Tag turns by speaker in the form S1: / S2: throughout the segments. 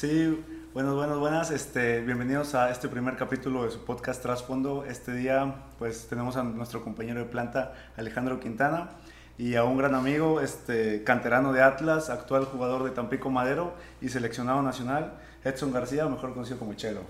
S1: Sí, buenas, buenas, buenas. Este, bienvenidos a este primer capítulo de su podcast Trasfondo. Este día, pues, tenemos a nuestro compañero de planta, Alejandro Quintana, y a un gran amigo, este, canterano de Atlas, actual jugador de Tampico Madero y seleccionado nacional, Edson García, mejor conocido como Chelo.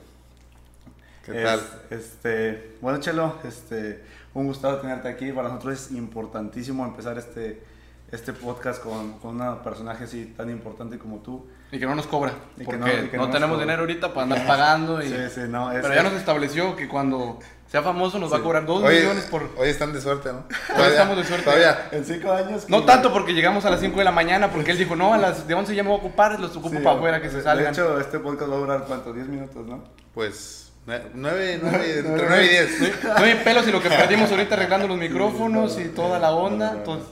S2: ¿Qué tal?
S1: Este, bueno, Chelo, este, un gusto tenerte aquí. Para nosotros es importantísimo empezar este, este podcast con, con un personaje así tan importante como tú.
S3: Y que no nos cobra.
S1: Y que
S3: porque
S1: no-
S3: no,
S1: y que no
S3: tenemos
S1: cobra.
S3: dinero ahorita para andar pagando. Y...
S1: Sí, sí, no, es-
S3: Pero ya nos estableció que cuando sea famoso nos va a cobrar 2
S2: Hoy,
S3: millones por.
S2: hoy están de suerte, ¿no?
S3: Hoy estamos de suerte.
S2: Todavía.
S1: En cinco años.
S3: No tanto porque llegamos a las 5 de la mañana, porque él dijo, no, a las de 11 ya me voy a ocupar, los ocupo
S1: Sí,
S3: para afuera que
S1: de-
S3: se salgan.
S1: De hecho, este podcast va a durar cuánto, 10 minutos, ¿no?
S2: Pues, nue- nueve, nueve, entre nueve y diez.
S3: no hay pelos y lo que perdimos ahorita arreglando los micrófonos y toda la onda. Entonces,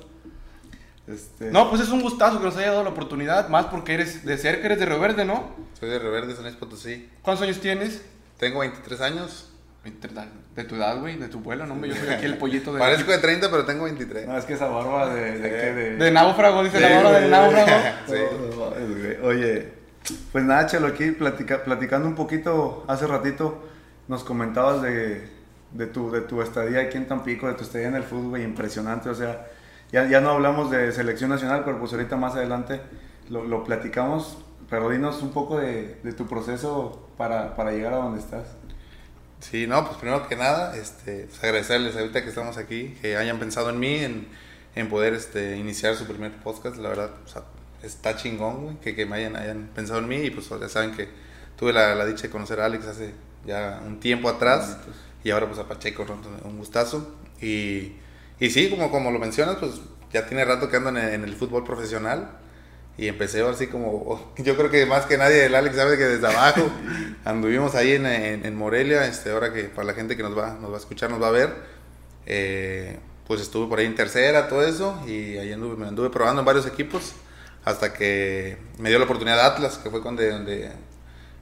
S1: Este,
S3: no, pues es un gustazo que nos haya dado la oportunidad, más porque eres de cerca, eres de Río Verde, ¿no?
S2: Soy de Reverde, San Luis Potosí.
S3: ¿Cuántos años tienes?
S2: Tengo 23 años.
S3: De tu edad, güey, de tu vuelo, ¿no? Yo soy aquí el pollito de...
S2: Parezco de 30, pero tengo 23.
S1: No, es que esa barba de... ¿De qué? De,
S3: De náufrago, dice
S2: Sí,
S3: la hora del náufrago.
S2: Sí.
S1: Oye, pues nada, Chelo, aquí platica- platicando un poquito, hace ratito nos comentabas de, de, tu, de tu estadía aquí en Tampico, de tu estadía en el fútbol, güey, impresionante, o sea, ya, ya no hablamos de selección nacional, pero pues ahorita más adelante lo, lo platicamos, pero dinos un poco de, de tu proceso para, para llegar a donde estás.
S2: Sí, no, pues primero que nada, este, pues agradecerles ahorita que estamos aquí, que hayan pensado en mí, en, en poder este, iniciar su primer podcast. La verdad, o sea, está chingón, güey, que, que me hayan, hayan pensado en mí. Y pues ya saben que tuve la, la dicha de conocer a Alex hace ya un tiempo atrás. Y ahora pues a Pacheco, un gustazo. Y, y sí, como, como lo mencionas, pues ya tiene rato que ando en, en el fútbol profesional. Y empecé así como, yo creo que más que nadie el Alex sabe que desde abajo anduvimos ahí en, en, en Morelia, este, ahora que para la gente que nos va, nos va a escuchar, nos va a ver, eh, pues estuve por ahí en tercera, todo eso, y ahí anduve, me anduve probando en varios equipos, hasta que me dio la oportunidad de Atlas, que fue donde, donde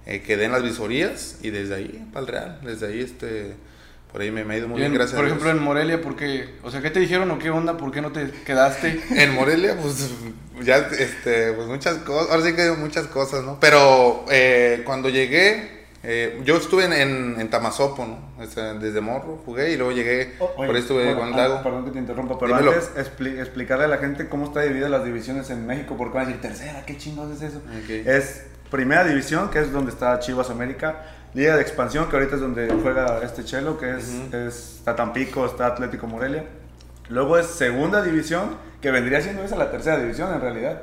S2: eh, quedé en las visorías, y desde ahí, para el Real, desde ahí, este, por ahí me, me ha ido muy
S3: Y en-
S2: bien, gracias
S3: por
S2: a Dios.
S3: ejemplo, en Morelia, ¿por qué? O sea, ¿qué te dijeron o qué onda? ¿Por qué no te quedaste?
S2: En Morelia, pues ya, este, pues muchas cosas, ahora sí que muchas cosas, ¿no? Pero eh, cuando llegué, eh, yo estuve en, en, en Tamazopo, ¿no? O sea, desde morro jugué y luego llegué, por ahí estuve
S1: bueno,
S2: con
S1: ah,
S2: Lago.
S1: Perdón que te interrumpa, pero
S2: Dímelo.
S1: antes expli- explicarle a la gente cómo está dividida las divisiones en México, porque van a decir, tercera, ¿qué chingados es eso?
S2: Ok.
S1: Es primera división, que es donde está Chivas América, Liga de Expansión, que ahorita es donde juega este Chelo, que es, es- está Tampico, está Atlético Morelia. Luego es segunda división, que vendría siendo esa la tercera división en realidad.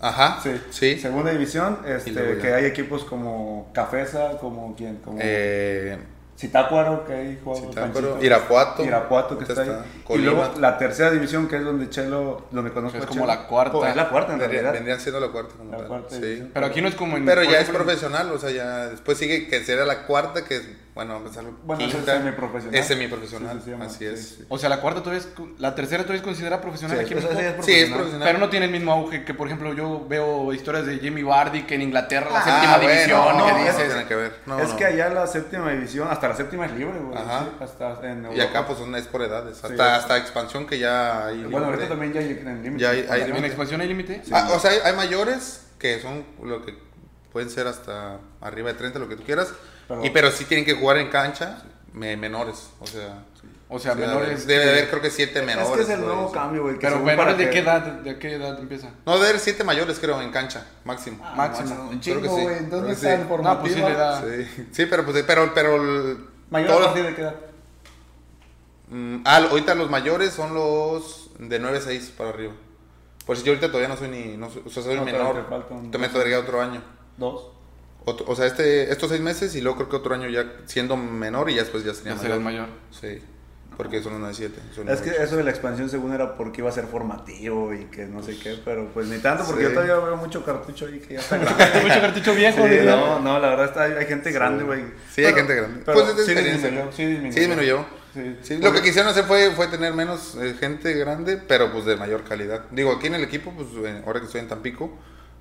S2: Ajá,
S1: Sí,
S2: sí.
S1: Segunda división, este, que hay equipos como Cafesa, como quién, como
S2: Eh,
S1: Zitácuaro, que hay juega
S2: Zitácuaro,
S1: Panchito.
S2: Irapuato.
S1: Irapuato, que está,
S2: Ahorita
S1: ahí.
S2: está
S1: Y
S2: Colima.
S1: luego la tercera división, que es donde Chelo, donde conozco
S3: Es como
S1: Chelo.
S3: la cuarta.
S1: Oh, es la cuarta en
S2: vendría-
S1: realidad.
S2: vendrían siendo la cuarta. como
S1: La cuarta
S2: sí.
S3: Pero aquí no es como en...
S2: Pero ya es profesional, o sea, ya después sigue que será la cuarta, que es, bueno, empezar
S1: Bueno, es semiprofesional.
S2: Es semiprofesional,
S1: Sí, llama,
S2: así
S1: sí,
S2: es.
S1: sí.
S3: O sea, la cuarta todavía es... La tercera todavía es considerada profesional
S1: Sí,
S3: aquí en México.
S1: es
S2: Sí, es
S1: profesional.
S2: profesional.
S3: Pero no tiene el mismo auge que, por ejemplo, yo veo historias de Jimmy Vardy que en Inglaterra la
S2: Ah,
S3: séptima
S2: bueno,
S3: división,
S2: no, no,
S3: dices...
S2: tiene que ver. No,
S1: es
S2: no.
S1: que allá la séptima división, hasta la séptima es libre, güey.
S2: Ajá.
S1: sí, hasta en
S2: Y acá pues son, es por edades. Hasta, hasta expansión que ya hay.
S1: Bueno, ahorita también ya hay en límite.
S2: Ya hay- hay
S3: ¿En expansión hay límite?
S2: Ah, o sea, hay, hay mayores que son lo que pueden ser hasta arriba de 30, lo que tú quieras.
S1: Pero-
S2: y pero sí tienen que jugar en cancha me- menores. O sea,
S3: O sea,
S2: sí, debe
S3: menores...
S2: haber- Debe de haber creo que 7 menores.
S1: Es que es el nuevo
S2: eso.
S1: cambio, güey.
S3: Pero menores de qué edad, de qué edad empieza.
S2: No, debe haber 7 mayores creo en cancha, máximo.
S1: Ah,
S3: Máximo.
S1: Un chingo,
S2: sí.
S1: güey. ¿Dónde
S2: Creo que
S1: está
S2: sí.
S1: el formativo?
S3: No, pues sí.
S2: Sí, sí, pero pues pero pero el-
S1: ¿Mayor
S2: todo-
S1: a partir de qué edad?
S2: Mm, ah, ahorita los mayores son los de 9 a 6 para arriba. Pues yo ahorita todavía no soy ni no soy, o sea, soy
S1: No,
S2: menor.
S1: te falta un-
S2: Te meto agregar otro año.
S1: Dos.
S2: Otro- o sea, este, estos seis meses y luego creo que otro año ya siendo menor y ya después ya sería
S3: Ya
S2: mayor.
S3: mayor.
S2: Sí, porque son los 7.
S1: Es que eso de la expansión según era porque iba a ser formativo y que no sé qué, pero pues ni tanto porque
S2: Sí.
S1: yo todavía veo mucho cartucho ahí que ya está grande.
S3: Mucho cartucho viejo.
S1: Sí, no, no, la verdad está, hay, gente grande, güey.
S2: Sí, hay
S1: Pero-
S2: gente grande.
S1: Pero
S2: Pues es de
S1: sí disminuyó, sí disminuyó.
S2: Sí, disminuyó.
S1: Sí.
S2: Sí, lo que quisieron hacer fue, fue tener menos eh, gente grande, pero pues de mayor calidad. Digo, aquí en el equipo, pues ahora que estoy en Tampico,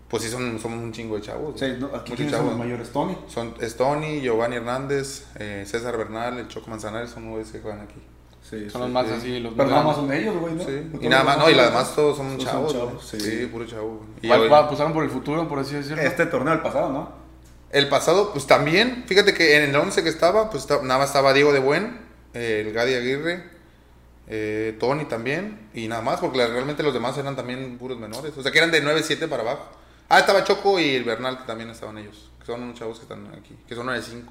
S2: pues sí son, somos un chingo de chavos.
S1: Sí, no, aquí
S2: Muchos
S1: quiénes son
S2: chavos.
S1: los mayores, Tony.
S2: Son Stony, Giovanni Hernández, eh, César Bernal, el Choco Manzanares, son nueve que juegan aquí.
S1: Sí,
S3: Son los más así, los
S1: Pero nada más son ellos, güey, ¿no?
S2: Sí.
S1: Todos
S2: Y nada más, no, y
S1: demás
S2: las demás todos son
S1: son
S2: chavos.
S1: chavos,
S2: güey.
S1: sí.
S2: sí. puro chavo. Y hoy-
S3: va- apostaron por el futuro, por así decirlo.
S1: Este torneo el pasado, ¿no?
S2: El pasado, pues también, fíjate que en el 11 que estaba, pues nada más estaba Diego de Buen, eh, el Gadi Aguirre, eh, Tony también, y nada más, porque realmente los demás eran también puros menores. O sea, que eran de 9-7 para abajo. Ah, estaba Choco y el Bernal, que también estaban ellos. Que son unos chavos que están aquí, que son 9-5.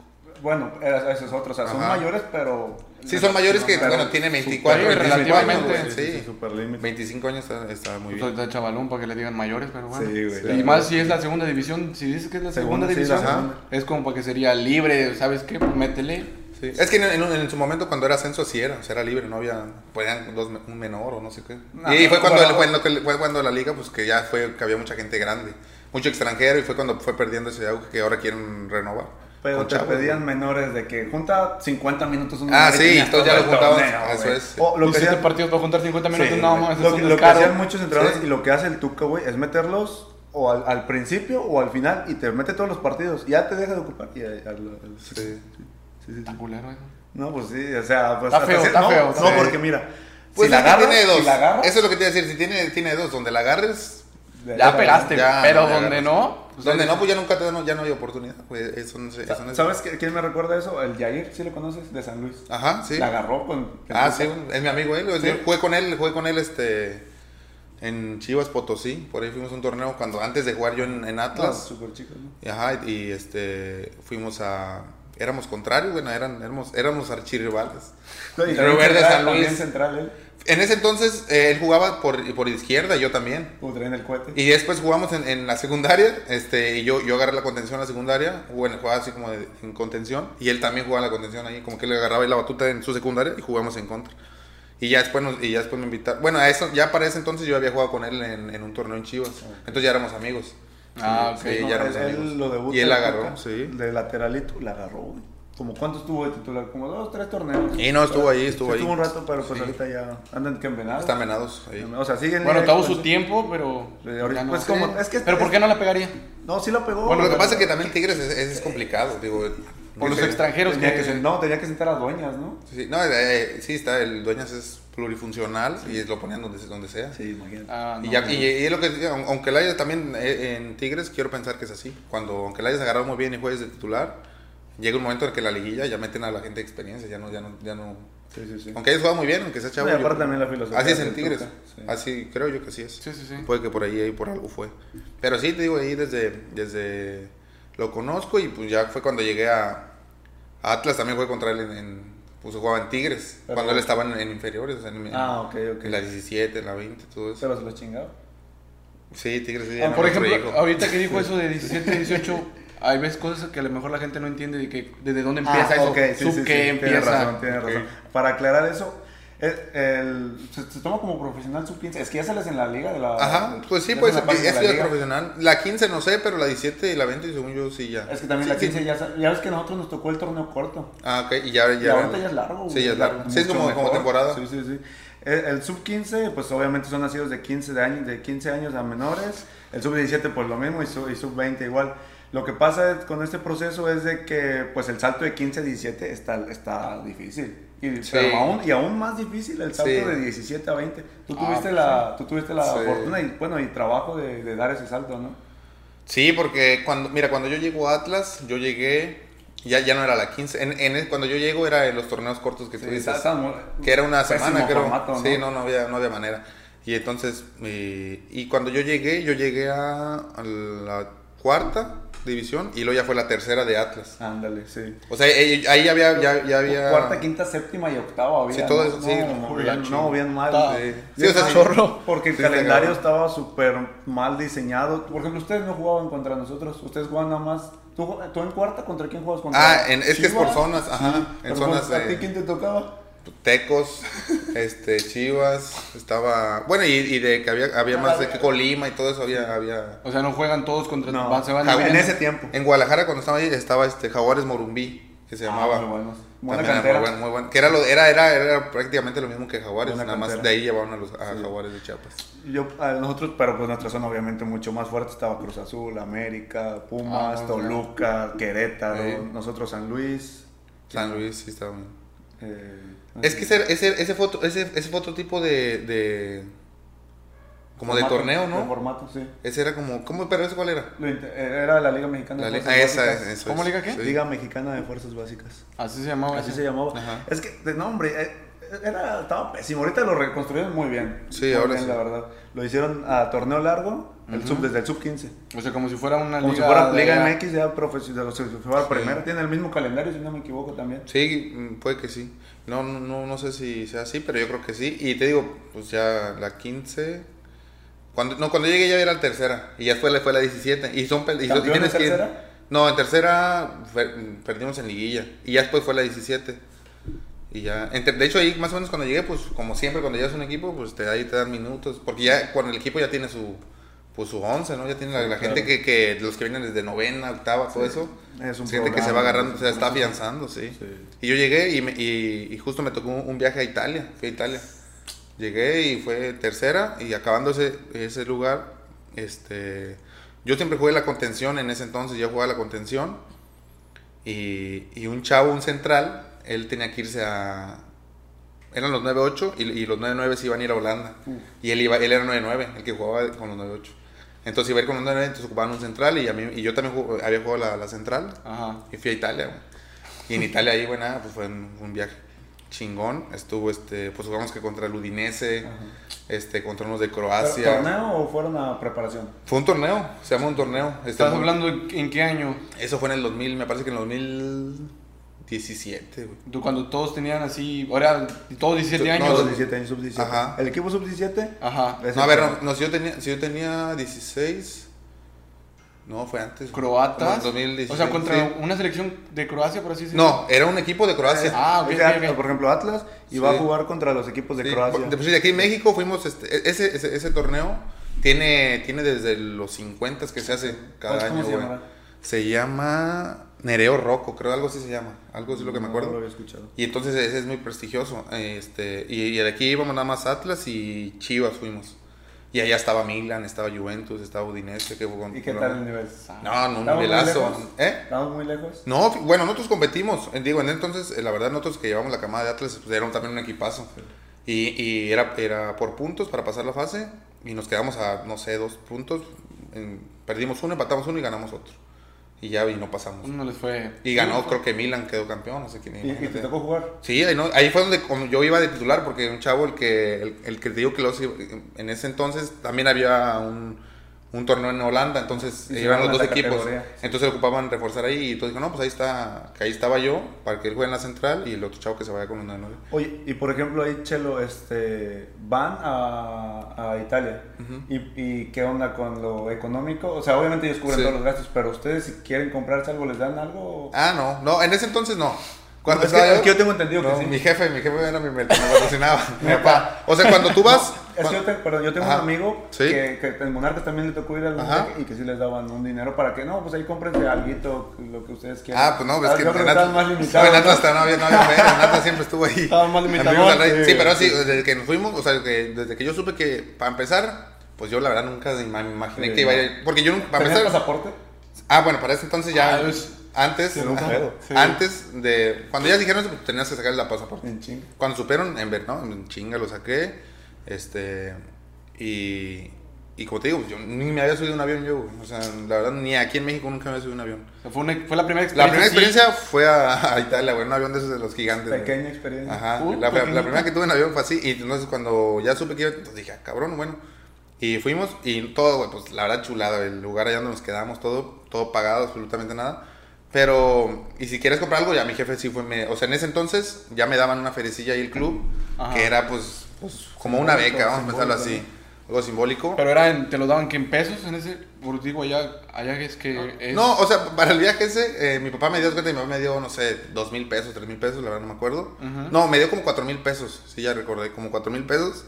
S1: Bueno, esos otros, o sea, son
S2: Ajá.
S1: mayores, pero...
S2: Sí, son mayores que,
S1: Pero
S2: bueno, tienen 24,
S3: superior,
S2: 25 años,
S3: relativamente.
S1: Sí, sí,
S2: sí.
S1: super límite.
S2: 25 años está, está muy
S3: Pues
S2: bien.
S3: ahorita chavalón para que le digan mayores, pero bueno.
S1: Sí, güey.
S3: Y más si es la segunda división, si dices que es la segunda,
S1: Segunda, sí,
S3: división,
S1: la segunda.
S3: es como para que sería libre, ¿sabes qué? Pues métele.
S2: Sí. Es que en, en- en su momento cuando era ascenso así era, o sea, era libre, no había, ponían dos, un menor o no sé qué.
S1: No,
S2: y fue
S1: no,
S2: cuando,
S1: bueno.
S2: fue, fue cuando la liga, pues que ya fue, que había mucha gente grande, mucho extranjero y fue cuando fue perdiendo ese auge que ahora quieren renovar.
S1: Pero te
S2: chavos,
S1: pedían
S2: güey.
S1: menores de que junta 50 minutos un
S2: Ah, sí, entonces ya lo
S1: torneo,
S2: eso es.
S1: O lo que hacían-
S3: partidos para juntar 50 minutos,
S1: Sí,
S3: no,
S1: lo,
S3: es
S1: que,
S3: un
S1: lo que hacían muchos entrenadores
S2: Sí.
S1: y lo que hace el Tuca, güey, es meterlos o al, al principio o al final y te mete todos los partidos. Ya te deja de ocupar. y al- al- al-
S2: Sí.
S1: Sí, sí.
S3: Está culero eso.
S1: No, pues sí, o sea, pues.
S3: Está feo, está
S1: no,
S3: feo, está
S1: No,
S3: feo.
S1: porque mira.
S2: Pues
S1: si la agarras,
S2: tiene dos.
S1: si la agarras,
S2: Eso es lo que te iba a decir, si tiene, tiene dos, donde la agarres,
S3: Ya
S2: ya,
S3: pero donde
S2: agarras.
S3: no. pues,
S2: donde no, pues ya nunca te, no, ya no hay oportunidad, pues eso no sé, eso no es-
S1: ¿Sabes qué- quién me recuerda eso? El Jair, ¿sí lo conoces? De San Luis.
S2: Ajá, sí.
S1: La agarró con.
S2: Ah, sí, es mi amigo él.
S1: Sí.
S2: Jugué con él, jugué con él este en Chivas Potosí, por ahí fuimos a un torneo cuando antes de jugar yo en, Atlas.
S1: súper chico, ¿no?
S2: Ajá, y este fuimos a éramos contrarios, bueno, eran éramos éramos archirrivales.
S1: No,
S2: Pero Verde San Luis.
S1: Central, él.
S2: En ese entonces eh, él jugaba por, por izquierda, yo también.
S1: Traen el cohete.
S2: Y después jugamos en, en la secundaria, este, y yo, yo agarré la contención en la secundaria, bueno, jugaba así como de- en contención, y él también jugaba la contención ahí, como que le agarraba ahí la batuta en su secundaria y jugamos en contra. Y ya después, nos, y ya después me invitaron, bueno, a eso, ya para ese entonces yo había jugado con él en, en un torneo en Chivas, entonces ya éramos amigos.
S3: Ah, ok.
S2: Sí,
S1: No,
S2: ya
S1: él, él lo
S2: Y él agarró, sí.
S1: De lateralito, la agarró, güey. Como cuánto estuvo de titular, como dos, tres torneos.
S2: Y no, estuvo ahí, estuvo
S1: Sí,
S2: ahí.
S1: Estuvo un rato, pero pues
S2: Sí.
S1: ahorita ya andan que envenenados.
S2: Están venados ahí.
S1: O sea, siguen.
S3: Bueno, tuvo su tiempo, pero.
S1: Sí, ahorita,
S3: no.
S1: pues, como- es que-
S3: pero ¿por qué no la pegaría?
S1: No, sí lo pegó.
S2: Bueno, lo que pasa es que también Tigres es, es- es complicado, digo.
S3: Por los extranjeros
S1: Tenía
S3: que.
S1: no, tenía que sentar a dueñas, ¿no?
S2: Sí, no, eh, sí, está, el Dueñas es plurifuncional y lo ponían donde, donde sea.
S1: Sí, imagínate.
S3: Ah, no,
S2: Y, ya,
S3: no.
S2: y, y es lo que aun- aunque la hayas también eh, en Tigres, quiero pensar que es así. Cuando aunque la hayas agarrado muy bien y juegues de titular, llega un momento en que la liguilla ya meten a la gente de experiencia, ya no, ya no, ya no.
S1: Sí, sí, sí.
S2: Aunque hayas jugado muy bien, aunque sea chavo.
S1: No, y aparte
S2: yo-
S1: también la filosofía
S2: Así es en Tigres. Así creo yo que sí es.
S3: Sí, sí, sí.
S2: Puede que por ahí, ahí por algo fue. Pero sí, te digo, ahí desde, desde lo conozco y pues ya fue cuando llegué a, a Atlas, también fue contra él en, en- pues jugaba en Tigres,
S1: Pero-
S2: cuando él estaba en, en inferiores, o sea, en,
S1: Ah, ok, ok.
S2: en la 17, en la 20, todo eso.
S1: Pero se lo chingaba.
S2: Sí, Tigres sí.
S3: Ah, por
S2: no
S3: ejemplo, ahorita que dijo eso de 17, 18, hay veces cosas que a lo mejor la gente no entiende de que desde dónde empieza
S1: Ah,
S3: eso,
S1: ok, sí,
S3: sub
S1: sí, sí,
S3: qué empieza.
S1: razón, tienes
S2: Ok.
S1: razón. Para aclarar eso, el, el- se, se toma como profesional sub 15. Es que ya sales en la liga de la.
S2: Ajá, pues sí, pues
S1: la
S2: es
S1: liga.
S2: profesional. La 15 no sé, pero la 17 y la 20 según yo sí ya.
S1: Es que también
S2: Sí,
S1: la 15
S2: sí.
S1: ya, ya ves que a nosotros nos tocó el torneo corto.
S2: Ah, ok, y ya. ya
S1: Y ahorita ya es largo.
S2: Sí, ya es largo. Sí, es como, como temporada.
S1: Sí, sí, sí. El, el sub 15, pues obviamente son nacidos de 15, de años, de 15 años a menores. El sub 17, pues lo mismo, y sub, y sub 20 igual. Lo que pasa con este proceso es de que pues el salto de 15 a 17 está, está difícil. Y,
S2: Sí.
S1: pero aún, y aún más difícil el salto
S2: Sí.
S1: de 17 a 20. Tú
S3: Ah,
S1: tuviste
S3: pues
S1: la, tú tuviste la fortuna y, bueno, y trabajo de, de dar ese salto, ¿no?
S2: Sí, porque cuando, mira, cuando yo llego a Atlas, yo llegué, ya, ya no era la 15. En, en cuando yo llego era en los torneos cortos que tú dices. que era una semana, creo.
S1: formato,
S2: Sí, no, no había, no había manera. Y entonces, eh, y cuando yo llegué, yo llegué a, a la cuarta división y luego ya fue la tercera de Atlas.
S1: Ándale, sí.
S2: O sea, ahí, ahí había, ya, ya había...
S1: Cuarta, quinta, séptima y octava había.
S2: Sí, todo
S1: ¿no?
S2: eso, sí.
S1: No, bien, no, bien mal.
S2: Sí. Sí, o sea,
S3: chorro.
S1: Porque el
S2: Sí,
S1: calendario estaba súper mal diseñado. Por ejemplo, ustedes no jugaban contra nosotros. Ustedes jugaban nada más. ¿Tú, tú en cuarta contra quién juegas contra
S2: Ah, en- es que es por zonas, ajá, en
S1: Pero
S2: zonas
S1: ¿A ti quién te tocaba?
S2: Tecos, este, Chivas, estaba... Bueno, y, y de que había, había más de que Colima y todo eso había... había
S3: O sea, no juegan todos contra.
S1: No,
S3: van- se van
S2: Ah,
S1: en ese tiempo.
S2: En Guadalajara cuando estaba ahí estaba este Jaguares Morumbí, que se llamaba.
S1: Ah, muy. Buena cantera.
S2: Bueno, muy bueno. Que era, lo, era, era, era prácticamente lo mismo que Jaguares,
S1: Buena
S2: nada más de ahí llevaban a los a
S1: Sí.
S2: Jaguares de Chiapas.
S1: Yo, a nosotros, pero pues nuestra zona obviamente mucho más fuerte estaba Cruz Azul, América, Pumas,
S3: Ah,
S1: Toluca, Querétaro,
S2: Sí.
S1: nosotros San Luis.
S2: San Luis sí estaba bien.
S1: eh,
S2: Es que ese, ese, ese, fue otro, ese, ese fue otro tipo de, de, Como de torneo, ¿no?
S1: De formato, sí.
S2: Ese era como, ¿cómo, pero ese cuál era?
S1: Era la Liga Mexicana
S2: La
S1: de Fuerzas
S2: ah, esa,
S1: Básicas.
S2: eso
S3: ¿Cómo
S2: es.
S3: liga qué?
S2: Sí.
S1: Liga Mexicana de Fuerzas Básicas.
S3: Así se llamaba.
S1: Así se llamaba.
S2: Ajá.
S1: Es que, de nombre, eh, era, estaba pésimo. Ahorita lo reconstruyeron muy bien.
S2: Sí,
S1: Muy
S2: ahora
S1: bien,
S2: sí.
S1: La verdad. Lo hicieron a torneo largo, el sub, desde el sub 15.
S3: O sea, como si fuera una
S1: Como si
S3: liga.
S1: fuera
S3: de-
S1: Liga MX, ya profesional, si fuera
S2: Sí.
S1: primera. Tiene el mismo calendario, si no me equivoco también.
S2: Sí, mm, puede que sí. No, no, no, sé si sea así, pero yo creo que sí. Y te digo, pues ya la 15. Cuando, no, cuando llegué ya era la tercera. Y ya fue la, fue la 17. Y son y, y
S1: ¿Campeón
S2: tienes
S1: de
S2: que ir-
S1: tercera?
S2: No, en tercera perdimos en liguilla. Y ya después fue la 17. Y ya, entre- de hecho ahí más o menos cuando llegué, pues como siempre cuando llegas a un equipo, pues te, ahí te dan minutos. Porque ya cuando el equipo ya tiene su, pues su 11, ¿no? Ya tiene la, la
S1: claro.
S2: gente que, que, los que vienen desde novena, octava, todo eso.
S1: Es un
S2: gente que se va agarrando, se está afianzando, sí.
S1: Sí.
S2: Y yo llegué y, me- y, y justo me tocó un, viaje a Italia, fui a Italia. Llegué y fue tercera y acabando ese, ese lugar, este, yo siempre jugué la contención en ese entonces, yo jugaba la contención y, y un chavo, un central, él tenía que irse a... Eran los 9-8 y, y los 9-9 se iban a ir a Holanda. Y él, iba, él era 9-9, el que jugaba con los 9-8. Entonces iba a ir con 9 entonces ocupaban un central y, a mí, y yo también había jugado la, la central.
S3: Ajá.
S2: Y fui a Italia, güey. Y en Italia ahí, güey, nada, pues fue un, un viaje chingón. Estuvo, este, pues jugamos que contra el Udinese, este, contra unos de
S1: ¿Pero
S2: Croacia.
S1: ¿Torneo o fueron a preparación?
S2: Fue un torneo, se llama un torneo. Este,
S3: ¿Estás
S2: muy-
S3: hablando en qué año?
S2: Eso fue en el 2000, me parece que en el 2017, güey.
S3: Tú cuando todos tenían así, ahora todos 17
S2: No,
S3: años.
S2: no,
S1: Sub 17 años, sub 17.
S2: Ajá.
S1: El equipo sub 17
S3: Ajá.
S2: No, a ver, no, no, si, yo tenía, si yo tenía 16, no, fue antes.
S3: Croatas.
S2: No, 2016,
S3: o sea, contra
S2: sí.
S3: una selección de Croacia, por así decirlo.
S2: No, era un equipo de Croacia.
S3: Ah, ok,
S1: Es de
S3: ok,
S1: Atlas,
S3: ok.
S1: Por ejemplo, Atlas iba
S2: Sí.
S1: a jugar contra los equipos de
S2: Sí,
S1: Croacia.
S2: Pues, de aquí en México fuimos, este, e- ese, ese, ese torneo tiene, tiene desde los 50 que se hace cada
S1: ¿Cómo
S2: año, güey. Se llama Nereo Rocco, creo, algo así se llama. Algo así es lo que me
S1: No, No lo
S2: acuerdo.
S1: había escuchado.
S2: Y entonces ese es muy prestigioso. Este, y, y de aquí íbamos nada más Atlas y Chivas fuimos. Y allá estaba Milan, estaba Juventus, estaba Udinese. Que con-
S1: ¿Y qué tal el nivel?
S2: No, no, un
S1: ¿Estamos muy
S2: nivelazo. ¿Eh?
S1: ¿Estamos muy lejos?
S2: No, bueno, nosotros competimos. eh, Digo, en entonces, eh, la verdad, nosotros que llevamos la camada de Atlas, pues era también un equipazo. Y, y era, era por puntos para pasar la fase. Y nos quedamos a, no sé, dos puntos. Perdimos uno, empatamos uno y ganamos otro. Y ya, y no pasamos.
S3: Uno les fue.
S2: Y ganó, creo que Milan quedó campeón, no sé quién.
S1: ¿Y, y te tocó jugar?
S2: Sí, ahí, no- ahí fue donde yo iba de titular, porque un chavo, el que, el, el que te digo que los, en ese entonces también había un, un torneo en Holanda, entonces
S1: se
S2: iban
S1: van
S2: los dos equipos.
S1: categoría.
S2: Entonces ocupaban reforzar ahí y entonces dijo, no, pues ahí está, que ahí estaba yo, para que él juegue en la central y el otro chavo que se vaya con una de nueve.
S1: Oye, y por ejemplo ahí, Chelo, este, van a, a Italia. ¿Y, ¿Y qué onda con lo económico? O sea, obviamente ellos cubren
S2: Sí.
S1: todos los gastos, pero ustedes si quieren comprarse algo, ¿les dan algo?
S2: Ah, no, no, en ese entonces no. Cuando
S1: es, que, que yo tengo entendido
S2: no,
S1: que sí.
S2: mi jefe, mi jefe era mi, me, me patrocinaba, mi papá. O sea, cuando tú vas...
S1: Es que yo, te- perdón, yo tengo
S2: Ajá.
S1: un amigo
S2: Sí.
S1: que, que en Monarcas también le tocó ir al
S2: Ajá.
S1: Monarcas y que sí les daban un dinero para que no, pues ahí cómprense alguito, lo que ustedes quieran.
S2: Ah, pues no, ves
S1: Ah,
S2: que
S1: yo
S2: en
S1: que
S2: Atlas,
S1: más
S2: no, en Atlas
S1: ¿no?
S2: no había, no había feria, en Atlas siempre estuvo ahí.
S3: Estaban más limitados,
S1: sí.
S2: Sí, pero sí, desde que nos fuimos, o sea, que desde que yo supe que, para empezar, pues yo la verdad nunca me imaginé
S1: Sí,
S2: que iba a
S1: no.
S2: ir, porque yo nunca, para
S1: ¿Tenías
S2: empezar,
S1: pasaporte?
S2: ah, bueno, para ese entonces ya,
S3: Ah,
S2: antes,
S1: Sí.
S3: Sí.
S2: antes de, cuando ya dijeron eso, pues tenías que sacar el pasaporte.
S1: En chinga.
S2: Cuando supieron, en ver, ¿no? En chinga lo saqué, este, y, y como te digo, yo ni me había subido a un avión yo, güey. o sea, la verdad, ni aquí en México nunca me había subido a un avión.
S3: fue, una- fue la primera
S2: La
S3: experiencia.
S2: primera
S3: sí.
S2: experiencia fue a, a Italia, güey, un avión de esos de los gigantes. güey.
S1: Pequeña experiencia.
S2: Ajá,
S3: Uh,
S2: la, la primera que tuve en avión fue así, y entonces cuando ya supe que iba, entonces dije, ah, cabrón, bueno. Y fuimos, y todo, güey, pues la verdad chulada, el lugar allá donde nos quedamos, todo, todo pagado, absolutamente nada. Pero, y si quieres comprar algo, ya mi jefe sí fue, me, o sea, en ese entonces ya me daban una ferecilla ahí el club,
S3: Ajá.
S2: que era pues, pues como una beca, vamos a pensarlo así, algo simbólico.
S3: Pero era en- te lo daban que en pesos en ese. Por digo, allá, allá es que. Es,
S2: No, o sea, para el viaje ese, eh, mi papá me dio cuenta mi papá me dio, no sé, dos mil pesos, tres mil pesos, la verdad no me acuerdo. No, me dio como cuatro mil pesos, sí, ya recordé, como cuatro mil pesos.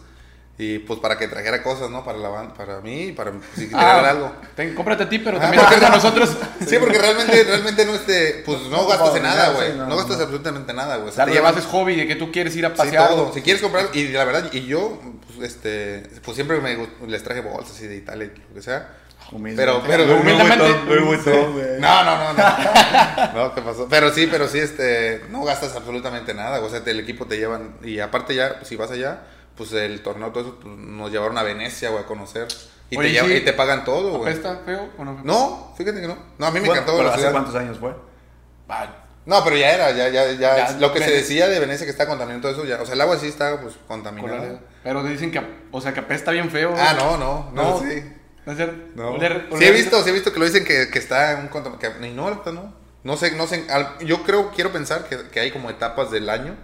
S2: Y pues para que trajera cosas, ¿no? Para la ban- para mí, para si
S3: Ah,
S2: regalar algo.
S3: ten- cómprate a ti, pero
S2: Ah,
S3: también
S2: porque-
S3: a nosotros.
S2: Sí, porque realmente, realmente no este, pues no
S1: No,
S2: gastas en nada, güey.
S1: sí, no,
S2: No, gastas
S1: no.
S2: absolutamente nada, güey. O sea, llevas
S3: es hobby de que tú quieres ir a
S2: sí,
S3: pasear.
S2: todo. Si quieres comprar, y la verdad, y yo, pues, este, pues siempre me, les traje bolsas así de Italia y lo que sea.
S1: Humilde.
S2: Pero, pero,
S1: Muy
S3: humildemente-.
S2: No, no, no, no. No, ¿qué pasó? Pero sí, pero sí, este, no gastas absolutamente nada. O sea, te- el equipo te llevan, y aparte ya, si vas allá, pues el torneo, todo eso, pues, nos llevaron a Venecia, güey, a conocer. Y,
S3: Oye,
S2: te, lleva-
S3: sí.
S2: y te pagan todo, güey.
S3: ¿Apesta feo o no?
S2: No, fíjate que no. No, a mí me
S4: Bueno,
S2: encantó
S4: pero
S2: la
S4: ¿Hace
S2: ciudad.
S4: cuántos años fue?
S3: Ah,
S2: No, pero ya era, ya, ya, ya.
S3: Ya,
S2: lo que se decía de Venecia que está contaminado, todo eso, ya. O sea, el agua sí está, pues, contaminada.
S3: colorado. Pero dicen que, o sea, que apesta bien feo.
S2: Ah, no, no, no,
S3: No.
S2: sí.
S3: ¿No es cierto?
S2: No.
S3: Oler-
S2: Sí he visto, sí he visto que lo dicen que, que está en un contam- que y no, no. No sé, no sé. al- yo creo, quiero pensar que, que hay como etapas del año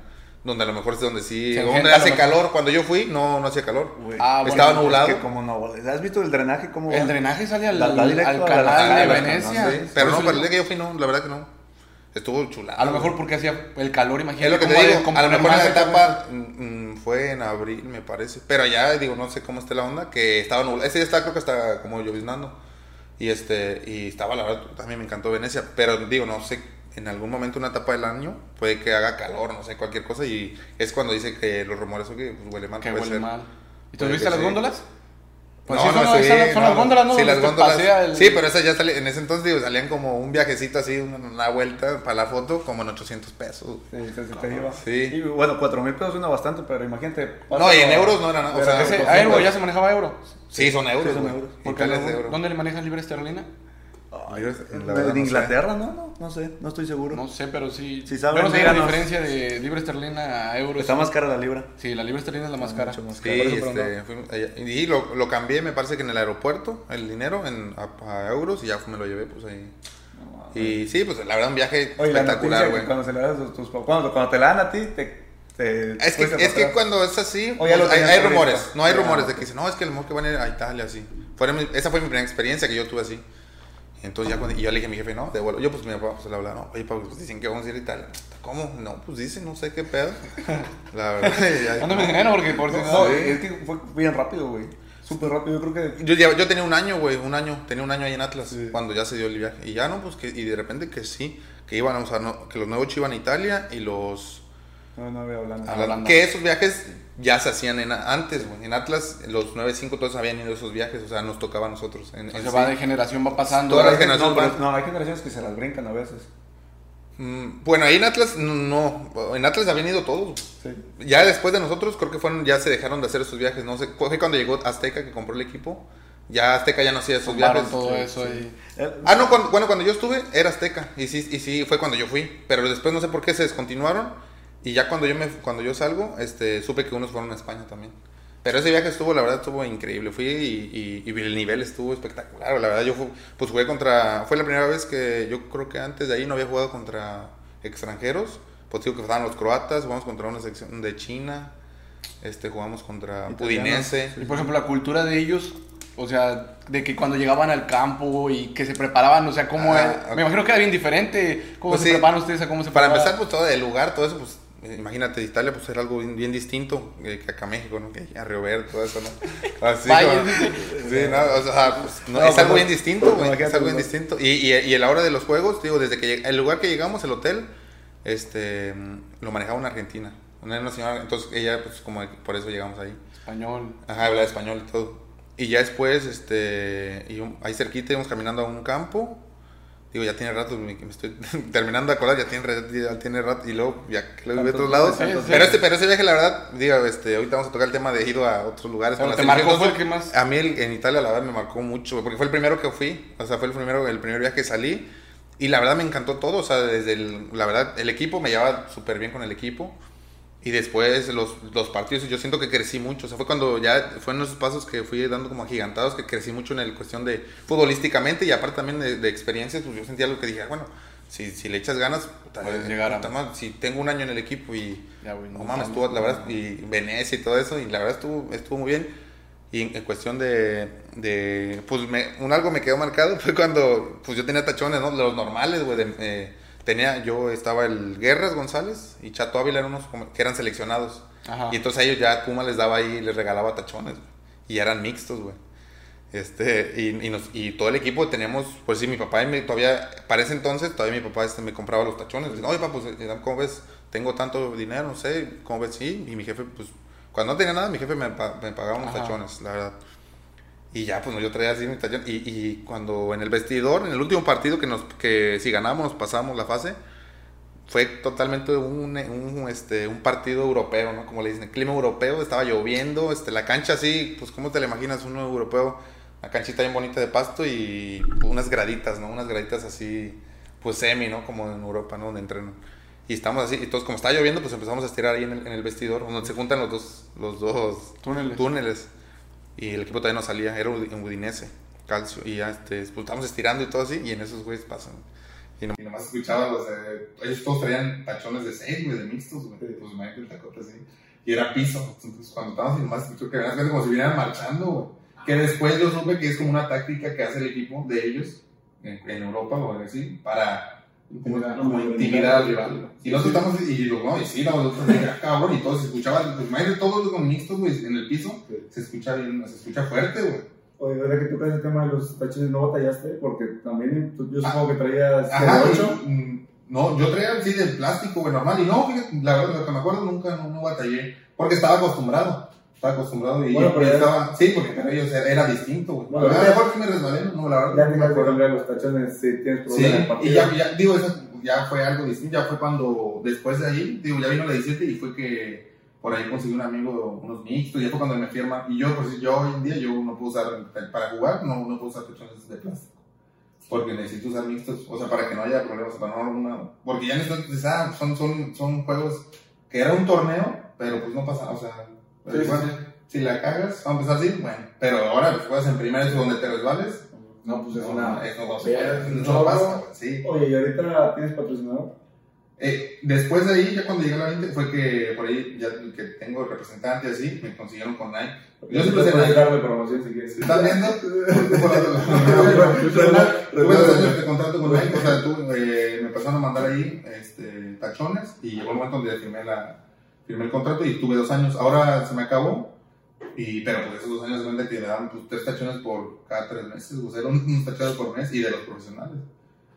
S2: donde a lo mejor es donde sí,
S3: Se
S2: donde hace
S3: mejor.
S2: calor. Cuando yo fui, no, no hacía calor.
S3: Ah, bueno,
S2: Estaba
S3: pues,
S2: nublado.
S4: Es que como no, güey. ¿Has visto el drenaje cómo va?
S3: El drenaje sale al, al
S4: a la-
S3: canal de Venecia.
S4: sí.
S2: Pero no, para el día que yo fui, no, la verdad que no. Estuvo chulado.
S3: A lo mejor porque hacía el calor, imagínate.
S2: Es lo que te digo, a lo mejor la
S3: esa
S2: etapa mm, mm, fue en abril, me parece. Pero allá, digo, no sé cómo esté la onda, que estaba nublado. Ese día estaba, creo que estaba como lloviznando. Y este, y estaba, la verdad, también me encantó Venecia. Pero digo, no sé, en algún momento, una etapa del año, puede que haga calor, no sé, cualquier cosa. Y es cuando dice que los rumores son que pues, huele mal.
S3: Que
S2: puede
S3: huele
S2: ser.
S3: mal. ¿Y tú viste las
S2: sí.
S3: góndolas? Pues
S2: no,
S3: sí,
S2: no,
S3: son,
S2: sí,
S3: esas- son
S2: no,
S3: las góndolas, ¿no?
S2: Sí, las góndolas.
S3: el-
S2: Sí, pero esas ya salían, en ese entonces, digo, salían como un viajecito así, una, una vuelta para la foto, como en 800 pesos.
S4: Sí, se te iba.
S2: Sí.
S4: Y bueno, cuatro mil pesos suena bastante, pero imagínate.
S2: No, y en euros no era nada, o sea,
S4: ese-
S3: a euro, ya se manejaba euro.
S2: Sí, son euros.
S4: Sí, son euros.
S3: Porque. ¿Dónde le manejas libre esterlina?
S2: Ay, la
S4: De,
S2: verdad no sé.
S4: Inglaterra, ¿no? ¿no? No sé, no estoy seguro.
S3: No sé, pero sí.
S4: Si saben,
S3: la diferencia de libre esterlina a euro.
S4: Está más cara la libra.
S3: Sí, la libre esterlina es la más cara.
S4: Mucho más
S2: Sí,
S4: cara. Eso
S2: este, allá. y lo, lo cambié, me parece que en el aeropuerto, el dinero en, a, a euros y ya me lo llevé, pues ahí. Y sí, pues la verdad un viaje
S4: Oye,
S2: espectacular, güey.
S4: cuando se a tus cuando, cuando te la dan a ti, te. te
S2: Es que, es que cuando es así, pues, hay, hay rumores, no hay rumores de que dicen, no, es que el mejor que van a ir a Italia, así. Fueron esa fue mi primera experiencia que yo tuve así. Entonces ya cuando, y yo le dije a mi jefe, no, devuelvo. Yo pues mi papá pues, le hablaba, no, oye, Pablo, pues dicen que vamos a ir a Italia. ¿Cómo? No, pues dicen, no sé qué pedo. La verdad.
S3: Mándame dinero porque por si
S4: No,
S3: no.
S4: es que fue bien rápido, güey. Súper rápido, yo creo que.
S2: Yo, ya- yo tenía un año, güey, un año, tenía un año ahí en Atlas,
S4: Sí.
S2: cuando ya se dio el viaje. Y ya no, pues que, y de repente que sí, que iban, o sea, no, que los nuevos iban a Italia y los...
S4: No, no.
S3: Ah,
S2: Hablan-
S3: Holanda.
S2: que esos viajes ya se hacían en, antes, güey. En Atlas, los 9-5 todos habían ido a esos viajes, o sea, nos tocaba a nosotros. En,
S3: O
S2: en
S3: sea,
S2: sí.
S3: va de generación, va pasando.
S2: Todas las
S4: Hay-
S2: generaciones
S4: no, pero-
S2: van-
S4: no, hay generaciones que se las brincan a veces.
S2: Mm, Bueno, ahí en Atlas, no, en Atlas habían ido todos.
S4: Sí.
S2: Ya después de nosotros, creo que fueron, ya se dejaron de hacer esos viajes. No sé, fue cuando llegó Azteca que compró el equipo. Ya Azteca ya no hacía esos viajes.
S3: todo
S4: sí,
S3: eso
S4: sí.
S2: Ah, no, cuando, bueno, cuando yo estuve era Azteca. Y sí, y sí, fue cuando yo fui. Pero después no sé por qué se descontinuaron. Y ya cuando yo me cuando yo salgo, este, supe que unos fueron a España también. Pero ese viaje estuvo, la verdad, estuvo increíble. Fui y, y- y el nivel estuvo espectacular. La verdad, yo fu- pues jugué contra. Fue la primera vez que yo creo que antes de ahí no había jugado contra extranjeros. Pues digo que estaban los croatas, jugamos contra una sección de China. Este, jugamos contra
S4: Italianos.
S2: Udinese.
S3: Y por ejemplo, la cultura de ellos, o sea, de que cuando llegaban al campo y que se preparaban, o sea, cómo
S2: Ah.
S3: Me imagino que era bien diferente. ¿Cómo
S2: Pues
S3: se
S2: sí.
S3: preparan ustedes a cómo se
S2: Para empezar, pues todo el lugar, todo eso, pues imagínate, Italia pues era algo bien, bien distinto eh, que acá México, ¿no? Que a Río Verde, todo eso, ¿no? Así, como-
S3: dice.
S2: sí, no, o sea, pues, no,
S4: No,
S2: es algo bien distinto, güey, es algo bien distinto. Y, y, y a la hora de los juegos, digo, desde que el lugar que llegamos, el hotel, este, lo manejaba una argentina, una, señora, entonces ella, pues como por eso llegamos ahí.
S3: Español.
S2: Ajá, hablaba español y todo. Y ya después, este, y ahí cerquita íbamos caminando a un campo. Digo, ya tiene rato, me, me estoy terminando de acordar, ya tiene, ya tiene rato. Y luego, ya que lo vi de otros lados.
S3: Sí, sí.
S2: Pero, este, pero ese viaje, la verdad, digo, este, ahorita vamos a tocar el tema de ir a otros lugares. Con
S3: te marcó, fue el que más-
S2: A mí el- en Italia, la verdad, me marcó mucho, porque fue el primero que fui. O sea, fue el primero, el primer viaje que salí. Y la verdad me encantó todo. O sea, desde el, la verdad, el equipo me llevaba súper bien con el equipo. Y después los, los partidos, yo siento que crecí mucho. O sea, fue cuando ya fue en esos pasos que fui dando como agigantados, que crecí mucho en el cuestión de futbolísticamente y aparte también de, de experiencias. Pues yo sentía algo que dije, ah, bueno, si, si le echas ganas, puta,
S3: Puedes
S2: eh,
S3: llegar a-
S2: madre, si tengo un año en el equipo y
S3: Ya, güey,
S2: no
S3: no
S2: mames,
S3: mames.
S2: estuvo, la verdad, y Venecia y todo eso, y la verdad estuvo, estuvo muy bien. Y en, en cuestión de, de pues me, un algo me quedó marcado fue cuando, pues yo tenía tachones, ¿no? Los normales, güey, de- eh, tenía, yo estaba el Guerras González y Chato Ávila eran unos que eran seleccionados.
S3: Ajá.
S2: Y entonces a ellos ya Puma les daba ahí, les regalaba tachones, güey. Y eran mixtos, güey. Este, y, y, nos- y todo el equipo teníamos, pues sí, mi papá y mi, todavía, para ese entonces, todavía mi papá este, me compraba los tachones. Oye, papá, pues, ¿cómo ves? Tengo tanto dinero, no sé, ¿cómo ves? Sí, y mi jefe, pues, cuando no tenía nada, mi jefe me, me pagaba unos
S3: Ajá.
S2: tachones, la verdad. Y ya, pues, yo traía así mi tachón. Y, y cuando en el vestidor, en el último partido que nos, que si ganamos, pasamos la fase, fue totalmente un, un, este, un partido europeo, ¿no? Como le dicen, clima europeo, estaba lloviendo, este, la cancha así, pues ¿cómo te la imaginas? Un europeo, una canchita bien bonita de pasto y unas graditas, ¿no? Unas graditas así, pues semi, ¿no? Como en Europa, ¿no? Donde entrenan. Y estamos así, y todos como estaba lloviendo, pues empezamos a estirar ahí en el, en el vestidor, donde se juntan los dos, los dos
S3: Túneles.
S2: túneles. Y el equipo todavía no salía, era en Udinese, calcio. Y ya este, pues, estábamos estirando y todo así, y en esos güeyes pasan. Y, no- y nomás escuchaba los de. Ellos todos traían tachones de 6, güey, de mixtos, güey. Pues imagínate el tacote así. Y era piso. Entonces cuando estábamos y nomás escuchó que venían como si vinieran marchando, güey. Que después yo supe que es como una táctica que hace el equipo de ellos en, en Europa o así para como, al rival. Y nosotros estamos, y digo, no, y sí, nosotros, ya, cabrón, y todos se escuchaban, pues imagínate todos los mixtos, güey, en el piso, se escucha bien, se escucha fuerte, güey.
S1: Oye, ahora que tocas el tema de los tachones, ¿no batallaste? Porque también tú- yo supongo que traías
S2: Ajá,
S1: 08.
S2: y, mm, no, yo traía así de plástico, güey, normal, y no, fíjate, la verdad, lo que me acuerdo, nunca, no, no batallé, porque estaba acostumbrado. Estaba acostumbrado y
S1: Bueno, pero
S2: y estaba, sí, porque para ellos era, era distinto, güey.
S1: Bueno,
S2: a mejor que me resbalé, no, la verdad.
S1: Ya
S2: acuerdo.
S1: por los tachones si tienes
S2: Sí,
S1: en el partido.
S2: y ya, ya, digo, eso ya fue algo distinto, ya fue cuando, después de ahí, digo, ya vino la 17 y fue que por ahí conseguí un amigo unos mixtos, ya fue cuando me firma, y yo, pues yo hoy en día, yo no puedo usar, para jugar, no, no puedo usar tachones de plástico, porque necesito usar mixtos, o sea, para que no haya problemas, para no una, porque ya necesito, ah, son, son, son juegos que era un torneo, pero pues no pasa, o sea,
S3: Sí, sí,
S2: bueno,
S3: sí.
S2: si la cagas, vamos a empezar así, bueno, pero ahora pues juegas en primera, eso donde te resbales,
S3: No, pues es
S2: no,
S3: una.
S2: eso no,
S3: es un
S2: no pasa, güey, sí.
S1: Oye, ¿y ahorita tienes patrocinador?
S2: Eh, después de ahí, ya cuando llegué a la 20, fue que por ahí, ya que tengo representante así, me consiguieron con Nike. Yo siempre sé Nike.
S1: darle promoción si quieres.
S2: ¿Estás viendo? Tuve dos años de contrato con Nike, o sea, tú, eh, me empezaron a mandar ahí este, tachones y llegó el momento donde firmé, la, firmé el contrato y tuve dos años. Ahora se me acabó, y, pero pues esos dos años de que me daban pues, tres tachones por cada tres meses, o sea, eran unos tachones por mes y de los profesionales.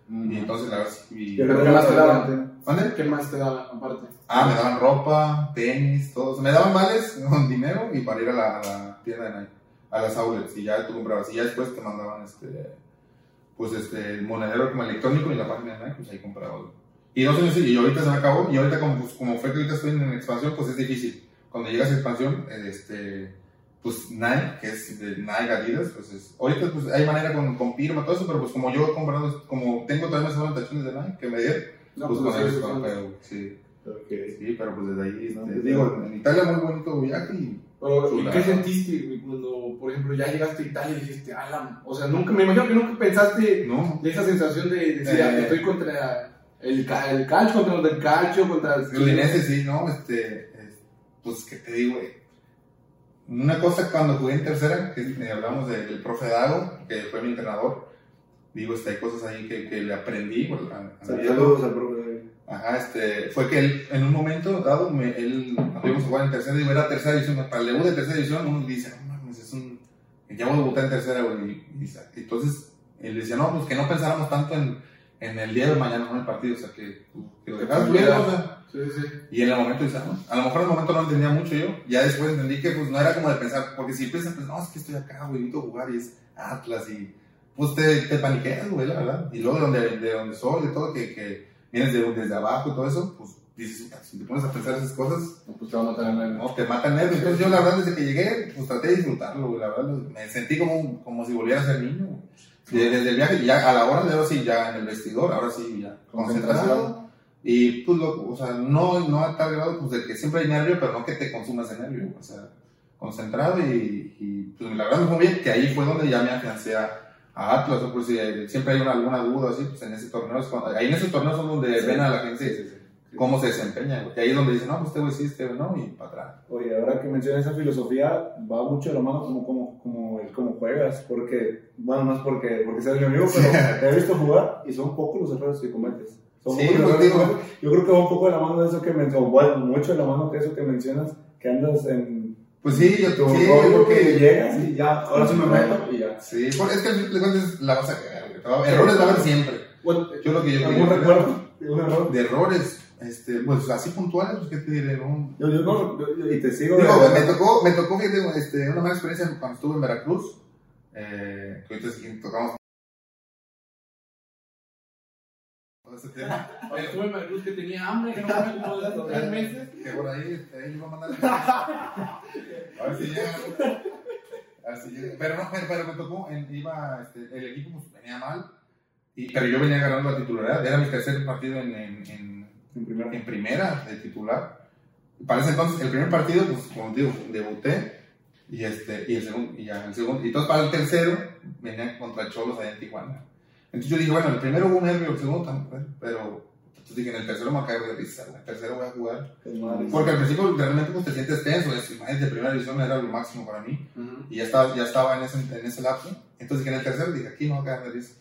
S2: Y entonces la verdad, y,
S1: Yo
S3: ¿Pero
S1: creo
S3: qué más te daban?
S2: ¿Mande?
S3: ¿Qué más te da aparte?
S2: Ah, me daban ropa, tenis, todo. O sea, me daban vales con dinero y para ir a la, a la tienda de Nike, a las outlets. Y ya tú comprabas. Y ya después te mandaban este, pues este, el monedero como electrónico y la página de Nike, pues ahí comprabas. Y dos años y ahorita se me acabó. Y ahorita, como, pues, como fue que ahorita estoy en expansión, pues es difícil. Cuando llegas a expansión, este, pues Nike, que es de Nike Adidas, pues es. Ahorita pues hay manera con, con firma, todo eso, pero pues como yo he comprado, como tengo todavía más tachones de Nike que me dieron,
S3: No,
S2: pues
S3: pues,
S2: con eso, pero, sí.
S1: Ok.
S2: Sí, pero pues desde ahí,
S1: No, pues,
S2: digo, en Italia muy bonito viaje y
S3: Pero, ¿y qué sentiste cuando, por ejemplo, ya llegaste a Italia y dijiste, ala, o sea, nunca, me imagino que nunca pensaste
S2: no,
S3: de esa sensación de decir,
S2: Eh.
S3: ah, estoy contra el, el calcio, contra los del calcio, contra
S2: el Udinese sí, no, este, es- pues que te digo, güey. Una cosa cuando jugué en tercera, que hablamos del, profe Dago, que fue mi entrenador, digo, este, hay cosas ahí que, que le aprendí, vida.
S1: Saludos al profe.
S2: Ajá, este, fue que él, en un momento dado, me, él, íbamos a jugar en tercera, digo, era tercera división, para el debut de tercera división, uno dice, no mames, es un, ya voy a debutar en tercera, güey, y, y entonces, él decía, no, pues que no pensáramos tanto en, en el día de mañana, no en el partido, o sea, que, que lo dejaras
S3: Sí, sí.
S2: y en el momento dice, no, a lo mejor en el momento no entendía mucho yo, ya después entendí que pues no era como de pensar, porque si empiezas pues no, es que estoy acá, güey, necesito jugar y es Atlas y pues te, te paniqueas, güey, la verdad. Y luego de donde, de donde soy, de todo, que, que vienes de, desde abajo y todo eso, pues dices, "Puta, si te pones a pensar esas cosas,
S3: No, pues te va a matar en la
S2: no, te matan nervios. Entonces yo la verdad desde que llegué, pues traté de disfrutarlo, güey, la verdad, me sentí como, como si volviera a ser niño, güey. De- Desde el viaje, ya a la hora de ahora sí, ya en el vestidor, ahora sí, ya concentrado. Y pues, lo, o sea, no, no a tal grado pues, de que siempre hay nervio, pero no que te consumas de nervio. O sea, concentrado y, y, pues la verdad me fue bien que ahí fue donde ya me afiancé a, a Atlas. ¿no? Pues si siempre hay una, alguna duda así, pues en ese torneo es cuando, ahí en esos torneos son donde ven a la gente cómo se desempeña. güey. Y ahí es donde dicen, no, pues este güey sí, este güey no, y para atrás.
S1: Oye, ahora que mencionas esa filosofía, va mucho de la mano como, como, como el cómo juegas, porque, bueno, no es porque, porque seas mi amigo, pero te he visto jugar y son pocos los errores que cometes. Son
S2: Sí,
S1: pocos los
S2: pues,
S1: errores que
S2: digo-
S1: cometes. Yo creo que va un poco de la mano de eso que mencionas, bueno, mucho de la mano de eso que mencionas, que andas en
S2: Pues sí, yo,
S1: tu
S2: sí,
S1: rollo
S2: porque-
S1: que llegas y ya, ahora sí me meto y ya.
S2: Sí, porque es que al fin de cuentas la vas a cagar. Te Errores va a haber siempre.
S3: Bueno,
S2: Yo lo que yo
S1: ¿Algún recuerdo de un error?
S2: de errores, este, pues así puntuales, pues qué te diré, ¿no?
S1: Yo, yo no, yo- yo- y te sigo.
S2: Digo,
S1: de-
S2: me tocó, me tocó fíjate, este, una mala experiencia cuando estuve en Veracruz, eh, que ahorita sí tocamos. ese tema.
S3: Oye, estuve en Veracruz que tenía hambre, que no comía como desde tres meses.
S2: Que por ahí, este, ahí iba a mandar. A ver si llega. A ver si llega. Pero no, pero, pero me tocó, en- iba, este, el equipo pues, venía mal, y, pero yo venía ganando la titularidad. Era mi tercer partido en, en, en,
S1: En primera.
S2: en primera de titular. Para ese entonces, el primer partido, pues como te digo, debuté. Y, este, y el segundo, y ya, el segundo. Y entonces para el tercero, venía contra Cholos allá en Tijuana. Entonces yo dije, bueno, el primero hubo nervio, el segundo también, pero entonces dije, en el tercero me voy a caer de risa, en el tercero voy a jugar. Porque al principio realmente pues, te sientes tenso, es, imagínate, primera división era lo máximo para mí. Y ya estaba, ya estaba en, ese, en ese lapso. Entonces dije, en el tercero dije, aquí no voy a caer de risa.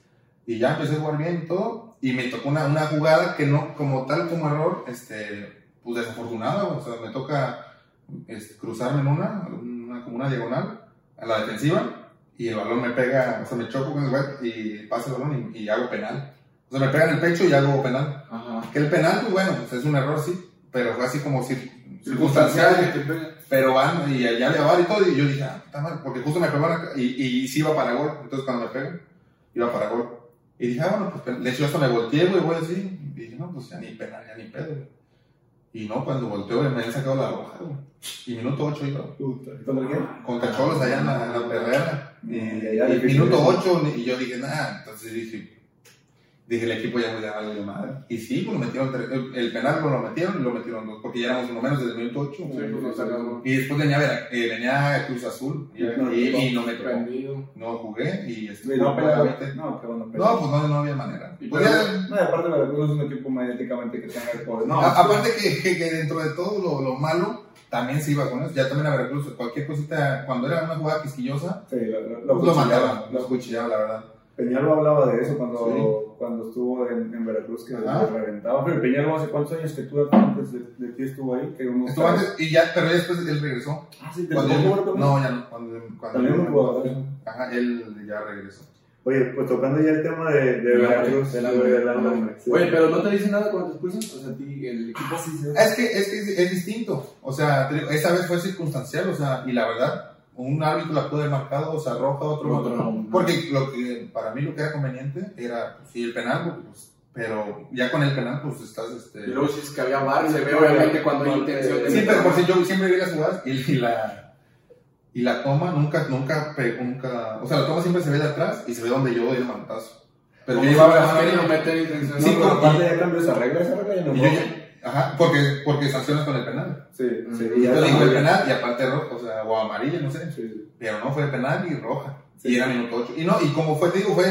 S2: Y ya empecé a jugar bien y todo. Y me tocó una, una jugada que no, como tal como error, este, pues desafortunada. O sea, me toca este, cruzarme en una, una, como una diagonal, a la defensiva. Y el balón me pega, o sea, me choco con el güey y pasa el balón y, y hago penal. O sea, me pega en el pecho y hago penal.
S3: Ajá.
S2: Que el penal, pues bueno, pues es un error, sí. Pero fue así como cir- circunstancial pero van y allá le va y todo, y yo dije, ah, está mal, porque justo me pegó acá, y, y sí iba para gol, entonces cuando me pegan, iba para gol. Y dije, ah, bueno, pues de hecho hasta me volteé, güey, voy así, y dije, no, pues ya ni penal, ya ni pedo, güey. Y no, cuando volteó, güey, me habían sacado la roja, güey. Y minuto 8 iba.
S1: ¿Con quién?
S2: con cacholos allá en la, en la Herrera. Y,
S1: Y
S2: y
S1: difícil
S2: minuto
S1: eso.
S2: 8, y yo dije, nada, entonces dije, dije, el equipo ya me algo de madre. Y sí, pues lo metieron, el, el penal pues, lo metieron y lo metieron dos, porque ya éramos uno menos desde el minuto 8.
S3: Sí, sacaron.
S2: Y después venía, Vera- eh, venía Cruz Azul y, y- y no me tocó.
S3: Prendido.
S2: No jugué y estuve
S1: no. No, qué bueno.
S2: No, pues no, no había manera.
S3: Y
S2: Pues ya-
S1: No, aparte Veracruz no es un equipo mediáticamente que tenga el poder. No,
S2: a- aparte que, que, que dentro de todo lo, lo malo, también se iba con eso. Ya también a Veracruz, cualquier cosita, cuando era una jugada quisquillosa,
S1: Sí, lo, lo,
S2: lo,
S1: lo
S2: mandaban, lo cuchillaban, la verdad.
S1: Peñalba hablaba de eso cuando, cuando estuvo en, en Veracruz, que
S2: Ajá.
S1: se reventaba. Pero Peñalba, ¿hace cuántos años que tú antes de, de ti estuvo ahí? Que uno
S2: Estuvo antes, y ya, pero después él regresó.
S1: Ah, sí, te
S2: Cuando él- no, ya no. Cuando, cuando
S1: También un jugador.
S2: Ajá, él ya regresó.
S1: Oye, pues tocando ya el tema de, de Veracruz, de- del hambre, sí.
S3: Oye, pero no te dicen nada cuando te expulsan. O sea, a ti, el equipo sí se.
S2: Es que, es que es, es distinto. O sea, te digo, esa vez fue circunstancial, o sea, y la verdad, un árbitro la pudo haber marcado, o sea, roja, otro,
S3: no.
S2: Porque lo que, para mí lo que era conveniente era, pues, sí, el penal, pues, pero ya con el penal, pues estás, este...
S3: Y luego si es que había bar, se ve obviamente cuando hay intención de.
S2: Sí, pero por si yo siempre vi las jugadas y, y la y la toma nunca, nunca, nunca, o sea, la toma siempre se ve de atrás y se ve donde yo doy el manotazo. Pero yo llevaba la mano
S3: querido
S2: ahí.
S3: meter intención.
S2: Sí,
S1: No, pero aparte ya cambió esa regla, esa regla ya no
S2: ajá, porque, porque sancionas con el penal.
S1: Sí, sí. Y ya
S2: digo el penal y aparte roja, o sea, o amarilla, no sé.
S1: Sí,
S2: Pero no fue penal y roja.
S1: Sí.
S2: Y era minuto 8. Y no, y como fue, te digo, fue,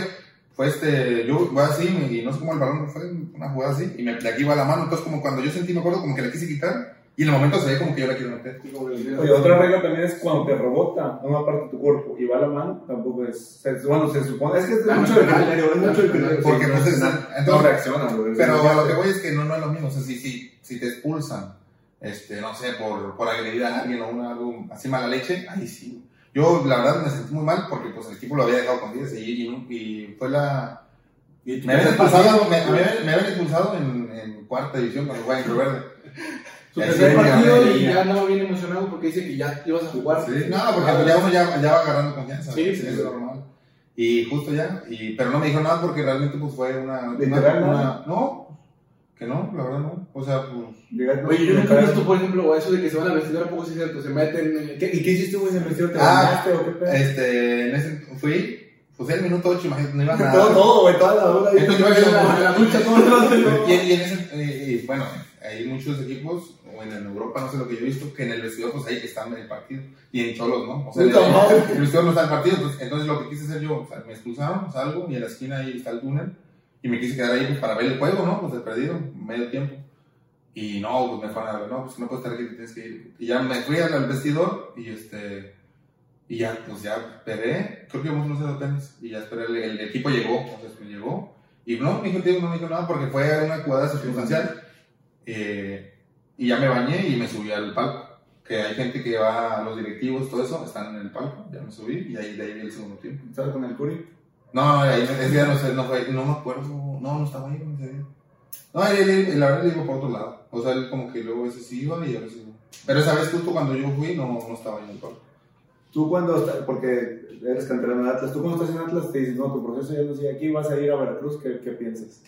S2: fue este, yo voy así y no sé cómo el balón fue una jugada así y me, de aquí va la mano. Entonces, como cuando yo sentí, me acuerdo, como que la quise quitar y en el momento se ve como que yo la quiero meter.
S1: Oye, otra regla también es cuando te rebota una parte de tu cuerpo y va la mano, tampoco es. bueno, se supone. Es que es
S3: Ah,
S1: mucho
S3: no,
S1: criterio, es mucho de
S3: no,
S1: criterio.
S2: porque no se-
S1: no,
S2: entonces-
S1: no reaccionan, güey.
S2: Pero a lo que voy es que no, no es lo mismo. O sea, si, si, si te expulsan, este, no sé, por, por agredir a alguien o una, algo así mala leche, ahí sí. Yo, la verdad, me sentí muy mal porque pues, el equipo lo había dejado con 10 y, y, y fue la. Me habían expulsado, me, me habían, me habían expulsado en, en cuarta división cuando jugaba en Río Verde.
S3: Su
S2: Y me
S3: partido y
S2: ya.
S3: andaba bien emocionado porque dice que ya ibas a jugar.
S2: Sí, no, porque pues ya uno ya, ya va agarrando confianza.
S3: Sí, sí,
S2: es normal. Y justo ya, y, pero no me dijo nada porque realmente pues fue una... una,
S1: ¿Literal
S2: una-
S1: nada?
S2: no, que no, la verdad no. O sea, pues...
S1: Llegas-
S3: Oye, yo nunca he visto, por ejemplo, eso de que se van al vestidor, ¿a poco sí es cierto? Se meten. ¿qué-
S1: ¿Y qué hiciste, güey, en el vestido? ¿Te
S2: Ah,
S1: bañaste o qué pedo?
S2: Este, en ese, fui, pues el minuto 8, imagínate, no iba
S1: Todo,
S2: nada.
S1: todo, güey, toda la hora.
S2: Entonces, yo
S3: la, en la ducha, todo
S2: Y, y en ese, eh, y bueno, hay muchos equipos, en Europa, no sé lo que yo he visto, que en el vestidor, pues ahí están en el partido. Y en Cholos, ¿no? O sea, el, vestidor no está en el partido. Entonces, entonces lo que quise hacer yo, o sea, me expulsaron, salgo, y en la esquina ahí está el túnel. Y me quise quedar ahí pues, para ver el juego, ¿no? Pues el perdido, medio tiempo. Y no, pues me fueron a ver, no, pues no puedes estar aquí, tienes que ir. Y ya me fui al vestidor y este. Y ya, pues ya esperé, creo que íbamos unos 0 tenis. Y ya esperé, el, el equipo llegó, entonces pues llegó. Y no, mi hijo no me dijo nada porque fue una jugada circunstancial. Eh, y ya me bañé y me subí al palco. Que hay gente que va a los directivos, todo eso, están en el palco. Ya me subí y ahí de ahí vi el segundo tiempo.
S1: ¿Estás con el Curi?
S2: No, ahí ese día no sé, no fue, no me acuerdo, no, no estaba ahí ese día. No, él, él- la verdad le iba por otro lado. O sea, él como que luego a veces iba y a veces no. Pero esa vez justo cuando yo fui no, no estaba ahí en el palco.
S1: Tú cuando porque eres canterano de Atlas, tú cuando estás en Atlas te dices, no, tu proceso ya no sigue aquí, vas a ir a Veracruz, ¿qué, qué piensas?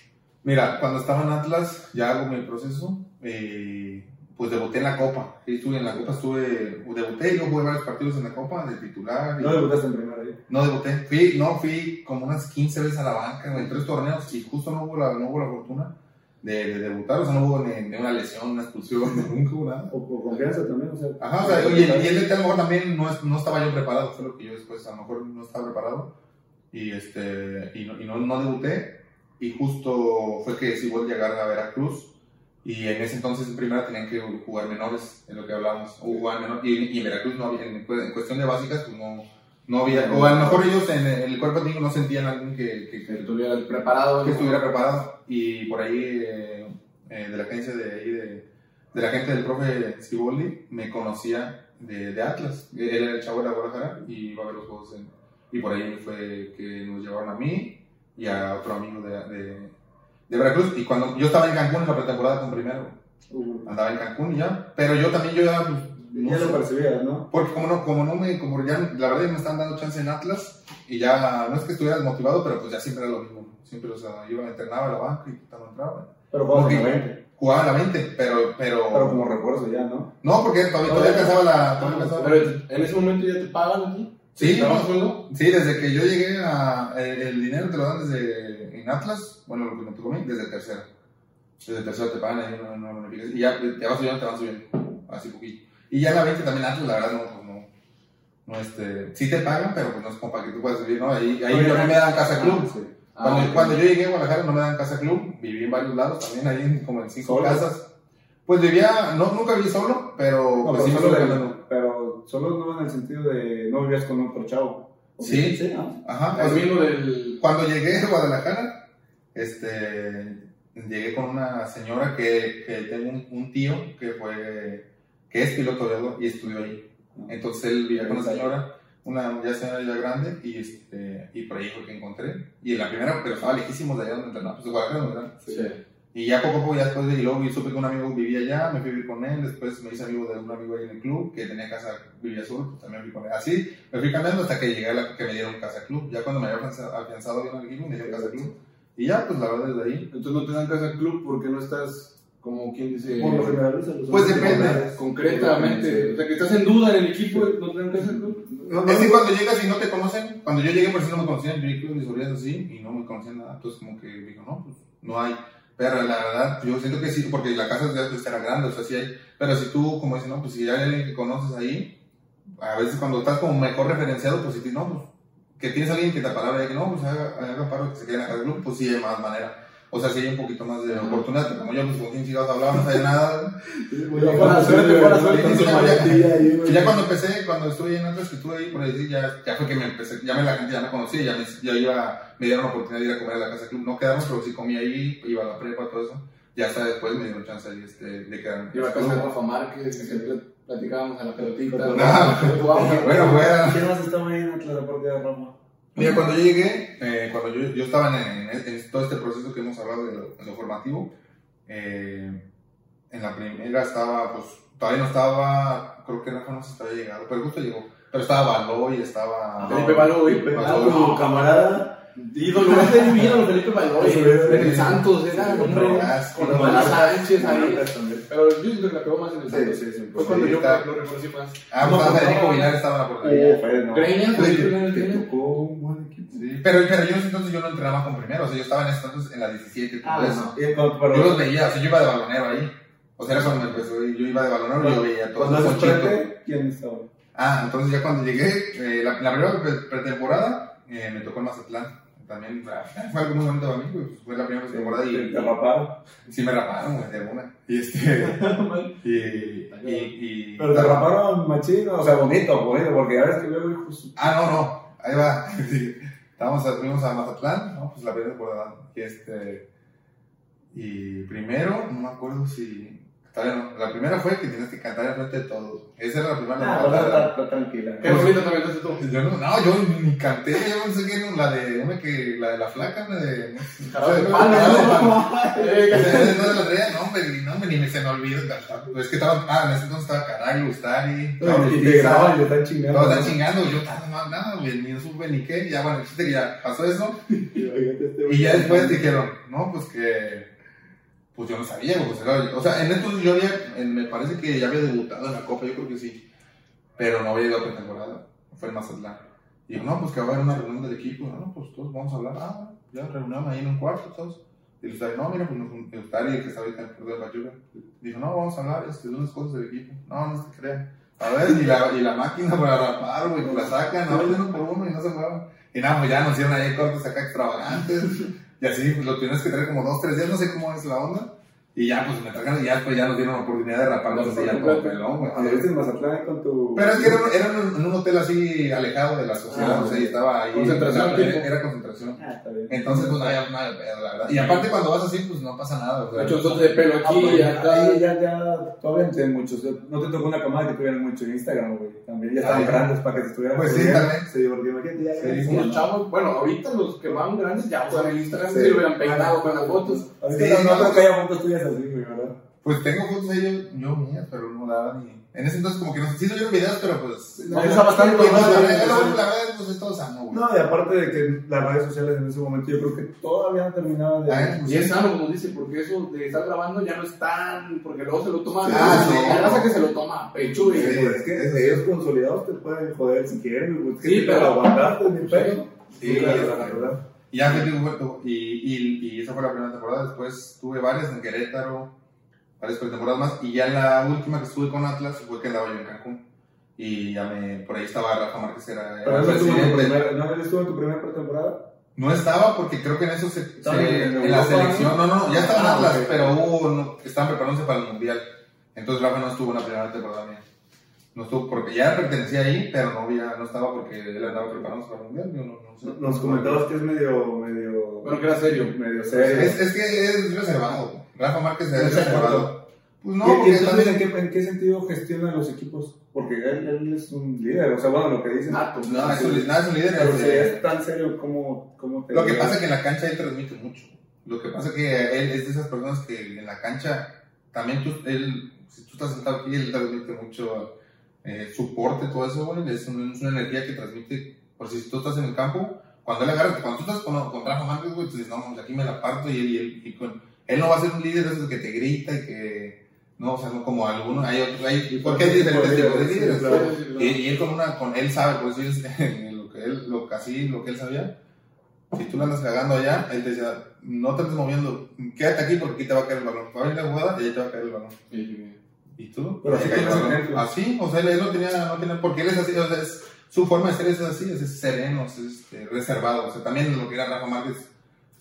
S2: Mira, cuando estaba en Atlas, ya hago mi proceso, eh, pues debuté en la Copa. Estuve en la Copa, estuve, debuté y luego jugué varios partidos en la Copa de titular. y-
S1: No debutaste en primera ahí.
S2: no debuté, fui, no, fui como unas 15 veces a la banca en tres torneos y justo no hubo la, no hubo la fortuna de, de debutar, o sea, no hubo ni, ni una lesión, una expulsión, nunca hubo nada.
S1: O por confianza también, o sea.
S2: Ajá, o sea, y, el- y el a lo mejor también no, es- no estaba yo preparado, fue lo que yo después, a lo mejor no estaba preparado y, este, y, no, y no, no debuté y justo fue que decidí llegar a Veracruz y en ese entonces en primera tenían que jugar menores, en lo que hablábamos, o jugar menor, y, y en Veracruz no había, en, en cuestión de básicas, pues no, no había, o a lo mejor ellos en el cuerpo técnico no sentían alguien que, que,
S3: Que estuviera preparado.
S2: que estuviera preparado y por ahí eh, eh, de la agencia de ahí de, de la gente del profe Ciboldi me conocía de, de Atlas él era el chavo de la Guadalajara y iba a ver los juegos en- y por ahí fue que nos llevaron a mí y a otro amigo de, de, de Veracruz y cuando yo estaba en Cancún en la pretemporada con primero
S1: Uh,
S2: andaba en Cancún y ya pero yo también yo ya pues, no
S1: ya
S2: sé,
S1: lo percibías, ¿no?
S2: porque como no, como no me, como ya, la verdad ya me están dando chance en Atlas, y ya, no es que estuviera desmotivado, pero pues ya siempre era lo mismo, siempre, o sea, iba, entrenaba a la banca y puta, no entraba.
S1: Pero
S2: Ok.
S1: la 20.
S2: Jugaba a la 20, pero, pero,
S1: Pero como refuerzo ya, ¿no?
S2: no, porque todavía, todavía alcanzaba la, todavía
S3: Pero en ese momento ya te pagan ti.
S2: Sí,
S3: ¿Te daban
S2: no. sí, desde que yo llegué a, el, el dinero te lo dan desde, en Atlas, bueno, lo que me tocó a mí, desde tercero. Desde tercero te pagan ahí una, una bonificación, y ya te vas subiendo, te van subiendo, así poquito. Y ya la 20 también Atlas, la verdad, no, no, no, este, sí te pagan, pero pues no es como para que tú puedas subir, ¿no? Ahí, ahí
S1: Oye,
S2: también me dan casa club.
S1: Ah, sí.
S2: Cuando,
S3: Ah,
S2: cuando yo llegué a Guadalajara no me dan casa club, viví en varios lados también, ahí como en cinco
S1: ¿Solo?
S2: casas. Pues vivía, no, nunca viví solo, pero
S1: No,
S2: pues
S1: pero,
S2: sí me
S1: solo
S2: fui
S1: de-
S2: cambiando.
S1: pero solo no en el sentido de no vivías con otro chavo.
S2: Sí.
S1: sí, ¿no?
S2: Ajá,
S3: Al
S2: pues,
S3: mismo del.
S2: cuando llegué a Guadalajara, este, llegué con una señora que, que tengo un, un tío que fue, que es piloto de avión y estudió ahí. Entonces él vivía con una señora, una ya señora ya grande, y, este, y por ahí fue que encontré. Y en la primera, pero estaba lejísimos de allá donde entrenaba, pues de Guadalajara donde entrenaba.
S3: Sí.
S2: Y ya poco a poco, ya después de, y luego supe que un amigo vivía allá, me fui a vivir con él, después me hice amigo de un amigo ahí en el club, que tenía casa, vivía solo, pues también fui con él. Así, me fui cambiando hasta que llegué a la, que me dieron casa club. Ya cuando me había afianzado, afianzado bien al equipo, me dieron casa club. Y ya, pues la verdad, desde ahí.
S3: Entonces no te dan casa club porque no estás, como quien dice,
S1: Por lo general,
S2: Pues depende.
S3: concretamente. O sea, que estás en duda en el equipo, no te dan casa club.
S1: No, no,
S2: es que cuando llegas y no te conocen, cuando yo llegué por si no me conocían, yo llegué con mis sobrinas así y no me conocían nada. Entonces, como que digo, no, pues no hay. Pero la verdad, yo siento que sí, porque la casa ya pues, era grande, o sea, sí hay. Pero si tú, como dices, no, pues si hay alguien que conoces ahí, a veces cuando estás como mejor referenciado, pues si no, pues que tienes alguien que te palabra y que no, pues haga, haga paro que se quede en la casa del club, pues sí hay más manera. O sea, sí hay un poquito más de oportunidad, pero como yo, pues con quién chingados hablaba, no sabía nada.
S1: Ahí,
S2: ya cuando empecé, cuando estuve en que estuve ahí, por decir, ya, ya fue que me empecé, ya me, la gente ya me conocía, ya, me, ya iba, me dieron la oportunidad de ir a comer a la casa club. No quedamos, pero sí comí ahí, iba a la prepa, todo eso. Ya hasta después me dieron chance de, este, de quedarme.
S3: Iba a casa de Rafa Márquez, que siempre platicábamos a la pelotita.
S2: No,
S3: Jugábamos a-
S2: bueno, fuera.
S1: ¿Quién más estaba ahí en Atlas aparte de Roma?
S2: Mira, cuando yo llegué, eh, cuando yo, yo estaba en, en- en todo este proceso que hemos hablado de lo, de lo formativo, eh, en la primera estaba, pues, todavía no estaba, creo que Rafa no se estaba llegado, pero justo llegó. Pero estaba Baloy, estaba...
S3: Felipe Baloy.
S1: Tu camarada.
S3: Ídolo, ese es mi ídolo, Felipe Baloy. El Santos, era el hombre. Con Sánchez ahí. Pero yo siento que la pegó más en el
S1: Sí, sí, sí.
S3: Fue cuando
S2: Sí,
S3: yo
S2: está.
S3: lo reconocí más.
S2: Ah, pues estaba Federico Vilar, estaba
S1: Te tocó un buen equipo.
S2: Sí, pero, pero yo en ese entonces yo no entrenaba con primero, o sea, yo estaba en ese entonces en la 17,
S3: Ah,
S2: entonces,
S3: no.
S1: Y cuando- pero-
S2: yo los veía, o sea, yo iba de balonero ahí. O sea, era cuando me empezó, yo iba de balonero y yo veía todo
S1: Cuando
S2: eso.
S1: haces ¿quién estaba?
S2: Ah, entonces ya cuando llegué, eh, la, la primera pre- pretemporada, eh, me tocó el Mazatlán. También fue algo muy bonito para mí, pues, fue la primera pretemporada
S1: Te
S2: y,
S1: te raparon.
S2: sí me raparon, güey, de una. Y este, y, y, y,
S1: Pero te raparon machín, o sea, bonito, bonito, porque ya ves que luego hijos.
S2: Ah, no, no, ahí va. Sí. Estábamos, a- fuimos a Mazatlán, ¿no? Pues la primera temporada. Y este. Y primero, no me acuerdo si. Todavía no, La primera fue que tienes que cantar en frente de todos. Esa era la primera
S1: Ah,
S2: temporada.
S1: está, tranquila.
S3: Qué bonito también entonces tú.
S2: Yo no, no, yo ni, canté, yo no sé qué, no, la de, una que, la de la flaca, la de.
S3: Palo, ¿no?
S2: No no, hombre, no, hombre, siempre ni me se me olvida. Es que estaba, ah, en ese entonces estaba Caray, Ustari,
S1: Y te
S2: Pizza,
S1: graban y le están chingando.
S2: están chingando, yo estaba no, nada, ni supe ni qué, y ya bueno, que ya pasó eso,
S1: este
S2: y ya después dijeron, no, pues que, pues yo no sabía, güey, pues, o sea, en estos yo había, en- me parece que ya había debutado en la Copa, yo creo que sí, pero no había ido a pretemporada, fue en Mazatlán. Y dijo, no, pues que va a haber una reunión del equipo, no, pues todos vamos a hablar, ah, ya reunión ahí en un cuarto, todos. Y el Ustari, no, mira, pues el Ustari, que está ahorita en el de Pachuca, dijo, no, vamos a hablar este, de unas cosas del equipo. No, no se crean. A ver, y la, y la máquina para rapar, güey, la sacan, no, uno por uno y no se muevan. Y nada, pues ya nos hicieron ahí cortes acá extravagantes. Y así, pues lo tienes que tener como dos, tres días, no sé cómo es la onda. Y ya, pues me trajeron y ya después ya nos dieron la oportunidad de raparnos así ya todo pelón, güey.
S1: En Mazatlán con tu.
S2: Pero es que era, era en un hotel así alejado de la sociedad,
S1: Ah,
S2: o sea, y estaba ahí.
S1: Concentración,
S2: era, concentración.
S1: Ah, está bien.
S2: Entonces, pues no había nada de pedo, la verdad. Y aparte, cuando vas así, pues no pasa nada. o sea,
S3: Muchos de pelo
S1: Ah,
S3: aquí
S1: pues,
S3: y acá.
S1: ahí ya, ya, todavía tienen muchos. No te tocó una camada que tuvieran mucho en Instagram, güey. También ya estaban grandes para que se estuvieran.
S2: Pues sí, también.
S1: Se. Imagínate, ya
S2: sí.
S3: Los chavos, bueno, ahorita los que van grandes ya usan el Instagram, si lo hubieran peinado con las fotos.
S1: Ahorita
S2: Sí,
S1: no, no
S2: no,
S1: creo que haya fotos tuyas así, güey, ¿verdad?
S2: Pues tengo fotos de ellos, yo mías, pero no daban ni. En ese entonces, como que no sé, sí subieron videos, pero pues.
S3: No
S2: Pues, no,
S3: ¿no?
S2: la verdad, pues es todo sano, güey.
S1: No, y aparte de que las redes sociales en ese momento yo creo que todavía no terminaban de.
S2: Ah,
S3: Y es sano, como dice, porque eso de estar grabando ya no es tan. Porque luego se lo toman.
S2: Ah, sí.
S3: La raza que se lo toma pecho y.
S1: Sí, pues, es que ellos consolidados te pueden joder si quieren, güey.
S3: Sí,
S1: pero aguantaste ni pedo.
S2: Sí. Y ya Huerto, y, y, y esa fue la primera temporada. Después tuve varias en Querétaro, varias pretemporadas más. Y ya la última que estuve con Atlas fue que andaba yo en Cancún. Y ya me, por ahí estaba Rafa Márquez, era,
S1: Pero
S2: era
S1: él estuvo en primera, ¿no? Estuvo en tu primera pretemporada.
S2: No estaba porque creo que en eso se, se-
S1: en
S2: en la selección, no, no, ya estaba en
S1: Ah,
S2: Atlas, pero hubo, no, estaban preparándose para el mundial. Entonces Rafa no estuvo en la primera temporada mía. No estuvo porque ya pertenecía ahí, pero no había, no estaba porque él andaba preparándose para el mundial. Yo no, no sé.
S1: Nos comentabas que es medio, medio,
S3: Bueno, que era serio.
S1: medio serio.
S2: Es, es que es reservado. Rafa Márquez es
S1: Es
S2: reservado. Pues no,
S1: ¿Y- ¿Y,
S2: porque
S1: entonces
S2: también-
S1: ¿en qué, en qué sentido gestiona los equipos? Porque él, él es un líder, o sea, bueno, lo que dicen.
S3: Nato.
S2: No, es un, nada, es un líder.
S1: Pero
S2: es,
S1: si
S2: eh,
S1: es tan serio, ¿cómo, cómo te
S2: Lo que pasa es que en la cancha él transmite mucho. Lo que pasa es que él es de esas personas que en la cancha también tú, él, si tú estás sentado aquí, él transmite mucho eh, soporte, todo eso, güey. Es, un- es una energía que transmite. Por si tú estás en el campo, cuando él agarra, cuando tú estás con, con Rafa Márquez, güey, tú dices, no, aquí me la parto y él, y él, y con, él no va a ser un líder de esos que te grita y que. No, o sea, no como algunos, hay otros, hay, porque hay diferentes tipos de líderes.
S1: claro.
S2: Y, y él con una, con él sabe, por eso es lo que él, lo que así, lo que él sabía. Si tú la andas cagando allá, él te decía, no te estés moviendo, quédate aquí porque aquí te va a caer el balón. Va a venir la jugada y ahí te va a caer el balón. ¿Y tú?
S1: Pero así
S2: cayó. Así, o sea, él, no tenía, no tenía, porque él es así, o sea, es, su forma de ser es así, es, es sereno, es este, reservado. O sea, también lo que era Rafa Márquez,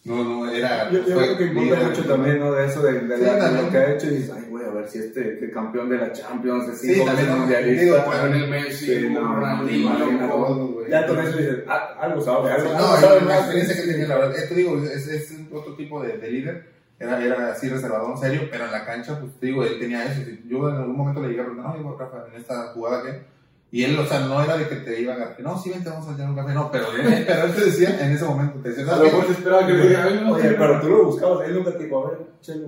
S2: no, no era.
S1: Yo, yo creo que importa mucho también, ¿no? De eso, de, de
S2: Sí,
S1: la- de
S2: también.
S1: lo que ha hecho. Y dices, ay, güey, a ver si este, que campeón de la Champions, de
S2: Sí,
S1: cinco
S2: también,
S1: veces
S2: ¿no?
S1: mundialista.
S2: Digo,
S3: Messi,
S1: Sí, no,
S3: Ronaldinho,
S2: güey.
S1: Ya con eso dices, ah, algo sabe, algo,
S2: No,
S1: algo sabe
S2: la experiencia que tenía, la verdad, te digo, es, es otro tipo de, de líder, era, era así reservado, en serio, pero en la cancha, pues te digo, él tenía eso. Yo en algún momento le llegué a preguntar, no, Rafa, en esta jugada que. Y él, o sea, no era de que te iba a no, sí, vente, vamos a echar un café, no, pero, él- pero él te decía, en ese momento, te decía, ¿sabes
S3: se esperaba que le diga, "Ay, no,
S1: Oye, pero tú lo buscabas, él nunca te dijo, a ver,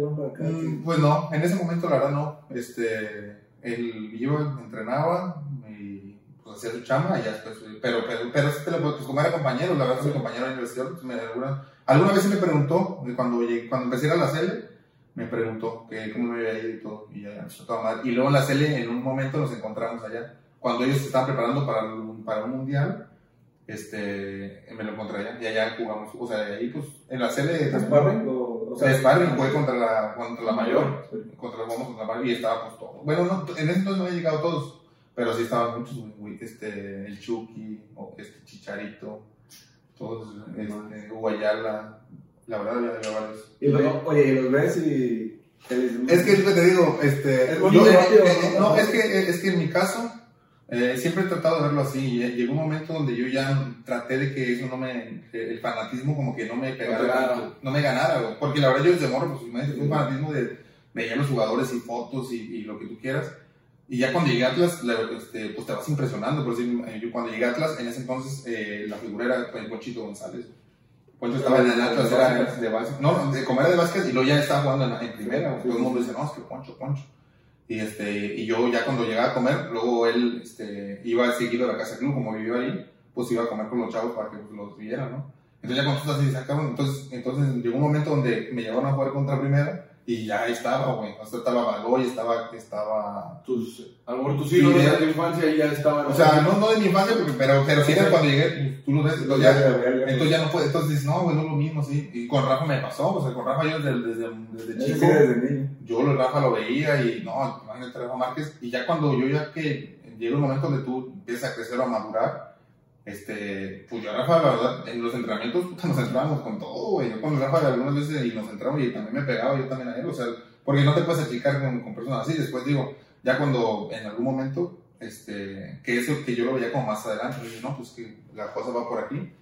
S1: ven para acá.
S2: Mm, Pues no, en ese momento la verdad no. Este, él iba, entrenaba y pues hacía su chamba y ya después. Pero, pero, pero lo pues como era compañero, la verdad, mi compañero de la universidad, pues, me, alguna, alguna vez me preguntó, cuando, cuando empecé a ir a la CL, me preguntó que cómo me veía ir y todo. Y ya empezó a tomar. Y luego en la CL, en un momento nos encontramos allá. Cuando ellos se estaban preparando para, el- para un mundial, este, me lo encontré allá y allá jugamos. O sea, ahí pues en la CL.
S1: ¿Es sparring o, o
S2: sea, sparring fue contra la, contra la mayor, contra la jugamos contra la mayor y estábamos todos. Bueno, no, en ese entonces no habían llegado todos, pero sí estaban muchos, este, el Chucky, o este Chicharito, todos, este, Guayala, la verdad había, varios.
S1: Y luego, oye, y los ves y.
S2: Es que es lo que te digo, este,
S1: Es
S2: yo, eh, eh,
S1: ¿no?
S2: no, es que, es que en mi caso, eh, siempre he tratado de verlo así, y eh, llegó un momento donde yo ya traté de que eso no me, el fanatismo como que no me pegara,
S3: No
S2: no me ganara, güey. porque la verdad yo desde morro, pues imagínate, fue un fanatismo de veía los jugadores y fotos y, y lo que tú quieras, y ya cuando llegué a Atlas, la- este, pues te vas impresionando, por decir, eh, yo cuando llegué a Atlas, en ese entonces eh, la figura era el Conchito González, Poncho estaba en el Atlas, era de básquet. No, de, como era de básquet y luego ya estaba jugando en, en primera. Todo el mundo dice, no, es que Poncho, Poncho. Y, este, y yo ya cuando llegaba a comer, luego él este, iba seguido a la casa club, como vivió ahí, pues iba a comer con los chavos para que pues, los vieran, ¿no? Entonces ya cuando estás así, sacaban, entonces, entonces llegó un momento donde me llevaron a jugar contra primera y ya estaba, güey. O sea, estaba Baloy, estaba, estaba...
S3: Tus, a lo mejor tus
S2: Sí,
S3: de tu infancia ya estaban.
S2: O sea, no, no de mi infancia, porque- pero, pero sí era cuando llegué, tú lo ves, entonces ya, entonces ya no puede, entonces dices, no, güey, no es lo mismo, sí. Y con Rafa me pasó, o sea, con Rafa yo desde, desde, desde
S1: Sí,
S2: chico,
S1: desde niño.
S2: yo lo Rafa lo veía y no, imagínate Rafa Márquez, y ya cuando yo ya que llega un momento donde tú empiezas a crecer o a madurar, este, pues yo a Rafa, la verdad, en los entrenamientos puta, nos entrábamos con todo, güey. Yo con Rafa algunas veces y nos entramos y también me pegaba yo también a él, o sea, porque no te puedes achicar con, con personas así. Después digo, ya cuando en algún momento, este, que eso que yo lo veía como más adelante, dije, no, pues que la cosa va por aquí.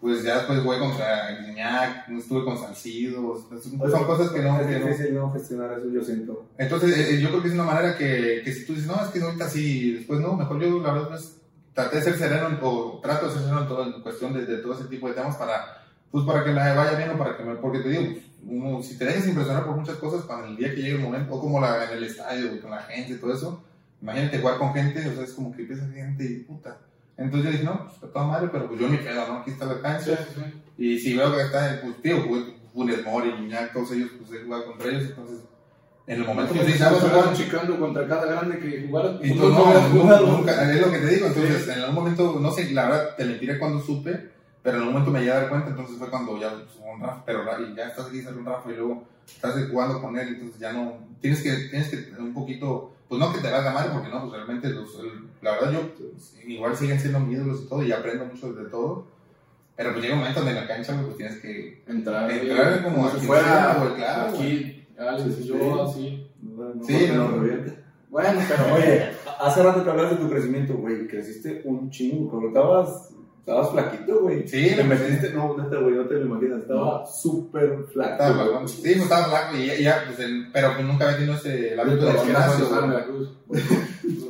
S2: Pues ya después jugué contra Guiñac, estuve con Salcido, son son cosas que no,
S1: Es
S2: que no,
S1: difícil no gestionar eso, yo siento.
S2: entonces, eh, eh, yo creo que es una manera que, que si tú dices, no, es que ahorita sí, después no, mejor yo la verdad pues traté de ser sereno en- o trato de ser sereno en, todo, en cuestión de, de todo ese tipo de temas para, pues para que me vaya bien o para que me, porque te digo, uno, si te dejas impresionar por muchas cosas, para el día que llegue el momento, o como la, en el estadio, con la gente y todo eso, imagínate jugar con gente, o sea, es como que empieza gente y puta. Entonces yo dije, no, pues toda madre, pero pues yo ni pedo, ¿no? Aquí está la cancha. Y si veo que está, pues tío, Funes Mori, Guiñac, todos ellos, pues he jugado contra ellos, entonces en el momento pues sí,
S3: Estamos
S2: sabes jugar.
S3: chicando contra cada grande que jugara.
S2: Y tú
S3: Pues,
S2: no,
S3: hubieras
S2: nunca, es lo que te digo, entonces en algún momento, no sé, la verdad te mentiré cuando supe, pero en algún momento me llegué a dar cuenta, entonces fue cuando ya, pues, un Rafa, pero ya estás aquí, un Rafa y luego estás jugando con él, entonces ya no, tienes que, tienes que tener un poquito, pues no que te valga madre, porque no, pues realmente los, el- la verdad yo, pues, igual siguen siendo mis ídolos y todo, y aprendo mucho de todo, pero pues llega un momento donde en la cancha, pues tienes que
S3: Entrar,
S2: Entrar como
S3: si fuera
S2: claro,
S3: aquí, Alex,
S1: Sí,
S3: yo
S1: sí.
S3: así.
S1: No, no,
S2: Sí,
S1: no,
S2: no.
S3: Bueno,
S1: Pero oye, hace rato que hablas de tu crecimiento, güey. Creciste un chingo, pero estabas, estabas flaquito, güey.
S2: Sí,
S1: te metiste, no, neta, güey, no te lo imaginas. Estaba súper flaco.
S2: Sí, estaba flaco y ya, ya, pues, el- pero pues nunca había tenido ese, el hábito de gimnasio. güey.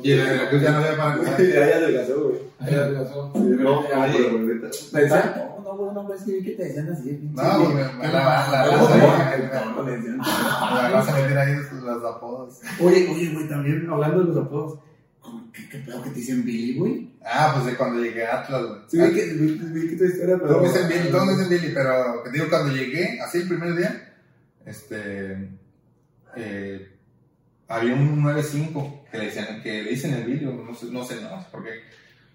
S2: Y en Veracruz ya no había para comer.
S1: Güey, ahí adelgazó, güey.
S3: Ahí adelgazó.
S1: No, no, no, güey, no, es que que te decían así.
S2: No, güey, me- la la
S1: No,
S2: raza
S1: el cabrón, le decían.
S2: la raza me tiene ahí los apodos.
S1: Oye, oye, güey, también hablando de los apodos. ¿cómo- ¿Qué, qué pedo que te dicen Billy, güey?
S2: Ah, pues de cuando llegué a Atlas, güey.
S1: Sí, vi que, vi, vi que tu historia, pero.
S2: Todos me dicen Billy, todos me dicen Billy, pero te digo, cuando llegué, así el primer día, este, eh, había un 9-5 que le decían, que le dicen el Billy, no sé, no sé, no sé por qué.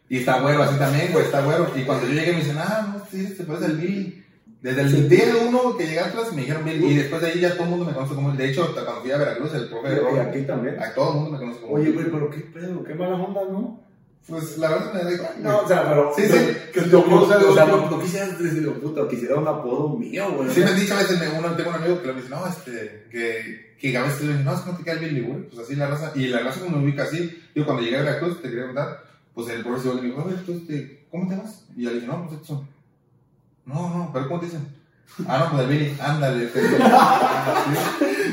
S2: Y está güero, así también, güey, está güero. Y cuando yo llegué me dicen, ah, no, sí, te parece el Billy. Desde el día uno que llegué a Atlas me dijeron Billy. Y después de ahí ya todo el mundo me conoce como él. De hecho, hasta cuando fui a Veracruz, el profe de
S1: Y aquí también.
S2: a todo el mundo me conoce como
S1: Oye, güey, pero qué pedo, qué mala onda, ¿no?
S2: Pues la verdad me da igual.
S1: No, o sea, pero.
S2: Sí, sí.
S1: Que te o sea, no, quisieras decirlo, puta, quisiera un apodo mío, güey.
S2: Sí me han dicho a veces, me, uno, tengo un amigo que le dice, no, este, que, que a veces le dicen, no, es que no te queda el Billy, güey. Pues así la raza, y la raza como me ubica así. Yo cuando llegué a Veracruz, te quería contar, pues el profesor le dijo, a ver, tú, este, ¿cómo te llamas? Y yo le dije, no, pues Edson. No, no, pero ¿cómo te dicen? Ah, no, pues el Billy, ándale.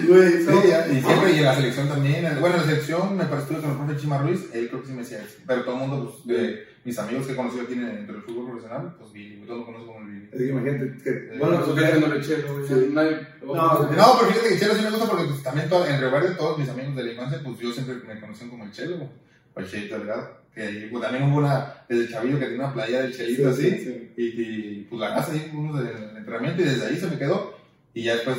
S1: Güey,
S2: Sí, ya, y siempre, y en la selección también. Bueno, en la selección me pareció con el profe Chima Ruiz, él creo que sí me decía eso. Pero todo el mundo, pues, de mis amigos que he conocido aquí en el, entre el fútbol profesional, pues Billy, todo lo conozco como el Billy.
S1: Es que imagínate que.
S2: Eh,
S1: Bueno,
S3: Pues
S1: pues
S3: ya
S1: ya.
S3: no le eché, güey. Nadie.
S1: No,
S2: No, pero fíjate que Chelo sí me gusta porque pues, también todo, en Río Verde todos mis amigos de la infancia, pues yo siempre me conocían como el Chelo, o el Chelito Delgado. Que pues, también hubo una, desde Chavillo que tenía una playa del Chelito así,
S1: sí.
S2: y, y, pues la casa ahí, unos del entrenamiento, y desde ahí se me quedó. Y ya después,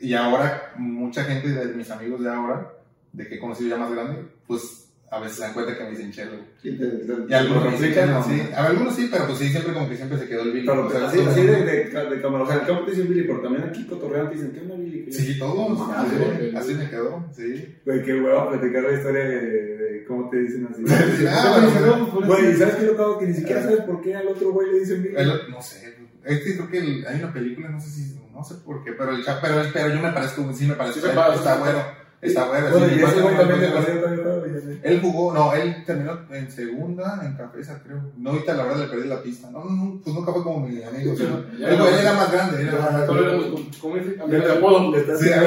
S2: y ahora, mucha gente de mis amigos de ahora, de que he conocido ya más grande, pues a veces se dan cuenta que me dicen Chelo.
S1: Y te- te-
S2: Y algunos
S1: replican,
S2: sí. A algunos sí, pero pues sí, siempre como que siempre se quedó el Billy.
S1: Pero
S2: O sea,
S1: así,
S2: todo-
S1: así de, de, de cámara. O sea, campo te dicen Billy, pero también aquí cotorreando te dicen, ¿qué onda, Billy? ¿Qué
S2: Sí, todos.
S1: Ah,
S2: así,
S3: sí.
S2: así me quedó, sí.
S1: Güey, qué huevo platicar la historia de, de cómo te dicen así.
S2: Ah,
S1: Güey, ¿sabes qué lo? Que ni siquiera sabes por qué al otro güey le dicen Billy.
S2: El- no sé, es que creo que el- hay una película, no sé si, no sé por qué, pero el pero, pero yo me parezco, sí me parezco,
S3: Sí
S2: está bueno, está bueno.
S1: Bueno,
S2: sí,
S1: ese también de también sé.
S2: Él jugó, no, él terminó en segunda, en cabeza, creo. No, ahorita la verdad le perdí la pista. No, no, pues nunca fue como mi amigo. sea,
S3: Ya,
S2: él,
S3: no.
S2: él era más grande, era más grande.
S3: éramos como- como ese, cambiar de apodo.
S2: Sí, a mí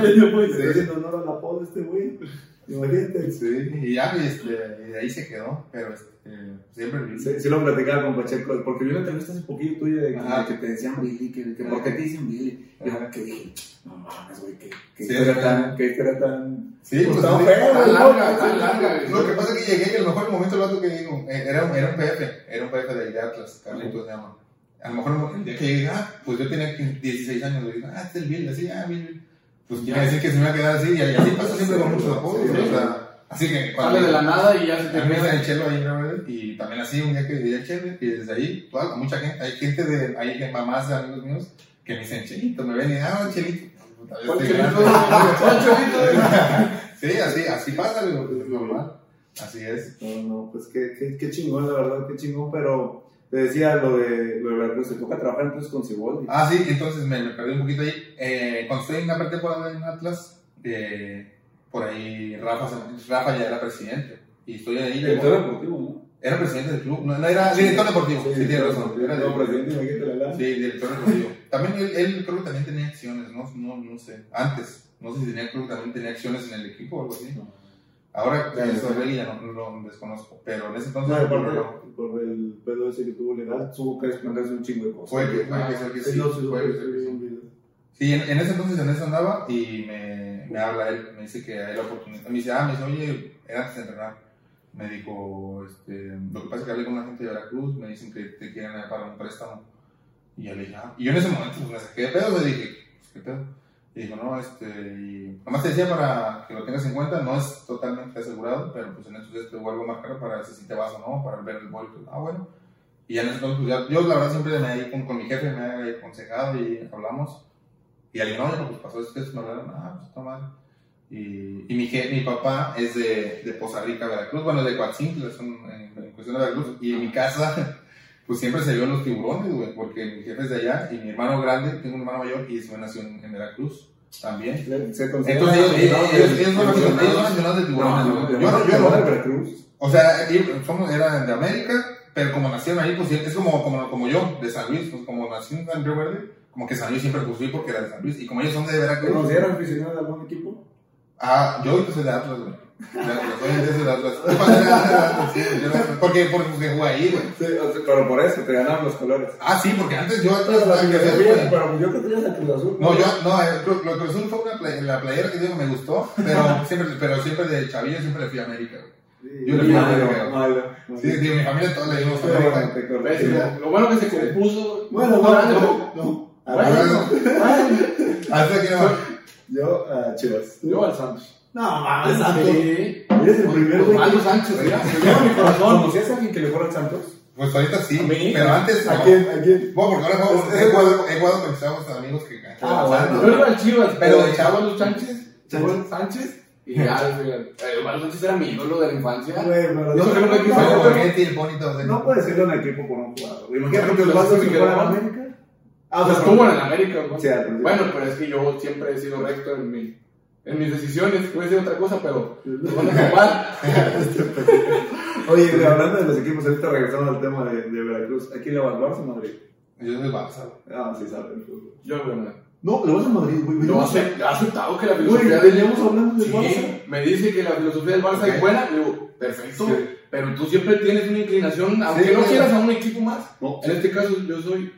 S2: me Sí.
S1: haciendo honor al apodo este güey. Imagínate.
S2: Sí, y ya, y, este, y de ahí se quedó, pero este, siempre vi.
S1: Sí, sí lo platicaba con Pacheco, porque vi una entrevista hace poquito tuya de,
S2: Ajá.
S1: que te decían Billy, que, que ¿por qué te dicen Billy? Y yo que dije, no mames, güey, que, que
S2: Sí, es
S1: tan, que historia tan...
S2: Sí, pues
S1: tan fea,
S3: Tan larga, tan larga.
S2: Lo que pasa es que llegué y a lo mejor el momento vato que digo, eh, era, un- era un PF, era un PF de, Atlas, Carlitos se llama. A lo mejor el día que llegué, ah, pues yo tenía 16 años, le digo, ah, este es el Bill, así, ah, Bill. Pues ya decir que se me va a quedar así, y así pasa siempre con muchos apodos,
S1: Sí,
S2: o sea, así que
S3: Sale de la nada y ya se te
S2: a mí me
S3: empieza.
S2: el chelo ahí, ¿no? Y también así, un día que llegué al chelo, y desde ahí, toda, mucha gente, hay gente de, hay mamás de amigos míos que me dicen, chelito, me ven y, ah, chelito.
S3: ¿Cuál
S2: este
S3: chelito?
S2: grande.
S3: ¿Cuál chelito?
S2: Sí, así, así pasa, es normal. Así es.
S1: No, no, pues qué, qué, qué chingón, la verdad, qué chingón, pero te decía lo de, lo de Veracruz, se toca trabajar entonces con Ciboldi.
S2: Ah, sí, entonces me, me perdí un poquito ahí. Eh, cuando estoy en la pretemporada en Atlas, eh, por ahí Rafa, Rafa ya era presidente. Y estoy ahí.
S1: Director deportivo, ¿no?
S2: Era presidente del club, no, no era director deportivo, sí, tiene razón. Era
S1: No, presidente, imagínate la lana.
S2: Sí, director deportivo. También él, él creo que también tenía acciones, no, no, no sé, antes. No sé si tenía, creo que también tenía acciones en el equipo o algo así. Ahora,
S1: Ya,
S2: eso de ya no, no lo desconozco, pero en ese
S1: No,
S2: entonces no,
S1: por el pedo ese que tuvo legal, tuvo que desprenderse un chingo de cosas.
S2: Fue que- fue que ser que
S1: Sí,
S2: sí,
S1: no, sí,
S2: fue
S1: sí,
S2: que ser que
S1: sí,
S2: sí.
S1: sí.
S2: Sí, en, en ese entonces en eso andaba y me, me habla él, me dice que hay la oportunidad. Me dice, ah, me dice, oye, era antes de entrenar. Me dijo, este, lo que pasa es que hablé con una gente de Veracruz, me dicen que te quieren para un préstamo. Y yo le dije, ah, y yo en ese momento pues, me saqué de pedo, le dije, pues, ¿qué pedo? Y dijo, no, este, y nomás te decía para que lo tengas en cuenta, no es totalmente asegurado, pero pues en estos días te vuelvo a marcar para si te vas o no, para ver el vuelto. Ah, bueno. Y ya entonces, pues, ya- yo la verdad siempre me con, con mi jefe, me he aconsejado y hablamos. Y al no, no, pues pasó esto, esto, me hablaron, ah, pues está mal. Y, y mi, mi papá es de, de Poza Rica, Veracruz, bueno, de Coatzintle, en, en cuestión de Veracruz. Y en mi casa, pues siempre se vio los tiburones, güey, porque mi jefe es de allá y mi hermano grande, tengo un hermano mayor y se nació en, en Veracruz también.
S1: Se
S2: Entonces ellos, ellos, son aficionados- de tiburones,
S1: no,
S2: Yo
S1: no,
S2: yo
S1: no, Veracruz.
S2: O sea, somos, eran de América, pero como nacieron ahí, pues es como, como, como yo, de San Luis, pues como nací en San Río Verde, como que San Luis siempre pues fui porque era de San Luis. Y como ellos son de Veracruz.
S1: ¿Conocieron aficionado de algún equipo?
S2: Ah, yo soy de Atlas, güey. Porque, porque jugué ahí, güey.
S1: Sí, pero por eso te ganaron los colores.
S2: Ah, sí, porque antes yo Atlas
S1: la pero yo creo que tienes a Cruz Azul.
S2: No, yo, no, eh, Cruz- lo que Cruz Azul fue una play- la playera que digo me gustó, pero siempre, pero siempre de chavillo siempre le fui a América, güey. Yo le fui a América.
S1: malo.
S2: Sí, digo, mi familia toda le dimos a
S1: bueno,
S2: América.
S3: Lo- bueno que se compuso.
S1: Bueno, no, no, no. A ver,
S2: Bueno.
S1: bueno.
S2: Hasta que no.
S1: Yo a Chivas.
S3: Yo al Santos.
S1: No, mames, Santos.
S3: Sí.
S1: Eres el primer güey.
S3: Mira.
S1: mi corazón. ¿Conocías a alguien que le fuera al Santos?
S2: Pues ahorita sí,
S3: A mí,
S2: pero antes
S1: ¿A
S2: no.
S1: quién? ¿A quién?
S2: Bueno, porque ahora juego-
S1: Es-
S2: he jugado, con estábamos amigos que que
S1: Ah, bueno.
S3: Yo iba al Chivas,
S2: Pero de
S3: de
S2: chavo.
S3: Osvaldo Sánchez. Osvaldo Sánchez. Y ya, Osvaldo Sánchez era mi ídolo de la infancia. Yo
S1: no-
S3: creo que aquí
S1: no,
S2: el de-
S1: No puedes a un equipo por un jugador. Imagínate que
S3: Pero
S1: los Vascos
S3: se
S1: fueran a. América. Ah,
S3: Pues estuvo en el América, güey.
S1: Sí, al.
S3: Bueno, pero es que yo siempre he sido recto en, mi, en mis decisiones. Voy a decir otra cosa, pero van a.
S1: Oye, güey, hablando de los equipos, ahorita regresando al tema de, de Veracruz. ¿Aquí le vas Barça o Madrid?
S2: Yo soy Barça. güey.
S1: Ah, sí, sabe el fútbol.
S3: Yo, bueno,
S1: No, le vas a Madrid, güey.
S3: yo ace- he aceptado que la
S1: Güey,
S3: filosofía del
S1: veníamos hablando del Barça.
S3: Sí, me dice que la filosofía del Barça es buena. Le digo, perfecto.
S1: Sí.
S3: Pero tú siempre tienes una inclinación, aunque
S1: Sí,
S3: no quieras a un equipo más.
S1: No.
S3: En este caso, yo soy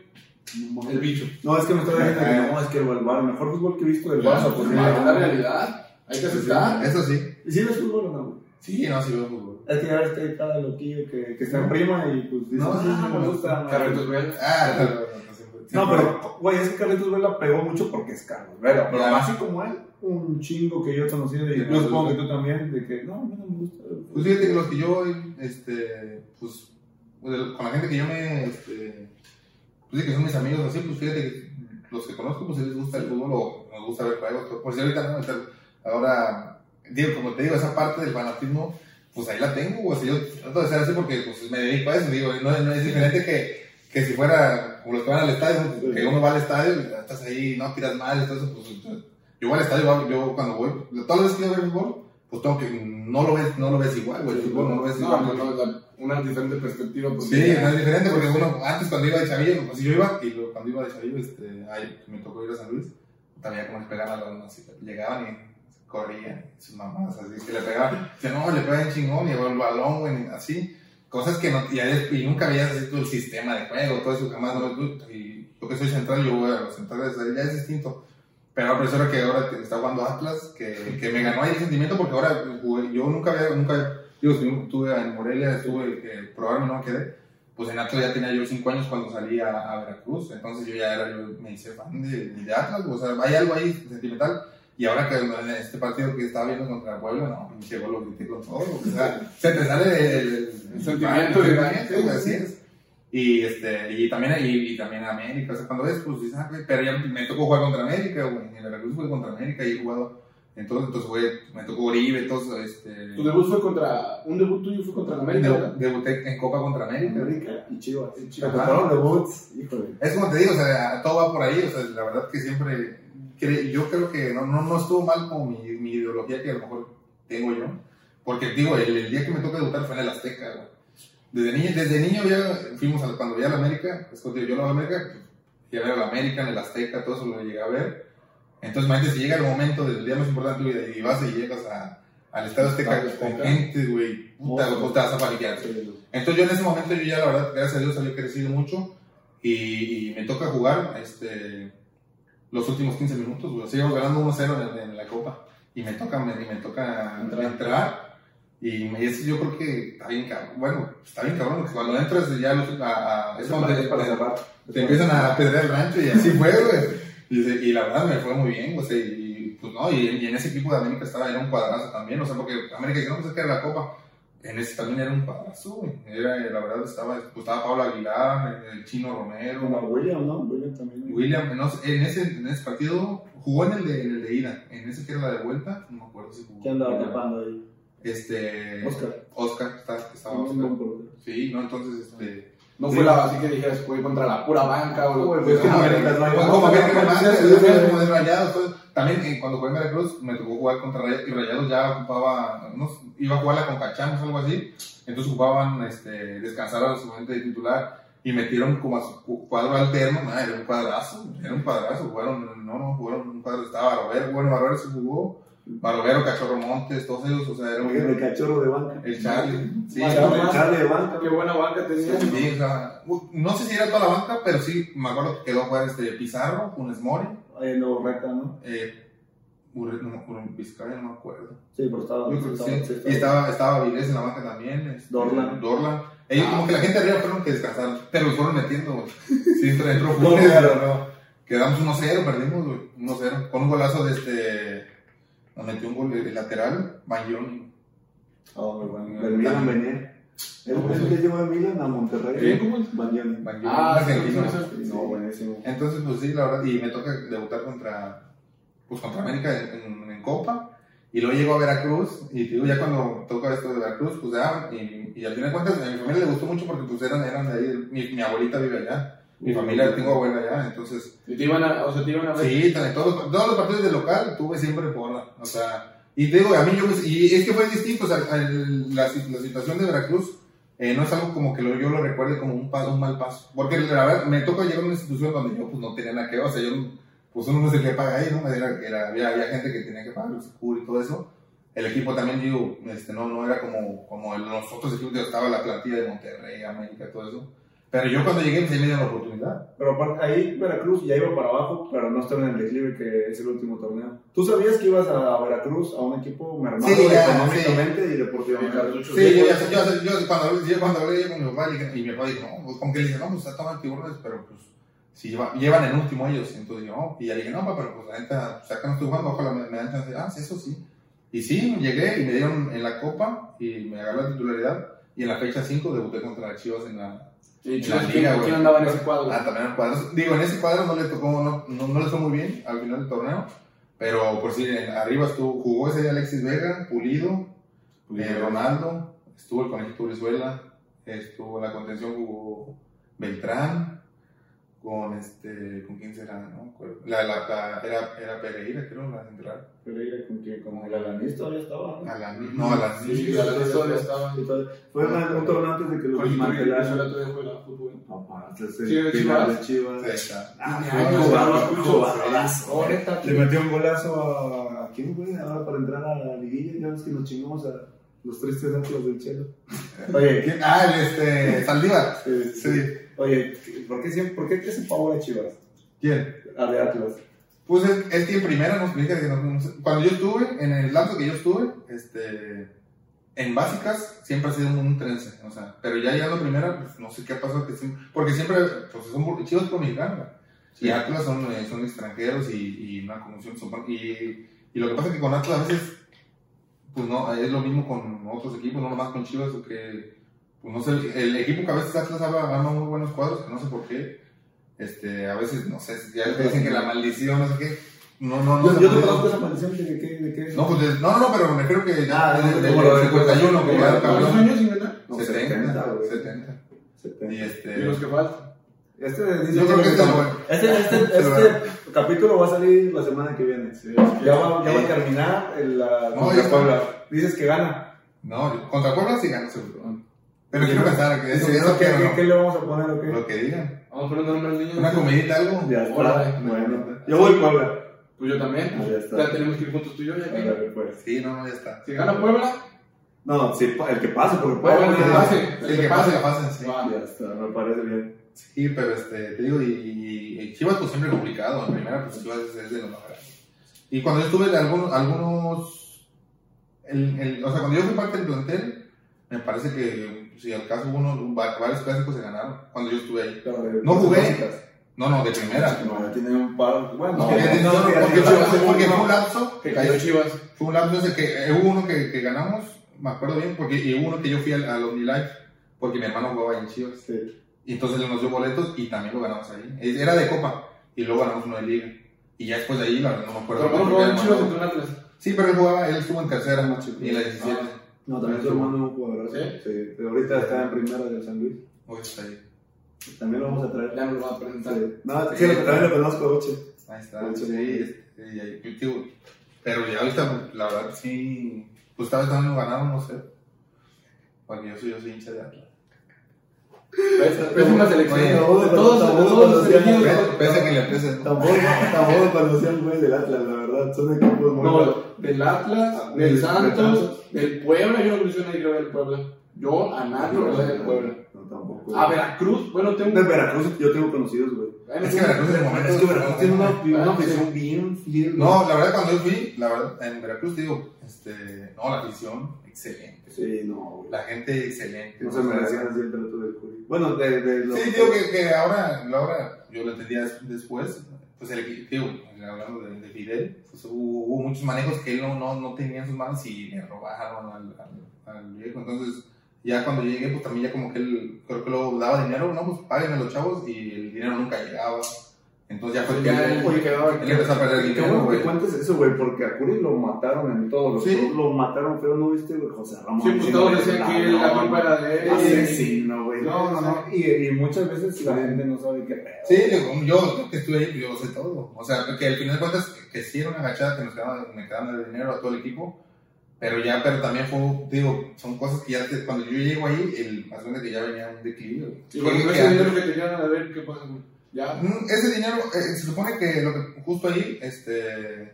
S3: el bicho.
S1: No, es que me está diciendo que no, es que el, Bar- el mejor fútbol que he visto del Barça. Pues,
S3: es la realidad. Hay que aceptar.
S2: Eso sí.
S1: ¿Y si ves fútbol o no? güey?
S2: Sí, no, sí veo fútbol.
S1: Es que ya ves que hay cada loquillo que, que está en prima y pues dice,
S2: No,
S1: sí, sí, me
S2: no,
S1: gusta.
S3: Carretos Vela.
S2: Ah, no, no, no, no,
S1: No, pero, güey, es que Carlitos Vela pegó mucho porque es Carlos Vela. Pero así como él, un chingo que yo he conocido y yo
S2: no,
S1: supongo que tú también, de que no, a mí no me gusta.
S2: Pues fíjate que los que yo, este, pues, con la gente que yo me, este, pues sí que son mis amigos así, pues fíjate que los que conozco, pues les gusta el fútbol o nos gusta ver juegos. Por si ahorita no, ahora, digo, como te digo, esa parte del fanatismo, pues ahí la tengo, o sea, yo trato de ser así porque pues me dedico a eso, digo, no, no es diferente que, que si fuera como los que van al estadio, que uno va al estadio y estás ahí, no tiras mal, entonces, pues, yo voy al estadio, yo cuando voy, todas las veces que yo veo fútbol, pues tengo que, no lo ves, no lo ves igual, güey, el fútbol no lo ves igual.
S3: no, no, una diferente perspectiva. porque-
S2: Sí, no es diferente porque uno, antes cuando iba de chavillo, pues yo iba, y luego cuando iba de chavillo, este, ahí me tocó ir a San Luis, también como les pegaban a los, así, llegaban y corría, sus mamás, así que le pegaba, dice, no, le pegan chingón, y el balón, güey, así, cosas que no, y, y nunca veías así todo el sistema de juego, todo eso, jamás, no, y yo que soy central, yo voy a los centrales, ya es distinto, pero ahora prefiero que ahora está jugando Atlas, que, que me ganó ahí el sentimiento, porque ahora jugué- yo nunca había, nunca, digo, estuve en Morelia, estuve, que probarme no me quedé, pues en Atlas ya tenía yo 5 años cuando salí a, a Veracruz, entonces yo ya era, yo me hice fan de, de Atlas, o sea, hay algo ahí sentimental, y ahora que en este partido que estaba viendo contra Puebla, no, me llegó lo grité con todo, o sea, se te sale el, el-
S3: El sentimiento de-
S2: sentimiento, güey, así es. Y, este, y también, y, y también América, o sea, cuando ves, pues dices, ah, pero ya me tocó jugar contra América, güey, en Veracruz jugué contra América y he jugado, entonces, entonces, güey, me tocó Oribe, entonces, este...
S3: Tu debut fue contra. Un debut tuyo fue contra América,
S2: Debu-. Debuté en Copa contra América.
S1: América y Chivas.
S3: Y Chivas.
S1: tocaron debuts, híjole.
S2: Es como te digo, o sea, todo va por ahí, o sea, la verdad que siempre, cre- yo creo que no, no, no estuvo mal como mi, mi ideología que a lo mejor tengo yo, porque digo, el, el día que me toca debutar fue en el Azteca, güey. Desde niño, desde niño ya fuimos a, cuando veía la América, es cuando yo lo a la América, pues, fui a ver a la América, en el Azteca, todo eso lo llegué a ver. Entonces, imagínate, si llega el momento del día más importante de tu vida y vas y llegas a, al Estadio Azteca con gente, güey, puta, pues te vas a paniquear. Entonces yo en ese momento yo ya la verdad, gracias a Dios había crecido mucho y, y me toca jugar este, los últimos 15 minutos, güey. Seguimos ganando 1-0 en, en la copa y me toca, me, y me toca
S3: Entrar.
S2: entrar. Y me- ese yo creo que está bien cabrón, bueno, está bien cabrón, porque cuando entras ya los- a, a- es
S1: para,
S2: te,
S1: es para
S2: te-
S1: cerrar.
S2: te empiezan a pedrear el rancho y así fue, güey. Y, la verdad me fue muy bien, o sea, y pues no, y, y en ese equipo de América estaba, era un cuadrazo también, o sea, porque América dice, no, pues es que era la copa. En ese también era un cuadrazo, güey. Era, la verdad, estaba, pues, estaba Pablo Aguilar, el Chino Romero,
S1: Como William, ¿no? William también.
S2: William, no en ese, en ese partido jugó en el, de, en el de ida, en ese que era la de vuelta, no me acuerdo si jugó.
S1: ¿Quién andaba tapando ahí?
S2: Este.
S1: Oscar.
S2: Oscar, está, estaba
S1: Un
S2: Oscar.
S1: portero.
S2: Sí, no, entonces, este.
S3: No fue la así que dijeras, fue contra la pura banca o
S1: Pues,
S3: como-
S1: no no, no, no, no,
S2: de Rayados. También eh, cuando jugué en Veracruz me tocó jugar contra Rayados y Rayados ya ocupaba, no iba a jugar la Concachamos o algo así. Entonces ocupaban este, descansar a su gente de titular y metieron como a su cu- cuadro alterno. era un cuadrazo, era un cuadrazo. Jugaron, no, no, jugaron un cuadro. Estaba Barovero, bueno, Barovero se jugó. Barovero, Cachorro Montes, todos ellos, o sea, era
S1: Oigan, el
S2: un,
S1: cachorro de banca.
S2: el Charlie. Sí,
S1: Ah, el Charlie de banca.
S3: Qué buena banca tenía.
S2: Sí, o sea, no sé si era toda la banca, pero sí, me acuerdo que quedó a jugar este Pizarro, Funes Mori,
S1: Ahí lo reta, ¿no?
S2: eh, Ur- no, Ur- Vizcaya, no me acuerdo.
S1: Sí, pero estaba.
S2: Yo creo que
S1: estaba-
S2: sí. Y estaba, estaba Avilés en la banca también. este,
S1: Dorlan.
S2: Dorlan. Ellos, como que la gente arriba fueron que descansaron, pero los fueron metiendo, güey. Sí, entró Funes,
S1: claro.
S2: pero no. Quedamos 1-0, perdimos, güey. 1-0. Con un golazo de este. Nos metió un gol de, de lateral, Bayón.
S1: Ah, muy bueno. Del Milan venía. ¿Es el que llevó el Milan a Monterrey?
S2: Bayón,
S3: Ah,
S2: argentino.
S3: sí, sí, sí.
S1: No, buenísimo.
S2: Entonces, pues sí, la verdad, y me toca debutar contra, pues contra América en, en- en Copa, y luego llego a Veracruz, y digo, ya cuando toca esto de Veracruz, pues ya, y, y al final de cuentas, a mi familia le gustó mucho porque pues eran, eran de ahí, mi, mi abuelita vive allá, mi familia, tengo abuela allá, entonces,
S3: Y te iban a, o sea, te iban a ver.
S2: sí, también todos, los- todos los partidos de local tuve siempre porra, o sea, y te digo, a mí yo, y es que fue distinto, o sea, el- la, la situación de Veracruz, eh, no es algo como que lo- yo lo recuerde como un, paso, un mal paso. Porque la verdad, me toca llegar a una institución donde yo pues no tenía nada que ver. O sea, yo, pues uno no sé qué paga ahí, ¿no? Era, era- había, había gente que tenía que pagar el seguro y todo eso. El equipo también, digo, este, no, no era como, como el- los otros equipos, estaba la plantilla de Monterrey, América, todo eso. Pero yo cuando llegué, pues ahí me dieron la oportunidad.
S1: Pero aparte, ahí Veracruz ya iba para abajo, pero no estaba en el declive que es el último torneo. ¿Tú sabías que ibas a Veracruz, a un equipo mermado
S2: Sí,
S1: económicamente y deportivamente?
S2: Sí,
S3: de-
S2: yo, ya, yo, yo, cuando, yo cuando hablé con mi papá, y mi papá dijo, no, pues como que le dije, no, pues tomando tiburones, pero pues si lleva- llevan el último ellos. Entonces yo, no, y ya le dije, no, papá, pero pues la neta, pues acá no estoy jugando, ojalá me, me dan chance. Ah, sí, eso sí. Y sí, llegué y me dieron en la copa y me agarró la titularidad. Y en la fecha 5 debuté contra Chivas en la,
S3: Sí,
S2: en
S3: Chivas,
S2: la
S3: ¿quién,
S2: liga, güey.
S3: quién andaba en ese cuadro?
S2: Ah, también en cuadros. Digo, en ese cuadro no le tocó, no, no, no le fue muy bien al final del torneo. Pero por si en- arriba estuvo, jugó ese día Alexis Vega, Pulido, eh, Ronaldo, estuvo el Conejito Brizuela, estuvo en la contención jugó Beltrán, con este, ¿con quién será? No. La, la, la- era, era Pereira, creo, la central.
S1: Pereira con que como el Alanis todavía estaba, ¿no?
S2: Alaní, no, Alaní.
S3: Sí, la verdad todavía estaba.
S1: Fue un un torneo antes de que
S3: Brizuela
S1: desmantelaran.
S3: todavía juega fútbol.
S1: Papá, es el
S3: Sí, Chivas.
S1: de Chivas.
S2: Está.
S1: Ah,
S3: neta,
S1: Le metió un golazo a, a quién, güey, ahora para entrar a la liguilla. Ya ves que nos chingamos a los tristes atlas del Chelo. Oye,
S2: ¿Quién? Ah, el este. Saldívar.
S1: eh,
S2: Sí.
S1: Oye, ¿por qué, siempre, ¿por qué te hace favor a Chivas?
S2: ¿Quién?
S1: A de Atlas.
S2: Pues es, es que en primera nos fíjate que no- no sé, cuando yo estuve, en el lapso que yo estuve, este, en básicas siempre ha sido un trense, o sea, pero ya llegando a primera, pues no sé qué pasó, que siempre- porque siempre, pues son por- chivos por mexicanos, y Atlas son, eh, son extranjeros y, y una conmoción, y, y lo que pasa es que con Atlas a veces, pues no, es lo mismo con otros equipos, no nomás con Chivas, que, pues no sé, el equipo que a veces Atlas arma muy buenos cuadros, que no sé por qué, este, a veces, no sé, ya te dicen que la maldición, no sé qué, no, no, no.
S1: Yo,
S2: sé
S1: yo
S2: qué.
S1: conozco esa maldición de qué, de qué es.
S2: No, pues de- no, no, no, pero me refiero que ya
S1: Ah,
S2: desde el
S1: de
S2: 51 que ya
S3: ¿Cuántos años sin ganar?
S1: No,
S2: 70,
S1: 70, güey.
S2: 70.
S1: 70.
S2: Y este.
S3: Y los que faltan.
S1: Este, dice
S2: Yo creo que está bueno.
S1: este, este, este capítulo va a salir la semana que viene. Ya va, ya va a terminar el, la
S2: No.
S1: Puebla. Dices que gana.
S2: No, contra Puebla sí ganó seguro. Pero quiero pensar que eso,
S1: ¿Qué,
S2: eso
S1: qué,
S2: ¿no?
S1: qué le vamos a poner o qué?
S2: Lo que digan.
S3: Vamos a poner nombre al niño.
S2: Una comidita, algo.
S1: Ya está. Bueno, yo voy Puebla.
S3: Pues yo también.
S1: Ah, ya está.
S3: Ya tenemos que ir juntos tú y yo. Ya que.
S1: Pues.
S2: Sí, no, no, ya está.
S3: Si gana Puebla,
S1: No, sí, el que pase, porque Puebla.
S3: el que pase.
S2: El que pase, la pasen, sí.
S1: Ya está, me parece bien.
S2: Sí, pero este, te digo, y, y- y Chivas pues siempre complicado. En primera, pues Chivas es, es de los mejores. Y cuando yo estuve de algunos, algunos el, el, o sea, cuando yo fui parte del plantel, me parece que si al caso va- varios clásicos se ganaron cuando yo estuve ahí. No jugué. No, no, de primera.
S1: No, ya tiene un par. Bueno,
S2: No, porque,
S1: no,
S2: no,
S1: no,
S2: porque,
S1: ya-
S2: fue-
S1: ya-
S2: porque fue un lapso,
S3: Que cayó Chivas.
S2: fue un lapso ese que eh, hubo uno que, que ganamos, me acuerdo bien, porque y hubo uno que yo fui al, al OmniLife, porque mi hermano jugaba ahí en Chivas.
S1: Sí.
S2: Y entonces él nos dio boletos y también lo ganamos ahí. Era de Copa y luego ganamos uno de Liga. Y ya después de ahí, la verdad, no me acuerdo.
S3: Pero
S2: porque
S3: jugó en Chivas un Atlas.
S2: Sí, pero él jugaba, él estuvo en tercera y en la 17.
S1: No, también su hermano es un jugador.
S3: ¿Sí?
S1: Sí, pero ahorita está en primera del San Luis.
S2: Uy, está ahí.
S1: También lo vamos a traer.
S3: Ya nos lo va a presentar.
S1: Sí. No, sí, lo- también lo conozco, Oche.
S2: Ahí está.
S1: Mucho
S2: Sí, y ahí, pues, pero ya ahorita, la verdad, sí. Pues tal vez también nos ganaron, no sé. Porque yo soy, yo soy hincha de Atlas.
S3: Es una selección. Todos, todos los.
S2: Pese- a que le pese.
S1: Tampoco, tampoco conocía al güey del Atlas, la verdad. Son equipos muy
S3: No, del Atlas, del
S1: Del
S3: Santos, del Puebla. Yo no conocí a del Puebla. Yo a nadie vea del Puebla.
S1: Tampoco.
S3: A Veracruz, bueno, tengo.
S1: De Veracruz yo tengo conocidos, güey.
S2: Es que Veracruz el momento.
S1: Es que Veracruz tiene una, una afición bien fiel.
S2: No, la verdad, cuando yo fui, la verdad, en Veracruz, digo, este, no, la afición, excelente.
S1: Sí, no, güey.
S2: La gente, excelente.
S1: No se merecían así el trato del Curi. Bueno, de, de los.
S2: Sí, digo que, que ahora, ahora, yo lo entendía des- después, pues el equipo, digo, hablando de, de Fidel, pues hubo, hubo muchos manejos que él no, no, no tenía en sus manos y le robaron al, al, al viejo. Entonces, ya cuando llegué, pues también ya como que él, creo que lo daba dinero, no, pues paguen a los chavos y el dinero nunca llegaba. Entonces ya fue que
S3: Ya,
S2: él, él empezó a perder
S1: Qué
S2: dinero, güey.
S1: cuentes eso, güey, porque a Curi lo mataron en todos los
S2: Sí.
S1: Lo mataron feo, ¿no viste, güey? José Ramón.
S3: Sí, pues todos decían que la culpa era de él.
S1: Asesino, güey. No, no, no. Y, y muchas veces la gente no sabe qué pedo.
S2: Sí, yo que estuve ahí, yo sé todo. O sea, que al final de cuentas, que sí era una agachada que nos quedaban, me quedaban el dinero a todo el equipo. Pero ya, pero también fue, digo, son cosas que ya, te- cuando yo llego ahí, el, más grande que ya venía un declive.
S3: bueno,
S2: Que-
S3: ese
S2: que
S3: dinero que tenían, a ver qué pasa. Ya.
S2: Mm, Ese dinero, eh, se supone que lo que justo ahí, este,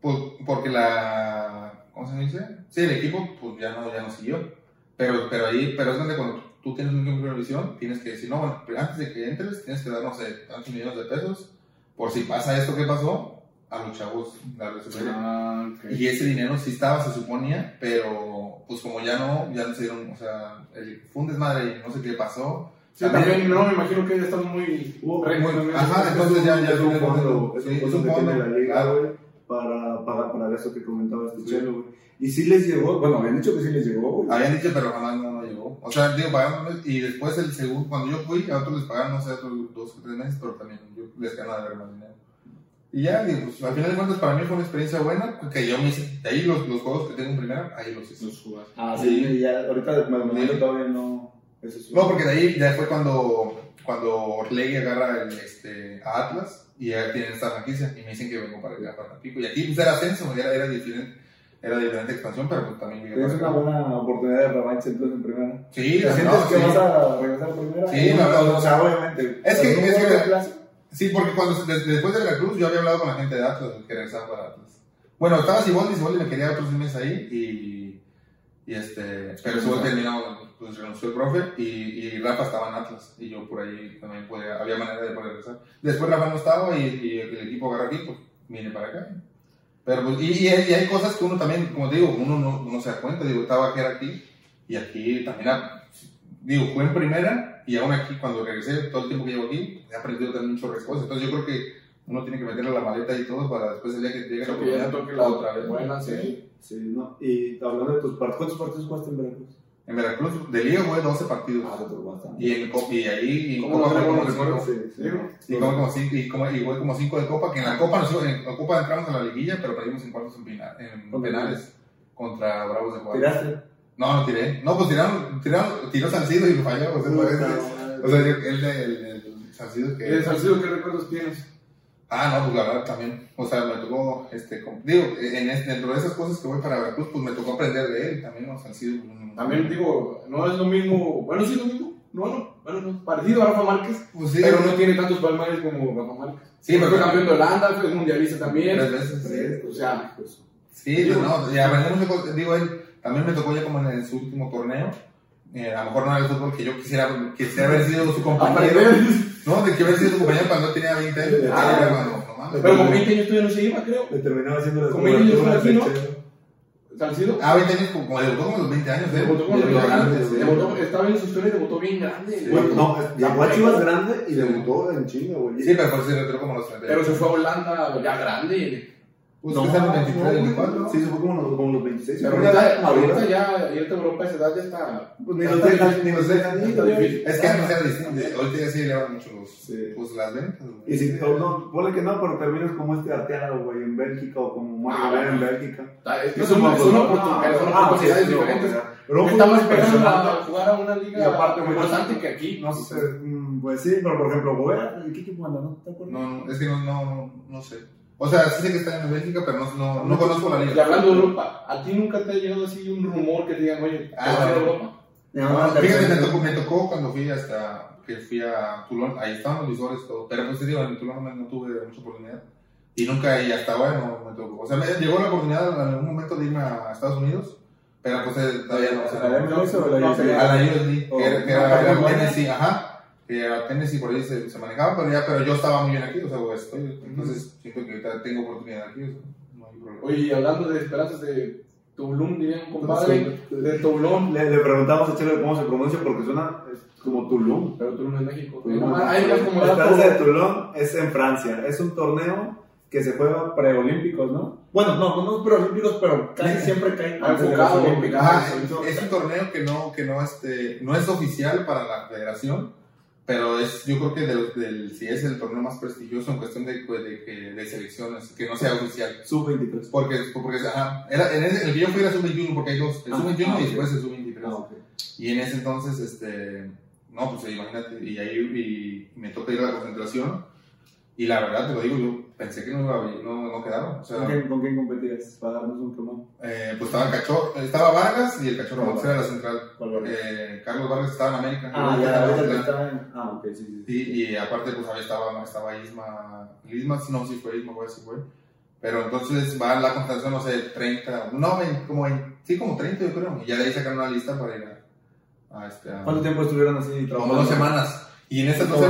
S2: pues, porque la, ¿cómo se dice? Sí, el equipo, pues ya no, ya no siguió. Pero, pero ahí, pero es donde cuando tú tienes una supervisión, tienes que decir, no, bueno, antes de que entres, tienes que dar, no sé, tantos millones de pesos, por si pasa esto que pasó, a los chavos darles su.
S3: Ah.
S2: Y ese dinero sí estaba, se suponía, pero pues como ya no, ya no se dieron, o sea, el, fue un desmadre y no sé qué pasó.
S3: Sí, también, no, me imagino que ya estamos muy.
S2: Muy-
S3: también.
S2: ajá, entonces ya- ya
S1: es un
S2: es un
S1: fondo, es un la liga, güey, para pagar para eso que comentaba este chelo, güey. Y sí les llegó, bueno, habían dicho que sí les llegó, güey.
S2: Habían dicho, pero jamás no, no llegó. O sea, digo, pagaron, y después el segundo, cuando yo fui, a otros les pagaron, no sé, otros dos o tres meses, pero también yo les quedaron de ver más dinero. Y ya, pues al final de cuentas para mí fue una experiencia buena, que yo me hice, de ahí los, los juegos que tengo en primera, ahí los hice.
S3: Los jugaste.
S1: Ah, sí, y ya, ahorita de momento todavía no. Eso es
S2: No, porque de ahí ya fue cuando, cuando Orlegui agarra el, este, a Atlas y ya tienen esta franquicia y me dicen que vengo para acá, para Tampico. Y aquí pues era ascenso, era, era diferente. era de diferente expansión, pero pues también para
S1: una
S2: acá.
S1: buena oportunidad de revancha entonces en primera.
S2: Sí, la
S1: ¿Sientes
S2: no,
S1: que
S2: sí.
S1: vas a regresar a primera?
S2: Sí, la verdad,
S1: O sea, obviamente.
S2: Es que-
S1: ¿no
S2: es que-? Sí, porque cuando des- después de Veracruz yo había hablado con la gente de Atlas que regresaba para Atlas. Bueno, estaba Siboldi, Siboldi me quería otros meses ahí y, y este, pero Siboldi terminó, pues renunció el profe y, y Rafa estaba en Atlas y yo por ahí también podía, había manera de poder regresar. Después Rafa no estaba y, y el equipo agarró aquí, pues vine para acá. Pero pues, y, y hay, y hay cosas que uno también, como te digo, uno no, no se da cuenta, digo, estaba que era aquí y aquí también, digo, fue en primera y aún aquí cuando regresé, todo el tiempo que llevo aquí, he aprendido también muchas cosas. Entonces yo creo que uno tiene que meterle la maleta y todo para después el día que llegue la oportunidad,
S3: toque la
S2: otra vez.
S3: buena, sí.
S1: Sí, no. Y hablando de tus partidos, ¿cuántos partidos jugaste en Veracruz?
S2: En Veracruz, de liga jugué 12 partidos.
S1: Ah, bastante.
S2: Y, en, Copa- y ahí, y
S3: ¿Cómo
S2: Copa jugué
S3: tengo
S2: como
S3: recuerdos?
S2: cinco.
S1: Sí, sí.
S2: Y como, como cinco, y como, y jugué como cinco de Copa, que en la Copa, nos, en la Copa entramos a la liguilla, pero perdimos en cuartos en, penales contra Bravos de Juárez.
S1: ¿Tiraste?
S2: No, no tiré. No, pues tiraron, tiraron, tiró Salcido y lo falló. O sea,
S1: Puta
S2: parece- o sea, el, el, el, el Salcido que...
S3: ¿Y de Salcido qué recuerdos tienes?
S2: Ah, no, pues la verdad también. O sea, me tocó, este, com- digo, en, es- dentro de esas cosas que voy para Veracruz, pues me tocó aprender de él también, ¿no? Salcido. pues,
S3: También digo, no es lo mismo, bueno, sí es lo mismo, no, no, bueno, no, parecido a Rafa Márquez,
S2: Pues sí,
S3: pero no tiene tantos palmares como Rafa Márquez.
S2: Sí, pero-
S3: fue campeón de Holanda, fue mundialista también.
S2: tres veces.
S1: Sí,
S3: O sea,
S1: pues.
S2: Sí, pues no, y cosas. Digo, él también me tocó ya como en su último torneo. Eh, a lo mejor no era el fútbol que yo quisiera, quisiera haber sido su compañero. No, de que haber sido su compañero cuando no tenía 20 años.
S3: Ah,
S2: Ah, no, no.
S3: Pero con 20 años todavía no se iba, creo.
S1: Le terminaba haciendo las
S3: Como ellos
S1: coberturas
S3: aquí, ¿no? Salcido.
S2: Ah, 20 años, como como debutó como a los 20 años. ¿eh?
S3: Debutó con los
S2: era
S3: grandes,
S2: grande, sí.
S3: debutó- estaba en su historia y debutó bien grande.
S1: Bueno, no, llegó a Chivas grande y debutó en Chinga, güey.
S2: Sí, pero por eso se retiró como los 30.
S3: Pero se fue a Holanda ya grande.
S2: Pues
S1: No,
S2: los
S1: no,
S2: 23,
S1: no,
S2: 24.
S1: Sí, se fue como los, como los 26.
S3: Pero ahorita,
S1: ya
S3: ahorita ya irte a Europa esa edad ya está.
S1: Pues ni los dejan, ni los dejan.
S2: Es que antes era distinto. Ahorita ya sí elevan mucho los,
S1: Sí.
S2: pues, las ventas.
S1: Y si o no, ponle que no, pero terminas como este arteado, güey, en Bélgica o como Mario
S3: Ah,
S1: en Bélgica.
S3: Es que son, oportunidades,
S1: ah,
S3: diferentes.
S1: Pero
S3: Estamos esperando a jugar a una liga
S1: Y aparte,
S3: importante que aquí.
S1: No sé, mm, pues sí, pero por ejemplo, Gobea, ¿en qué equipo anda? ¿No te acuerdas?
S2: No, es que no, no, no sé. O sea, sí sé que está en Bélgica, pero no, no, no conozco la
S3: Y
S2: liga.
S3: hablando de Europa, ¿a ti nunca te ha llegado así un rumor que te digan, oye, ¿te
S2: Ah,
S3: vas a. Europa?
S2: No,
S1: no,
S2: fíjate, me tocó, me tocó cuando fui hasta que fui a Tulón, ahí estaban los visores todo, pero pues te digo, en Tulón no, tuve mucha oportunidad y nunca, y hasta ahora no me tocó. O sea, me llegó la oportunidad en algún momento de irme a Estados Unidos, pero pues eh, todavía no. o sea,
S1: ¿A la MLS o la
S3: No,
S1: USL?
S2: a la USD,
S1: Oh,
S2: que era. Tennessee, ajá, que a Tennessee por ahí se, se manejaba, pero ya, pero yo estaba muy bien aquí, o sea, pues, estoy, entonces siento que ahorita tengo oportunidad aquí, o sea, no hay problema.
S3: Oye, y hablando de esperanzas de Toulon, diría un compadre, de Toulon,
S1: Le, le preguntamos a Chelo cómo se pronuncia porque suena como Tulum.
S3: pero Toulon es México. Hay más como
S1: La Esperanza de. Toulon es en Francia. Es un torneo que se juega preolímpicos, ¿no? Bueno, no, no preolímpicos, pero casi siempre caen antes de los olímpicos.
S2: Es, es un torneo que no, que no, este, no es oficial para la federación, pero es, yo creo que del, del, sí es el torneo más prestigioso en cuestión de, pues, de, que- de selecciones, que no sea oficial.
S1: Sub-23.
S2: Porque, porque ajá, era, en ese- el que yo fui era sub-21, porque hay dos, el
S1: Ah,
S2: sub-21
S1: ah,
S2: y después el sub-23.
S1: Ah, ok.
S2: Y en ese entonces, este, no, pues imagínate, y ahí y me toca ir a la concentración, y la verdad te lo digo, yo pensé que no a no, no quedaba. O sea,
S1: ¿Con quién, con quién competías? Para darnos un quemón.
S2: eh, pues estaba el cachorro, estaba Vargas y el cachorro Montes era la central.
S1: ¿Cuál Vargas?
S2: Eh, Carlos Vargas estaba en América.
S1: Ah, ya,
S2: estaba
S1: ahorita
S2: Mazatlán.
S1: está en- Ah, ok, sí, sí. sí.
S2: Y aparte, pues ahí estaba, estaba Isma. Isma, no, sí fue Isma, güey, sí fue. Pero entonces va la concentración, no sé, 30, no, 20, como 20, sí, como 30, yo creo. Y ya de ahí sacaron una lista para ir a, a este. a-
S1: ¿Cuánto tiempo estuvieron así
S2: Como
S1: trabajando?
S2: dos semanas. Y en esas dos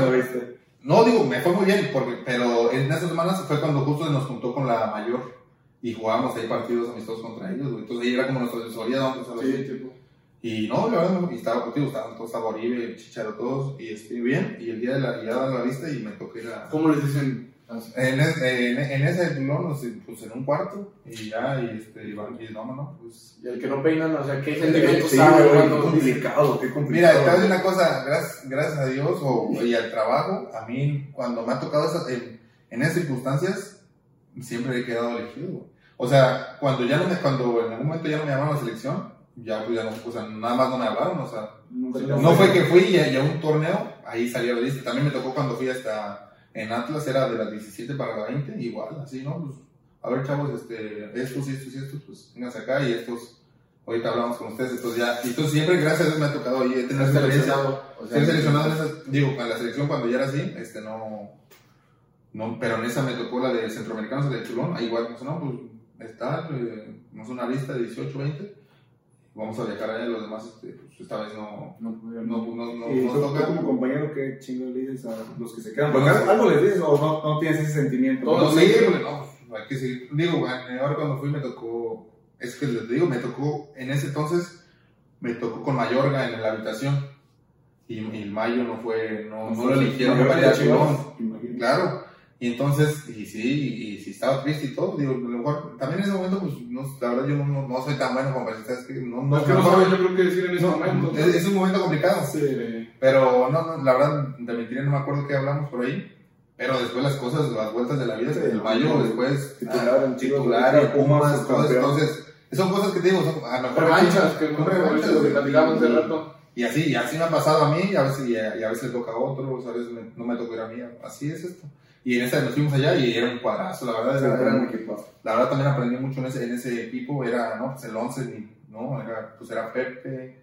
S2: No, digo, me fue muy bien, porque, pero en esas semanas fue cuando justo nos juntó con la mayor y jugábamos ahí partidos amistosos contra ellos, güey. Entonces ahí era como nuestra asesoría, vamos a
S3: Sí, tipo.
S2: Y no, la verdad, y estaba contigo, estaban todos, estaba Oribe, Chicharo, todos, y estoy bien. Y el día de la, ya dan la lista y me tocó ir a.
S3: ¿Cómo les dicen?
S2: En, es- en, en ese tulón, no sé, pues en un cuarto, y ya, y este, y, y no, no, pues.
S3: Y el que no peinan, o sea, ¿qué sentimientos
S1: Sí,
S3: saben
S1: güey, qué complicado, qué
S2: Mira,
S1: complicado.
S2: te voy una cosa, gracias, gracias a Dios o, y al trabajo, a mí cuando me ha tocado esa- en, en esas circunstancias, siempre he quedado elegido. O sea, cuando ya no me, cuando en algún momento ya no me llamaron a la selección, ya pues ya no, o sea, nada más no me hablaron, o sea,
S1: Nunca
S2: no fue que fui y a, y a un torneo, ahí salió la lista. También me tocó cuando fui hasta en Atlas, era de las 17 para la 20, igual, así, ¿no? Pues, a ver, chavos, este, estos y estos y estos, pues vénganse acá y estos, ahorita hablamos con ustedes, estos ya. Y entonces siempre, gracias a Dios, me ha tocado ahí tener experiencia.
S3: seleccionado, o sea,
S2: Ser seleccionado esas, digo, con la selección cuando ya era así, este, no, no, pero en esa me tocó la de centroamericanos de Tulón, ahí igual, pues, no, pues, está, eh, nos una lista de 18, 20, vamos a viajar allá, los demás, este, pues, esta vez no,
S3: No pudieron.
S2: no, no, no,
S1: Y
S2: no toca.
S1: como compañero, ¿qué chingo le dices a los que se quedan?
S2: Pues,
S1: algo les dices o no, no tienes ese sentimiento.
S2: No,
S3: Todos
S2: sí, porque no, hay que seguir. Digo, ahora cuando fui me tocó, es que les digo, me tocó, en ese entonces, me tocó con Mayorga en la habitación. Y, y el Mayo no fue, no, no lo eligieron para ir a. Claro. Y entonces, y sí, y sí estaba triste y todo. Digo, a lo mejor, también en ese momento, pues, no, la verdad yo no, no, no soy tan bueno como para decir, no, no,
S3: Es que no
S2: no-
S3: sabes, yo creo que decir en ese momento.
S2: es, es un momento complicado.
S3: Sí.
S2: Pero no, no, la verdad, de mentir no me acuerdo qué hablamos por ahí. Pero después las cosas, las vueltas de la vida,
S1: Sí,
S2: el mayo, después
S1: Titular
S2: ah, titular y
S1: Pumas, campeón.
S2: entonces, son cosas que te digo, son a lo mejor
S3: Revanchas, que
S2: son
S3: no
S2: revanchas,
S3: lo que platicamos hace
S2: y-
S3: rato.
S2: Y así, y así me ha pasado a mí, y a veces, y a, y a veces le toca a otros, a veces me- no me tocó ir a mí, así es esto. Y en esta nos fuimos allá y era un cuadrazo, la verdad,
S1: Era
S2: era,
S1: era un equipazo.
S2: la verdad también aprendí mucho en ese, en ese equipo, era, ¿no? Pues el 11, ¿no? Era, pues era Pepe,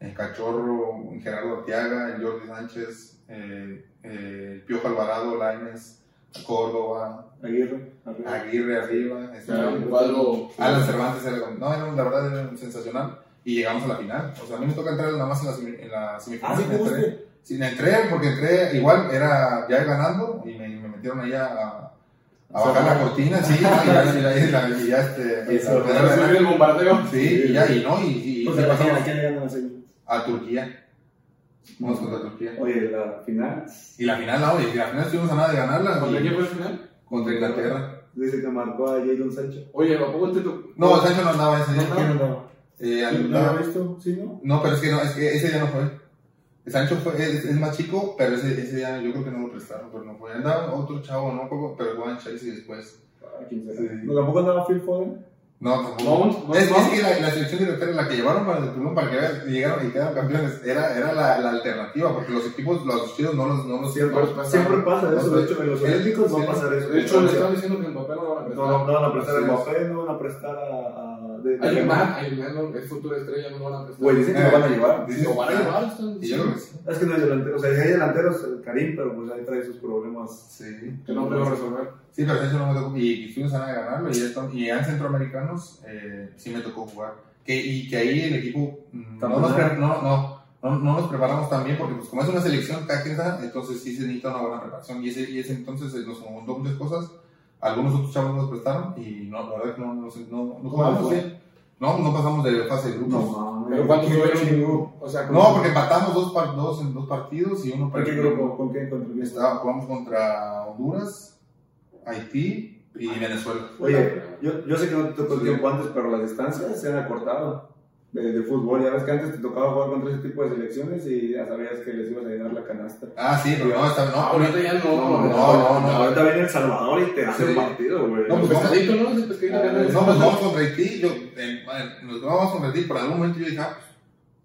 S2: el Cachorro, Gerardo Arteaga, el Jordi Sánchez, eh, eh, el Piojo Alvarado, Laines, Córdoba,
S1: Aguirre. arriba.
S2: Aguirre arriba, este,
S3: un cuadro.
S2: Alan Cervantes, era, no, era, la verdad era sensacional. Y llegamos a la final. O sea, a mí me toca entrar nada más en la, semi- en la semifinal.
S1: Ah, sí,
S2: entré, sí, entré porque entré, igual era ya ganando y me metieron allá a, a bajar la cortina, sí, y ya, y ya, y ya, y ya, este,
S1: Eso,
S2: a
S3: el bombardeo.
S2: Sí, y ya, y no, y, y, y
S1: Pues, ¿a quién- ¿A le ganan la serie?
S2: a Turquía. Vamos contra Turquía.
S1: Oye, la final.
S2: Y la final, no, y la final estuvimos a nada de ganarla.
S3: ¿Contra quién fue el final?
S2: Contra Inglaterra.
S1: Dice que marcó a Jadon Sancho.
S3: Oye, ¿a poco te tocó?
S2: No, Sancho no andaba ese día.
S1: ¿Quién andaba?
S2: Eh,
S1: ¿No
S2: andaba-
S1: lo visto? ¿Sí, no?
S2: No, pero es que no, es que ese día no fue. Sancho fue, es, es más chico, pero ese, ese día yo creo que no lo prestaron, pero no fue. Andaba otro chavo, no Poco, pero jugaba en Chelsea después.
S1: Ah, ¿Quién será?
S2: Sí.
S1: ¿No, ¿Tampoco andaba Phil Foden?
S2: No, tampoco.
S3: Mount,
S2: es, es
S3: Mount.
S2: que la, la selección de Inglaterra, la que llevaron para el Tulum para que llegaron y quedaron campeones, era, era la, la alternativa, porque los equipos, los chidos no los, no los
S1: Siempre, siempre pasa eso.
S2: no,
S1: De hecho, en los Olímpicos va
S2: sí.
S1: a pasar eso.
S3: De hecho, le estaban diciendo que en papel no van a prestar.
S1: No, no van a prestar
S2: es.
S1: Mbappé, no van a prestar a. de, de-
S3: un man, ¿no? es futura estrella, no lo van a prestar.
S1: Güey, dicen que lo van a llevar.
S2: Dicen-
S3: Lo van a llevar, están
S2: yo creo que sí.
S1: Es que no hay delantero. O sea, si hay delanteros, el Karim, pero pues ahí trae sus problemas.
S2: Sí.
S3: que no puedo resolver.
S2: Sí, pero Sancho no me tocó. Y, y fuimos a ganarlo. Y, esto, y en centroamericanos eh, sí me tocó jugar. Que, y que ahí el equipo mm, no nos, pre- no, no, no, no nos preparamos tan bien porque pues como es una selección, cada entonces sí se necesita una buena preparación. Y ese, y ese entonces eh, nos montó muchas cosas. Algunos otros chavos nos prestaron y no, la verdad que no, no, sé, no, no jugamos bien. No, no pasamos de fase de grupos. No,
S1: no,
S3: Pero ¿cuántos
S1: grupo?
S3: O sea, como-
S2: porque empatamos dos, dos en dos partidos y uno
S1: ¿Con qué
S2: perdió.
S1: grupo? ¿Con qué? ¿Con qué?
S2: Estaba- jugamos contra Honduras, Haití y Venezuela.
S1: Oye, yo, yo sé que no te tocó el tiempo antes, pero las distancias se han acortado de, de fútbol. Ya ves que antes te tocaba jugar contra ese tipo de selecciones y ya sabías que les ibas a llenar la canasta.
S2: Ah, sí, pero no, está, no,
S3: Ahorita ya no.
S2: No, no, no.
S1: Ahorita viene El Salvador y te hace
S2: Sí.
S1: un partido, güey.
S2: No, pues,
S3: pescadito, ¿no? Pescadito que
S2: No, pues vamos contra Haití. Yo, eh, nos vamos contra Haití. Por algún momento yo dije, ah, pues,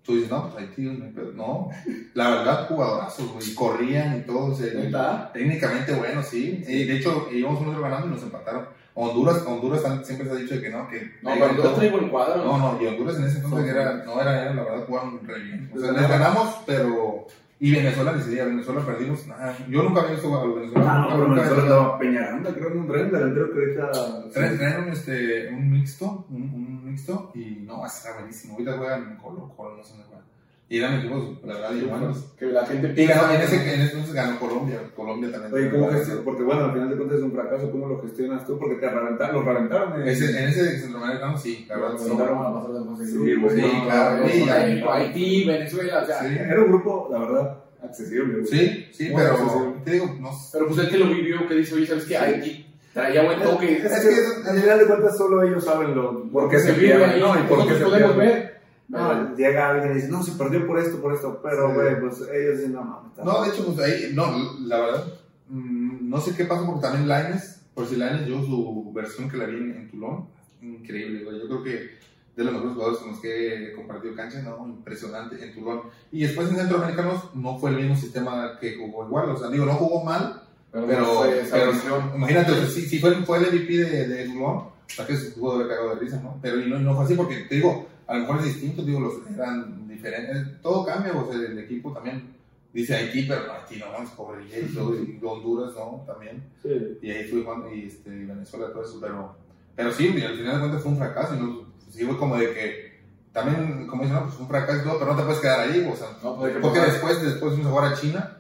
S2: tú dices, no, pues Haití, no, hay pedo. no. La verdad, jugadorazos, güey. Corrían y todo. o sea,
S3: ¿Neta?
S2: técnicamente bueno, sí. Y de hecho, íbamos uno ganando y nos empataron. Honduras, Honduras siempre se ha dicho que no, que.
S3: No, pero yo traigo el cuadro.
S2: No, no, y Honduras en ese entonces era, no era, era la verdad, jugaron re bien. O sea, les ganamos, pero. Y Venezuela decidía, Venezuela perdimos. nada. Yo nunca había visto a venezolanos.
S1: Ah, no,
S2: nunca-
S1: pero Venezuela estaba Peñaranda, creo que un tren delantero que ahorita.
S2: Traen, este, un mixto, un, un mixto, y no, está buenísimo. Ahorita juegan en Colo, Colo, no sé dónde juegan. Y eran equipos, la verdad, bien buenos.
S3: Que la gente
S2: Y ganó, en ese, en ese entonces ganó Colombia, Colombia también.
S1: Oye, ¿cómo? Porque bueno, al final de cuentas es un fracaso. ¿Cómo lo gestionas tú? Porque te reventaron, los reventaron. eh.
S2: Ese, en ese centroamericano sí, la verdad. Sí.
S3: mandaron a de
S1: Sí,
S3: ¿no?
S2: claro, sí,
S3: Haití, Haití, Venezuela, o sea.
S2: Sí.
S1: Era un grupo, la verdad, accesible.
S2: Sí, sí,
S1: Muy
S2: pero
S1: accesible.
S2: te digo, no.
S3: Pero pues el que lo vivió, que dice, oye, ¿sabes qué? Haití traía buen toque.
S1: Es que al final de cuentas solo ellos saben lo, por qué se pierden,
S3: ahí,
S1: ¿no? Y por qué
S3: nosotros
S1: se
S3: podemos ver.
S1: No, llega alguien y dice, no, se perdió por esto, por esto, pero,
S2: Sí.
S1: güey, pues ellos dicen, no, mames.
S2: No,
S1: mal".
S2: de hecho, pues ahí, no, la verdad, mm, no sé qué pasa porque también Laines, por si Laines, yo su versión que la vi en, en Tulón, increíble, güey. Yo creo que de los mejores jugadores con los que he compartido cancha, no, impresionante en Tulón. Y después en Centroamericanos no fue el mismo sistema que jugó igual, o sea, digo, no jugó mal,
S3: Pero,
S2: Pero, pero imagínate, o sea, si, si fue, fue el MVP de, de Toulon, o sea que se pudo haber cagado de risa, ¿no? Pero y no, y no fue así porque, te digo, a lo mejor es distinto, digo, los eran diferentes, todo cambia, o sea, el equipo también dice Haití, pero no, Haití no, es pobre, y, Honduras, ¿no? También,
S1: Sí.
S2: y ahí fue Juan, y, este, Venezuela, todo eso, pero, pero sí, al final de cuentas fue un fracaso, y no, sí fue como de que, también, como dicen, no, pues un fracaso y todo, pero no te puedes quedar ahí, o sea,
S3: No, pues,
S2: porque
S3: pasar.
S2: después, después fuimos a jugar a China,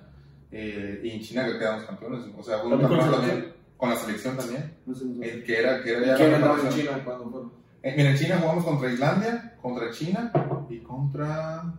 S2: eh, y en China que quedamos campeones, o sea,
S1: ¿También con
S2: campeón también, con la selección también,
S1: No sé, no
S2: eh, que era, que era ya
S3: ¿Quién
S2: la
S3: en. China cuando fueron?
S2: Eh, mira, en China jugamos contra Islandia, contra China y contra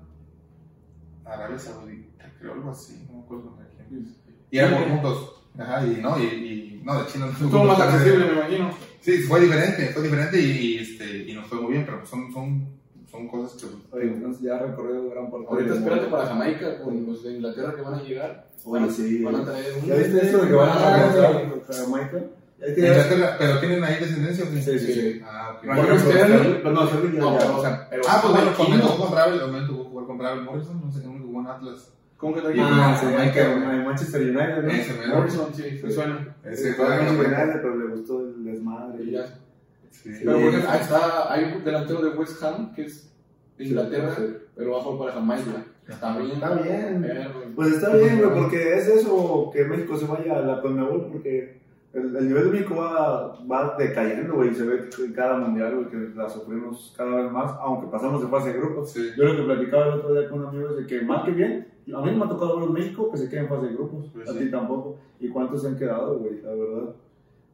S2: Arabia Saudita, creo algo así, no me acuerdo contra quién. Y eran por puntos. Ajá, y no, y, y no, de China no
S3: Estuvo más accesible, me imagino.
S2: Sí, fue diferente, fue diferente y, y, este, y nos fue muy bien, pero son, son, son cosas que.
S1: Oye, entonces ya ha recorrido gran parte
S3: Ahorita espérate para Jamaica con los de Inglaterra que van a llegar.
S1: Bueno, sí.
S3: Van a traer un.
S1: ¿Ya viste eso de que van a regresar contra Jamaica?
S2: En Inglaterra, pero tienen ahí descendencia.
S1: Sí, sí, sí.
S2: Ah, ok.
S3: Bueno,
S1: Bueno,
S3: Sterling-
S1: pero no, Sterling
S3: No,
S1: ya-
S3: pero, o sea, pero.
S2: Ah, pues bueno, cuando tocó con Bravel, me tocó jugar con Bravel Morrison, no sé cómo jugó en Atlas.
S3: ¿Cómo que trae
S1: Ah, sí, hay que- hay Manchester United, ¿no?
S2: Ese.
S3: Morrison, sí, me suena.
S2: Ese
S1: Fue a
S2: juega en.
S1: United, pero le gustó el desmadre.
S3: Y ya.
S2: Sí.
S3: Pero ahí está, hay un delantero de West Ham que es de Inglaterra,
S1: Sí.
S3: pero va a jugar para Jamaica. Está bien.
S1: Está bien. Pues está bien, güey, porque es eso que México se vaya a la Conmebol, porque el, el nivel de México va, va decayendo, güey, y se ve que cada mundial, güey, que la sufrimos cada vez más, aunque pasamos de fase de grupos.
S2: Sí.
S1: Yo lo que platicaba el otro día con un amigo es de que mal que bien, a mí me ha tocado ver México que se queda en fase de grupos,
S2: Pues
S1: a
S2: sí.
S1: ti tampoco. ¿Y cuántos se han quedado, güey, la verdad?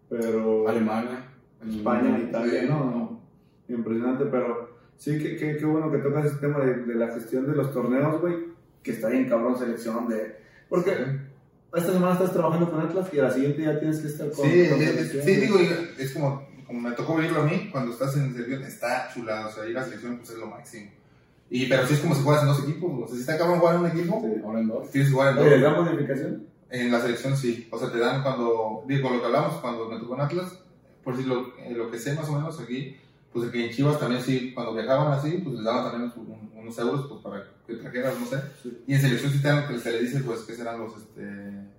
S1: Pero
S3: Alemania.
S1: España, Italia,
S3: Sí.
S1: no, no, impresionante, pero sí, que, que, qué bueno que tocas ese tema de, de la gestión de los torneos, güey, que está bien cabrón selección de... Porque esta semana estás trabajando con Atlas y a la siguiente ya tienes que estar con...
S2: Sí,
S1: con
S2: es-
S1: selección,
S2: sí, digo, es como, como me tocó vivirlo a mí, cuando estás en selección, está chulado, o sea, ir a selección pues es lo máximo. Y, pero sí es como si juegas en dos equipos, o sea, si está cabrón jugar en un equipo,
S1: Sí.
S3: Ahora en dos.
S2: tienes que jugar en
S1: Oye, ¿les
S2: dos.
S1: dan bonificación?
S2: En la selección sí, o sea, te dan cuando, digo, lo que hablamos, cuando me tocó en Atlas, por si lo, eh, lo que sé más o menos aquí, pues que en Chivas también sí, cuando viajaban así, pues les daban también un- un- unos euros pues, para que trajeras, no sé.
S1: Sí.
S2: Y en selección dan, que se le dice, pues, que serán los, este,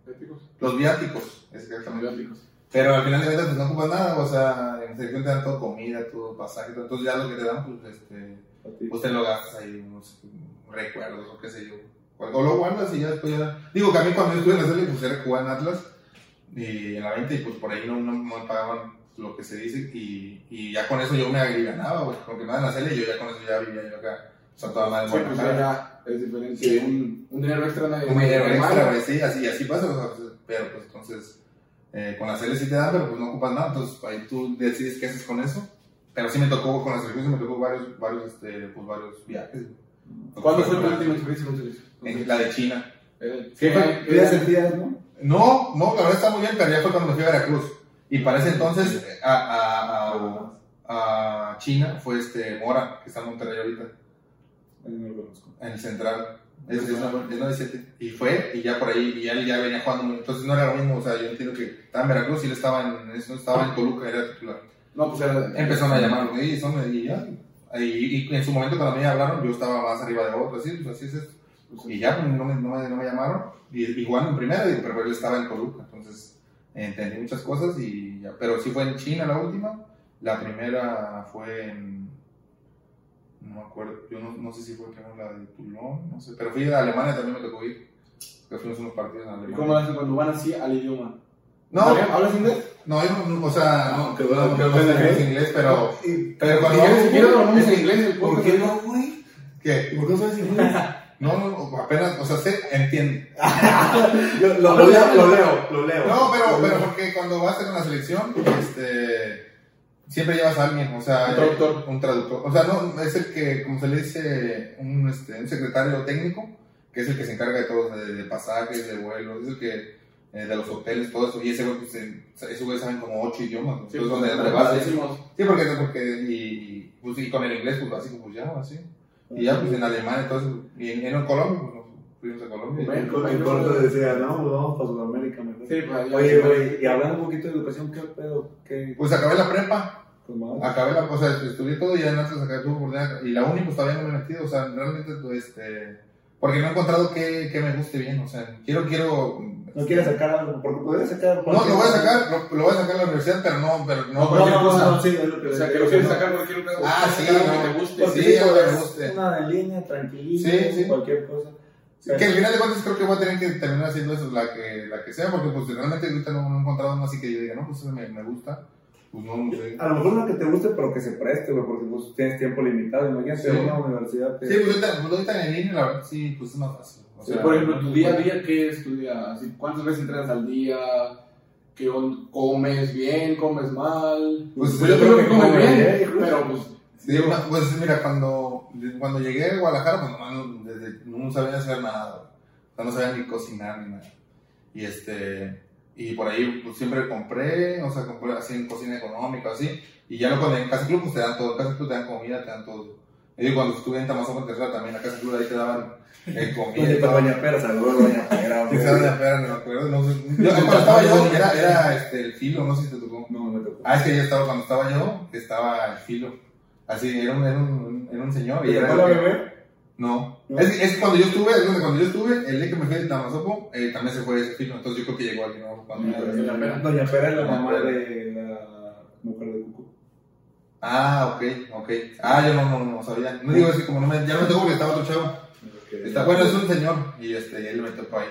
S3: Éticos.
S2: los viáticos, exactamente.
S3: Asiáticos.
S2: Pero al final de cuentas pues no ocupas nada, o sea, en selección te dan todo comida, todo pasaje, todo, entonces ya lo que te dan, pues, este, pues te lo gastas ahí, unos recuerdos o qué sé yo. O lo guardas y ya después ya... Digo que a mí cuando yo estuve en la serie, pues era jugar en Atlas y en la 20 y pues por ahí no, no, no me pagaban lo que se dice y, y ya con eso yo me ganaba, güey, porque me dan la serie y yo ya con eso ya vivía yo acá. O sea, toda madre
S3: Sí, pues ya es diferente.
S2: Sí.
S3: Un, un dinero extra en
S2: Un dinero extra, güey, sí, así, así pasa, o sea, pues, pero pues entonces, eh, con la serie sí te dan, pero pues no ocupas nada, entonces ahí tú decides qué haces con eso. Pero sí me tocó, con la selección sí me tocó varios, varios, este, pues varios viajes.
S3: ¿Cuándo fue tu con selección?
S2: En la de China.
S3: Eh,
S1: ¿Qué
S3: fue-
S1: ¿Qué ya sentías, no?
S2: No, no, la verdad está muy bien, pero ya fue cuando me fui a Veracruz. Y para ese entonces, a, a, a, a China fue este Mora, que está en Monterrey ahorita,
S1: Ahí no lo conozco.
S2: en el central. Es, es, es 9-7. Y fue, y ya por ahí, y él ya venía jugando. Entonces no era lo mismo, o sea, yo entiendo que estaba en Veracruz y él estaba en, eso, estaba en Toluca, era titular.
S3: No, pues era.
S2: Empezaron a llamarlo, y, son, y ya. Y, y en su momento cuando me hablaron, yo estaba más arriba de otros, así, pues así es esto. Y ya pues, no, me, no, me, no me llamaron, y, y jugando en primera, pero él estaba en Toluca, entonces entendí muchas cosas, y ya. pero sí fue en China la última, la primera fue en, no me acuerdo, yo no, no sé si fue que era la de Toulon, no sé, pero fui a Alemania también me tocó ir, que fuimos unos partidos en
S3: ¿Y
S2: Alemania.
S3: cómo hacen cuando van así al idioma?
S2: No,
S3: ¿Hablas inglés?
S2: no, yo no, o sea, no,
S1: Que
S2: no,
S1: bueno,
S2: no,
S1: que
S2: no
S1: bueno,
S2: sé
S1: ¿eh?
S2: inglés, pero,
S1: ¿Y
S2: pero cuando
S3: quieres, si quieres, hablamos en inglés.
S1: ¿Por qué no, güey?
S2: ¿Qué?
S1: ¿Por qué no sabes inglés?
S2: No, no, apenas, o sea, sé, entiendo.
S1: Yo lo, lo leo, lo leo, lo leo.
S2: No, pero,
S1: Lo
S2: pero porque cuando vas a hacer una selección, este, siempre llevas a alguien, o sea,
S3: Un traductor.
S2: un traductor. O sea, no, es el que, como se le dice, un, este, un secretario técnico, que es el que se encarga de todo, de, de pasajes, de vuelos, es el que, eh, de los hoteles, todo eso. Y ese güey, pues, eh, esos güeyes saben como ocho idiomas.
S3: Sí,
S2: Entonces,
S3: pues,
S2: donde, donde vas, sí, porque, porque, y, y, pues, y con el inglés, pues, básico, pues ya, así. Y ya, pues, en Alemania, entonces, y en, en Colombia, pues, fuimos a Colombia.
S1: En, en corto decía, no, pues vamos para Sudamérica mejor.
S3: Sí, pues,
S1: Oye, güey, y hablando un poquito de educación, ¿qué pedo? ¿Qué?
S2: Pues acabé la prepa.
S1: Pues madre.
S2: Acabé la cosa, estudié todo y Atlas acabé tuve oportunidad. Y la uni, pues todavía no me he metido. O sea, realmente, pues, este, porque no he encontrado que, que me guste bien, o sea, quiero, quiero...
S1: No quieres sacar algo, porque podrías sacar.
S2: No, lo voy a sacar, lo, lo voy a sacar en la universidad, pero no, pero no,
S1: No, no, no,
S2: cosa.
S1: no, sí, es lo que
S3: O sea, que lo quieres
S1: no.
S3: sacar cualquier cosa.
S2: Ah, sí, no.
S3: que te guste.
S2: Sí, que me
S1: pues,
S2: guste.
S1: una de línea, tranquilito,
S2: Sí, sí.
S1: cualquier cosa.
S2: Que al final de cuentas creo que voy a tener que terminar haciendo eso, la que, la que sea, porque pues realmente ahorita no, no he encontrado una así que yo diga, no, pues eso me, me gusta, pues no, no sé.
S1: A lo mejor una que te guste, pero que se preste, güey, porque pues, tienes tiempo limitado. Imagínate
S2: Sí.
S1: una universidad. que-
S2: Sí, pues ahorita, pues ahorita en línea, la verdad, sí, pues es más fácil. O
S3: Sí,
S2: sea,
S3: por ejemplo, tu día a día, ¿qué es tu día? Así, ¿Cuántas veces entrenas al día? ¿Qué comes bien? ¿Comes mal?
S2: Pues,
S3: yo
S2: yo
S3: creo que
S1: que
S3: bien,
S1: come bien,
S3: pero pues...
S2: Sí, una- pues mira, cuando, cuando llegué a Guadalajara, pues no, desde, no sabía hacer nada, o sea, no sabía ni cocinar ni nada. Y este, y por ahí pues siempre compré, o sea, compré así en cocina económica, así, y ya luego en Casa Club pues te dan todo, en Casa Club te dan comida, te dan todo. Y digo, cuando estuve en Tamazón tercera también, en Casa Club ahí te daban eh, comida
S1: Oye,
S2: todo.
S1: Doña Pera, saludos, Doña Pera.
S2: Sí, la pera, no me acuerdo, no sé. Yo, cuando estaba yo, era, era este, el filo, no sé si te tocó.
S1: No, no me tocó.
S2: Ah, es que yo estaba, cuando estaba yo, estaba el filo. Así, era un, era un, era un señor. Y
S1: ¿Te
S2: era
S1: la
S2: que-
S1: bebé?
S2: No.
S1: ¿No?
S2: Es, es que cuando yo estuve, es cuando yo estuve, el día que me fui de Tamazopo, eh, también se fue ese filo. Entonces yo creo que llegó alguien nuevo cuando
S3: Doña Pera.
S1: Doña Pera es la mamá de la mujer de Cucu.
S2: Ah, ok, ok. Ah, yo no, no, no sabía. No digo así como no me, ya no tocó porque estaba otro chavo. Está bueno, es un señor. Y este, él me tocó ahí.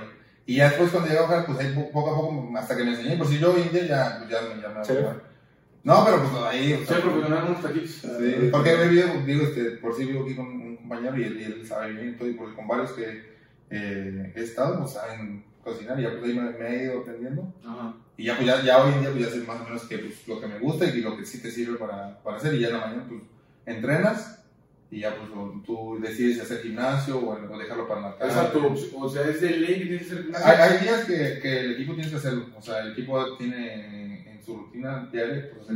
S2: Y ya después cuando llegué a bajar, pues ahí po- poco a poco, hasta que me enseñé. Pues si yo día ya, pues, ya, me- ya me. No, pero pues ahí. o sea,
S3: en unos taquitos.
S2: Sí, porque he vivido, digo, este, por sí vivo aquí con un compañero y él, y él sabe bien y todo, y por- con varios que eh, he estado, pues saben cocinar y ya pues ahí me, me he ido aprendiendo.
S3: Ajá.
S2: Y ya, pues ya, ya hoy en día pues ya sé más o menos que, pues, lo que me gusta y lo que sí te sirve para, para hacer. Y ya en la mañana pues entrenas y ya pues tú decides si hacer gimnasio o, o dejarlo para la
S3: tu opción, o sea, es de ley que tienes que hacer gimnasio.
S2: Hay, hay días que, que el equipo tiene que hacerlo. O sea, el equipo tiene su rutina diaria, pues.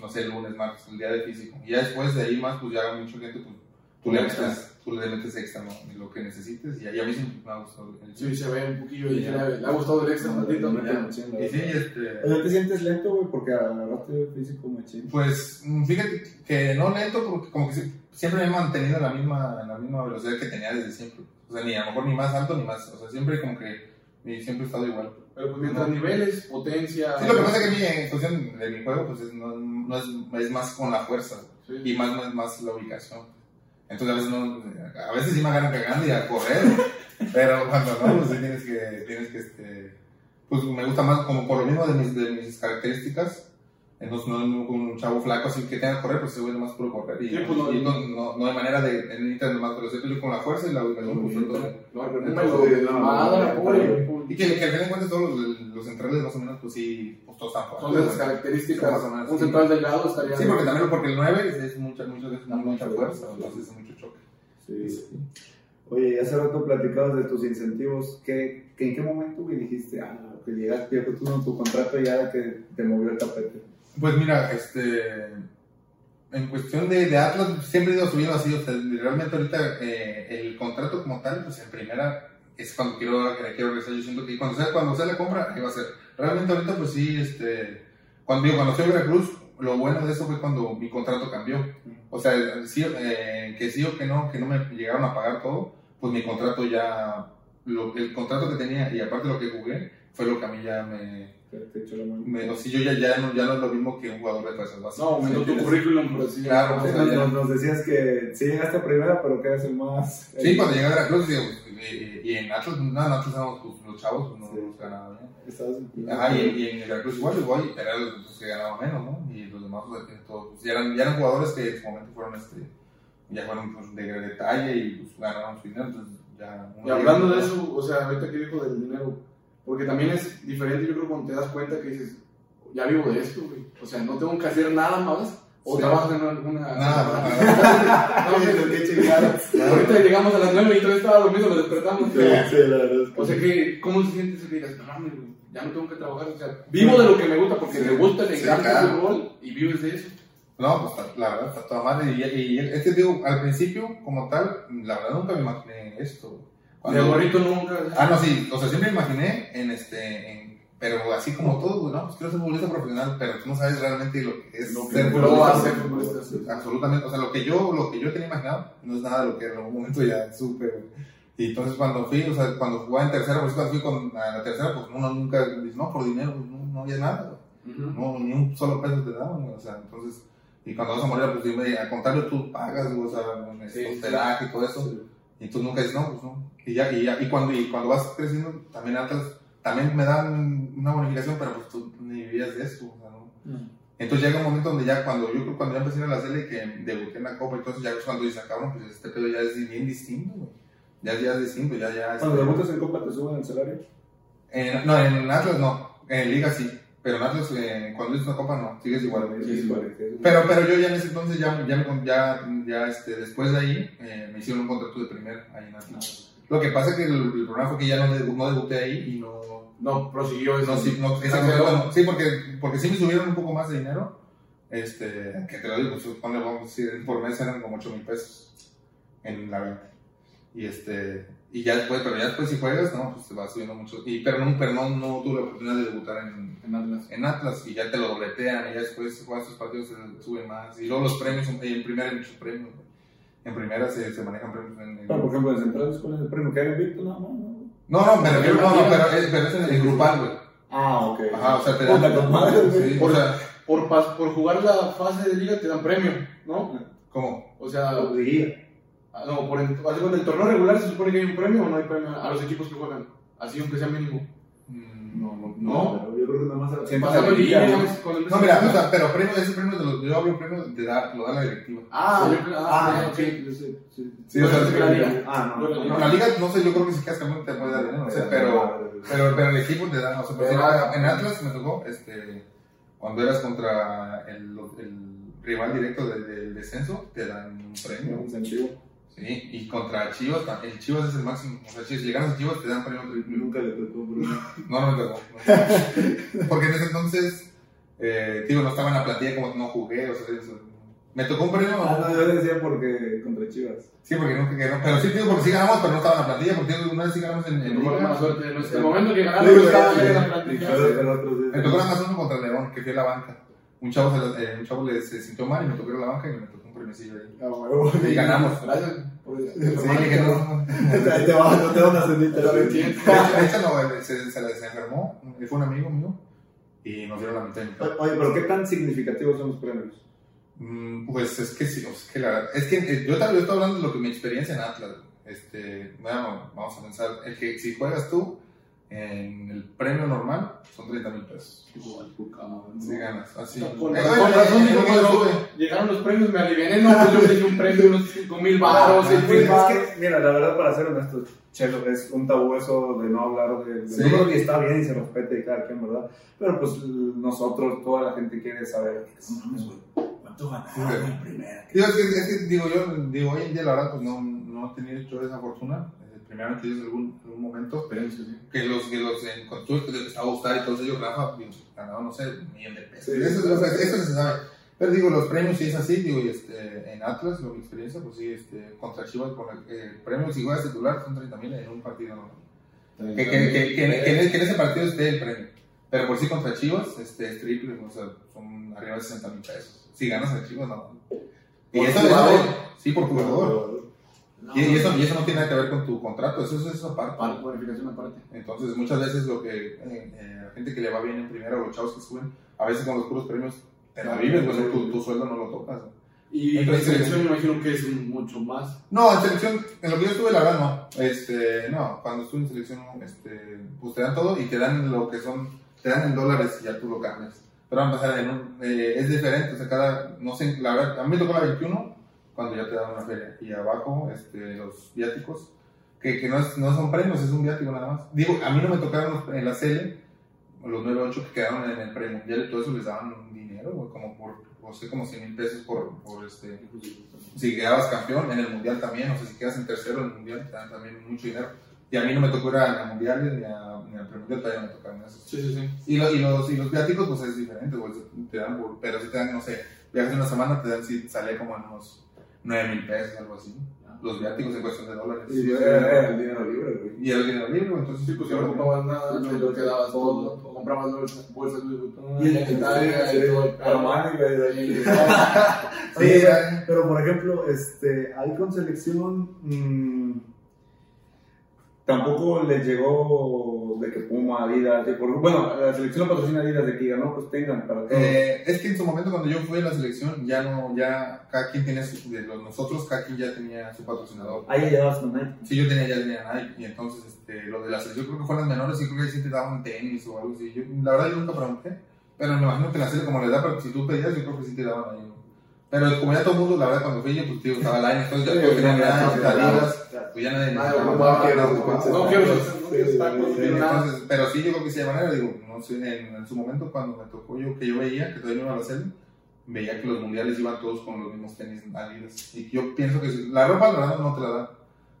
S2: No sé, el lunes, martes, el día de físico. Y ya después de ahí más, pues ya mucho gente, pues tú le metes, tú le metes extra, ¿no? Lo que necesites. Y, y a mí sí me ha gustado el
S3: Sí, se ve un poquillo ahí,
S2: Ya.
S3: le, ha gustado el extra un ratito. ya.
S2: Y sí, este.
S1: Oye, ¿te sientes lento, güey? Porque agarraste físico machín.
S2: Pues mm, fíjate que no lento, porque como que siempre me he mantenido en la misma, en la misma velocidad que tenía desde siempre. O sea, ni a lo mejor ni más alto ni más. O sea, siempre como que y siempre he estado igual.
S3: Pero pues mientras niveles, potencia.
S2: Sí, lo que pasa es que mi, en cuestión de mi juego, pues es, no, no es, es más con la fuerza
S3: Sí.
S2: y más, más, más la ubicación. Entonces a veces, no, a veces sí me agarran cagando y a correr, pero cuando no, pues sí tienes que, tienes que, este, pues me gusta más como por lo mismo de mis, de mis características. Entonces no es un chavo flaco así que tenga que correr, pues se vuelve más puro correr. Y,
S3: Sí, pues, no-
S2: y no, no, no hay manera de necesitar más velocidad, yo con la fuerza y la ubicación, pues.
S3: No.
S2: Y que, que al final de cuentas todos los, los centrales más o menos, pues sí, pues todos están
S3: Son de esas características.
S2: Más o menos,
S3: Un
S2: sí.
S3: central delgado estaría.
S2: Sí, porque también porque el 9 es, es mucha, mucha fuerza, entonces es mucho choque.
S1: Sí. Oye, hace rato platicabas de tus incentivos. ¿Qué, que ¿En qué momento, güey, dijiste, ah, que llegaste, ya fue tu, tu contrato ya que te movió el tapete?
S2: Pues mira, este. En cuestión de, Atlas, siempre he ido subiendo así. O sea, realmente ahorita eh, el contrato como tal, pues en primera es cuando quiero, que quiero regresar. Yo siento que cuando sea, cuando sea la compra, ahí va a ser. Realmente ahorita, pues sí, este. Cuando, digo, cuando a Veracruz, lo bueno de eso fue cuando mi contrato cambió. O sea, sí, eh, que sí o que no, que no me llegaron a pagar todo, pues mi contrato ya. Lo, el contrato que tenía y aparte lo que jugué, fue lo que a mí ya me,
S1: te echó la mano.
S2: me, o sea, yo ya, ya, no, ya no es lo mismo que un jugador de fuerzas básicas.
S3: No, aumentó tu
S2: Sí,
S3: currículum,
S2: Claro,
S1: Sí,
S2: o
S3: decirlo.
S2: sea,
S1: nos, nos, decías que sí llegaste a primera, pero que eres el más.
S2: Sí, cuando llegué a Veracruz, y, y en Atlas, no, en Atlas éramos pues, los chavos, pues, no
S1: Sí.
S2: nos ganaban bien. Ajá, y, y en Veracruz igual, igual, pero eran los que ganaban menos, ¿no? Y los demás, pues, todos, pues, ya, eran, ya eran jugadores que en su momento fueron, este, ya fueron pues, de detalle y pues, ganaron su dinero, entonces ya...
S3: Y hablando de eso, o sea, ahorita que dijo del dinero, porque también es diferente, yo creo, cuando te das cuenta que dices, ya vivo de esto, güey. O sea, no tengo que hacer nada más, o
S2: Sí.
S3: trabajas en alguna.
S2: Nada,
S3: No,
S1: chingados.
S3: Ahorita llegamos a las 9 y todavía estaba dormido, lo despertamos.
S1: Sí, sí, la verdad es que
S3: O sea, que, ¿cómo se siente eso que digas, no mames, güey, ya no tengo que trabajar? O sea, vivo de lo que me gusta porque
S2: Sí.
S3: te gusta, te encanta el fútbol y vives de eso.
S2: No, pues la verdad está toda madre. Y, y este digo, al principio, como tal, la verdad nunca me imaginé esto.
S3: De gorrito nunca.
S2: Ah, no, sí, o sea, siempre imaginé en este, en- pero así como todo, güey, ¿no? Pues quiero ser futbolista profesional, pero tú no sabes realmente lo que es
S3: Lo que
S2: ser futbolista.
S3: sí.
S2: Absolutamente, o sea, lo que yo, lo que yo tenía imaginado no es nada de lo que en algún momento ya supe. Y entonces cuando fui, o sea, cuando jugaba en tercera, pues cuando fui con a la tercera, pues uno nunca dice, no, por dinero, pues, no, no había nada, no, ni un solo peso te daban, güey, o sea, entonces, y cuando vas a morir, pues dime, al contrario, tú pagas, o sea, con
S3: Sí, sí.
S2: hospedaje y todo eso, y tú nunca dices, no, pues no, y ya, y ya, y cuando, y cuando vas creciendo, también Atlas, también me dan una bonificación, pero pues tú ni vivías de eso, o sea, no. Entonces llega un momento donde ya, cuando yo creo cuando ya empecé a la serie, que debuté en la Copa, entonces ya es cuando dices, cabrón, pues este pedo ya es bien distinto, güey. Ya, ya es distinto, ya, ya.
S1: Cuando
S2: este,
S1: debutas en Copa te suben el salario.
S2: en- no, en Atlas no, en Liga sí, pero en Atlas eh, cuando es una Copa no, sigues igual.
S1: Sí, sí.
S2: Pero, pero yo ya en ese entonces, ya, ya, ya, ya este, después de ahí, eh, me hicieron un contrato de primer ahí en Atlas. Lo que pasa es que el, el problema fue que ya no, no debuté ahí y no,
S3: No, prosiguió eso.
S2: no, sí, no, porque, porque sí me subieron un poco más de dinero. Este, que te lo digo, pues, vamos a decir, por mes eran como 8 mil pesos en la venta. Y este, y ya después, pero ya después si juegas, no, pues te va subiendo mucho. Y, pero no, pero no, no tuve la oportunidad de debutar en,
S3: En Atlas.
S2: en Atlas y ya te lo dobletean y ya después juegas tus partidos se suben más. Y luego los premios, en en primera hay muchos premios. güey. En primera se, se manejan premios. En, en-
S1: Pero, por ejemplo, en centrales, ¿cuál es el premio? ¿Que hay invicto? No, no, no.
S2: No, no, pero, no, no, pero, es, pero es en el grupal, güey.
S1: Ah, ok.
S2: Ajá, o sea, te dan. Sí, o sea,
S3: Por, pas- por jugar la fase de liga te dan premio, ¿no?
S2: ¿cómo?
S3: O sea,
S1: Diría.
S3: Ah, no, por el, cuando el torneo regular se supone que hay un premio o no hay premio a los equipos que juegan. Así aunque sea mínimo.
S2: Mm,
S1: No, no,
S3: ¿No?
S1: pero Yo creo que nada más. siempre
S3: Pasando
S1: la
S3: ¿no?
S2: No, mira, o sea, pero premio, ese premio de los, yo hablo premio de da, lo da la directiva.
S3: Ah,
S1: Sí.
S3: yo, ah,
S1: Ah, sí, sé, sí.
S2: Sí, o sea,
S3: Bueno,
S2: sí,
S3: la liga.
S1: Ah, no.
S2: No, la liga, no sé, yo creo que si quedas campeón te puede dar dinero, no sé, pero, pero, pero el equipo te da, o sea, por
S3: Pero-
S2: ejemplo, en Atlas me tocó, este, cuando eras contra el, el rival directo del, del descenso, te dan un
S1: Un
S2: premio.
S1: incentivo.
S2: Sí, y contra Chivas, el Chivas es el máximo, o sea, si si ganas a Chivas te dan premio triple.
S1: Nunca le tocó, Bruno.
S2: No, no me tocó. no. Porque en ese entonces, eh, digo, no estaba en la plantilla como no jugué, o sea, eso. me tocó un premio.
S1: Ah, no, yo decía porque contra Chivas.
S2: Sí, porque no, que no, pero sí, digo, porque sí ganamos, pero no estaba en la plantilla, porque una vez sí ganamos en, en
S3: Tuvo la
S2: Liga.
S3: mala suerte. En el momento que
S1: Sí,
S3: ganaron,
S1: güey,
S3: estaba
S1: sí,
S3: en la plantilla.
S2: Me tocó nada más uno contra León, que fui a la banca. Un chavo, se, eh, un chavo le, se sintió mal y me tocó ir a la banca y me tocó un premiecillo ahí.
S1: Ah.
S2: Y ganamos.
S3: Gracias
S2: Sí, dije, no.
S1: Ahí te no te van a sentir.
S2: De hecho, no, él se, se, se enfermó, fue un amigo mío y nos dieron la mitad.
S1: Oye, pero ¿qué tan significativos son los premios?
S2: Mm, Pues es que sí, es que la verdad, es que eh, yo también estoy hablando de lo que mi experiencia en Atlas, este, bueno, vamos a pensar, el que si juegas tú, en el premio normal son 30 mil pesos. Si ganas, así.
S3: Con razón, digo,
S2: sube.
S3: llegaron los premios, me aliviané. No, pues yo me di un premio de unos 5 mil baros, 6 mil
S1: es
S3: baros.
S1: que, mira, la verdad, para ser honesto, Chelo, es un tabú eso de no hablar de. de
S2: Sí.
S1: Yo creo que está bien y se respete y cada quien, ¿verdad? Pero pues nosotros, toda la gente quiere saber. No mames, güey, ¿Cuánto ganaron en primera?
S2: Que, que, digo, yo, digo, hoy en día la verdad, pues no, no he tenido esa fortuna. Primeramente ellos en algún, algún momento, que los, que los en constructores que les estaba gustar y todos ellos, Rafa, ganaban, no sé, un millón de pesos.
S1: Sí,
S2: eso,
S1: sí,
S2: o sea,
S1: sí.
S2: eso se sabe. Pero digo, los premios sí es así, digo, y este, en Atlas, lo, mi experiencia, pues sí, este, contra Chivas, con el eh, premio, si juegas titular, son 30 mil en un partido normal. Que, que, que, que, que en- que ese partido esté el premio. Pero por sí contra Chivas, este, es triple, o sea, son arriba de 60 mil pesos. Si ganas a Chivas, no. Y
S3: Por
S2: eso,
S3: jugador.
S2: sí, por jugador. Y, y eso, y eso no tiene nada que ver con tu contrato, eso, eso es aparte.
S3: Par- Bonificación aparte.
S2: Entonces, muchas veces lo que eh, eh, la gente que le va bien en primera o los chavos que suben, a veces con los puros premios te la vives, pues, tu, tu sueldo no lo tocas.
S3: Y en
S2: Entonces,
S3: selección me imagino que es mucho más.
S2: No, en selección, en lo que yo estuve, la verdad, no. Este, no, cuando estuve en selección, este, pues te dan todo y te dan lo que son, te dan en dólares y ya tú lo cambias. Pero van a pasar en un, eh, es diferente, o sea, cada, no sé, la verdad, a mí me tocó la 21 cuando ya te dan una feria. Y abajo, este, los viáticos, que, que no, es, no son premios, es un viático nada más. Digo, a mí no me tocaron los- en la CL, los 9-8 que quedaron en el premundial y todo eso les daban dinero, güey, como por, no sé, como 100 mil pesos por, por este, si quedabas campeón en el mundial también, o sea, si quedas en tercero en el mundial, te dan también mucho dinero. Y a mí no me tocó ir a, a mundiales ni a, ni a premundial, todavía no me tocaron esos.
S3: Sí, sí, sí.
S2: Y, lo- y, los, y los viáticos, pues es diferente, güey, te dan por, pero si te dan, no sé, viajas una semana, te dan, si sale como en unos 9 mil pesos, algo así. Los viáticos en cuestión de dólares.
S1: Y
S2: Sí,
S1: era el dinero libre, güey.
S2: y el dinero libre, entonces
S3: Sí, pues si
S2: yo
S3: no ocupabas nada,
S1: Sí,
S3: te quedabas todo.
S1: todo.
S3: Comprabas bolsas, Vuitton,
S1: Y el
S3: en Italia.
S1: Armani, güey, de.
S3: Sí,
S2: Sí, era-
S1: pero por ejemplo, este, hay con selección. Tampoco les llegó de que Puma, Adidas, de por- bueno, la selección patrocina Adidas de que digan, no, pues tengan para todos.
S2: Eh, es que en su momento cuando yo fui a la selección, ya no, ya cada quien tenía su, de los nosotros, cada quien ya tenía su patrocinador.
S1: Ahí ya llevabas con Nike.
S2: Sí, yo tenía ya tenía Nike y entonces este, lo de la selección creo que fueron las menores y creo que sí te daban tenis o algo así. Yo, la verdad yo nunca pregunté, pero me imagino que la serie como le da, pero si tú pedías yo creo que sí te daban ahí. ¿No? Pero como ya todo el mundo, la verdad cuando fui yo, pues tío, estaba Line, entonces ya Nike, Adidas, pues ya nadie
S3: Ah, no, no no
S2: Sí, entonces, pero sí, yo creo que sí de manera, digo, no sé, en, en su momento cuando me tocó yo, que yo veía, que todavía no iba a la serie, veía que los mundiales iban todos con los mismos tenis Adidas. Y yo pienso que si- la ropa, la verdad, no te la dan.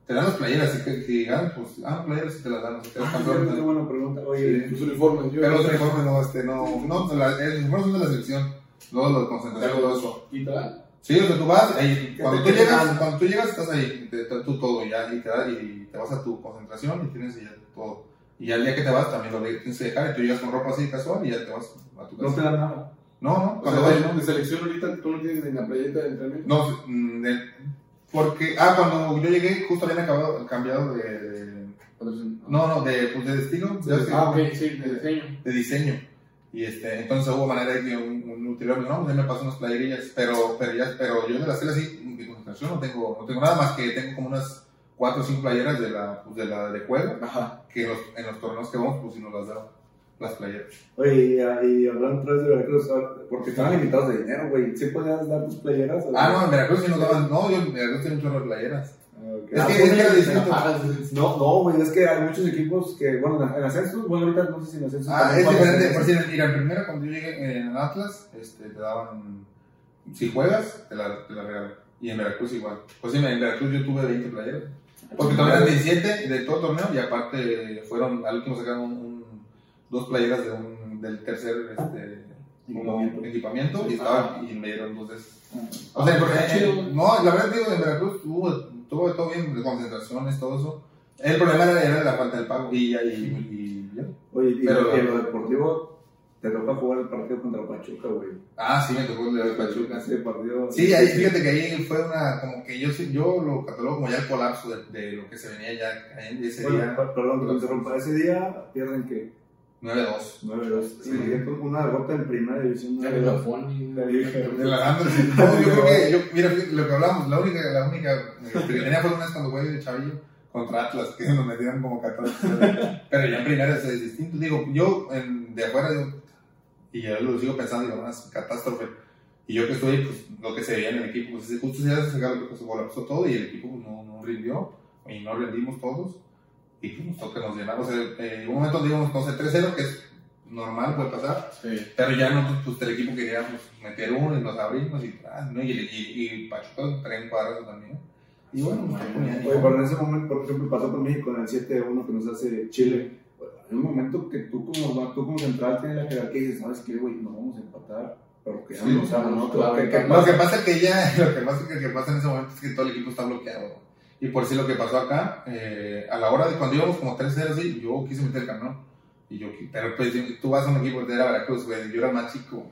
S2: Te dan las playeras, y que, que digan, pues, ah, playeras y te las dan, o sea, te das
S1: Ah,
S2: campeón.
S1: qué buena pregunta. Oye,
S3: Tus uniformes. yo-
S2: Pero los uniformes no, este, no, no, la, los uniformes son de la selección, luego los de concentración, todo eso.
S3: ¿Y tal?
S2: Sí, o sea, tú vas, ahí,
S1: ¿Qué
S2: cuando tú llegas, cuando tú llegas estás ahí, te, te- tú todo, ya, y te, da- y te vas a tu concentración y tienes ya todo. Y ya el día que te vas también lo de- tienes que dejar y tú llegas con ropa así casual y ya te vas a tu
S1: no te
S2: casa.
S1: dan nada.
S2: No, no,
S3: O
S2: cuando
S3: sea,
S2: vas,
S3: de, de selección ahorita tú no tienes ni la playeta de entrenamiento.
S2: no, mm, de- porque, ah, cuando yo llegué justo habían acabado, cambiado de, de- no, no, de, pues de ves que-
S3: Ah, ok, sí, de diseño.
S2: de diseño. Y este, entonces hubo manera de que un, un utilero me dijo, no, pues me pasó unas playerillas, pero, pero, ya, pero yo de las telas así, de concentración no tengo, no tengo nada más que tengo como unas cuatro o cinco playeras de la, pues de la de juego,
S3: Ajá.
S2: que en los, en los torneos que vamos, pues si nos las daban, las playeras.
S1: Oye, y, y hablando otra vez de Veracruz, ahora, porque estaban limitados de dinero, güey. ¿Sí podías dar tus playeras? o-
S2: Ah, no, en Veracruz sí nos daban, no, yo en Veracruz tenía un chorro de playeras.
S1: Ah.
S2: Es
S1: Ah,
S2: que,
S1: pues,
S2: es que era
S1: sí,
S2: distinto.
S1: No, no, güey, es que hay muchos equipos que, bueno, en- en ascenso, bueno, ahorita no sé si en ascenso.
S2: Ah,
S1: también
S2: es diferente. Por si mira, en primera, cuando yo llegué en Atlas, este, te daban. Si juegas, te la, te la regalan. Y en Veracruz igual. Pues sí, en Veracruz yo tuve 20 playeras. Porque todavía eran 17 de todo el torneo y aparte fueron, al último sacaron un, un- dos playeras de un, del tercer este,
S1: Equipamiento.
S2: equipamiento y, estaba, y me dieron dos de esos. O
S3: Ah,
S2: sea, porque,
S3: chido.
S2: no, la verdad digo, en Veracruz tuvo, tuvo todo bien, de concentraciones, todo eso. El problema era, era la falta del pago y, y, y, y ya.
S1: Oye, y,
S2: Pero-
S1: en lo deportivo, te toca jugar el partido contra Pachuca, güey.
S2: Ah, sí, me tocó el de Pachuca.
S1: Ese partido.
S2: Sí, ahí fíjate que ahí fue una, como que yo, yo lo catalogo como ya el colapso de, de lo que se venía ya cayendo ese
S1: Bueno,
S2: día.
S1: per- perdón que te interrumpa. Ese día pierden que
S2: 9-2.
S1: 9-2.
S2: Sí.
S1: Imagínate una derrota en primera división.
S3: Que la Foni.
S2: De la Andres. No, yo creo que, yo, mira, lo que hablamos, la única, la única que tenía fue una vez cuando jugué de Chavillo contra Atlas, que nos metieron como 14. Pero ya en primera es distinto. Digo, yo en, de afuera, digo, y ya lo sigo pensando, digo, una catástrofe. Y yo que estoy, pues lo que se veía en el equipo, pues justo se hace sacar lo que se colapsó todo y el equipo pues, no, no rindió y no rendimos todos. Y pues nos toca nos llenar. O sea, eh, un momento donde íbamos con 3-0, que es normal, puede pasar.
S3: Sí.
S2: Pero ya nosotros, pues el equipo quería pues, meter uno y nos abrimos y, ah, ¿no? y, y, y Pachuca cuadros también. Y bueno, pues, no ni-
S1: Oye, pero en ese momento, por ejemplo, pasó México en el 7-1 que nos hace Chile. Hay un momento que tú como, tú como central tienes la jerarquía y dices, ¿sabes qué, güey? No vamos a empatar. Pero que ya
S2: Sí,
S1: no, no,
S3: claro,
S1: que- que-
S2: Lo que pasa es que ya, lo que pasa, que, que pasa en ese momento es que todo el equipo está bloqueado. Y por si lo que pasó acá, eh, a la hora de cuando íbamos como 3-0 así, yo quise meter el camión. Y yo, pero pues tú vas a un equipo de la Veracruz, güey, yo era más chico.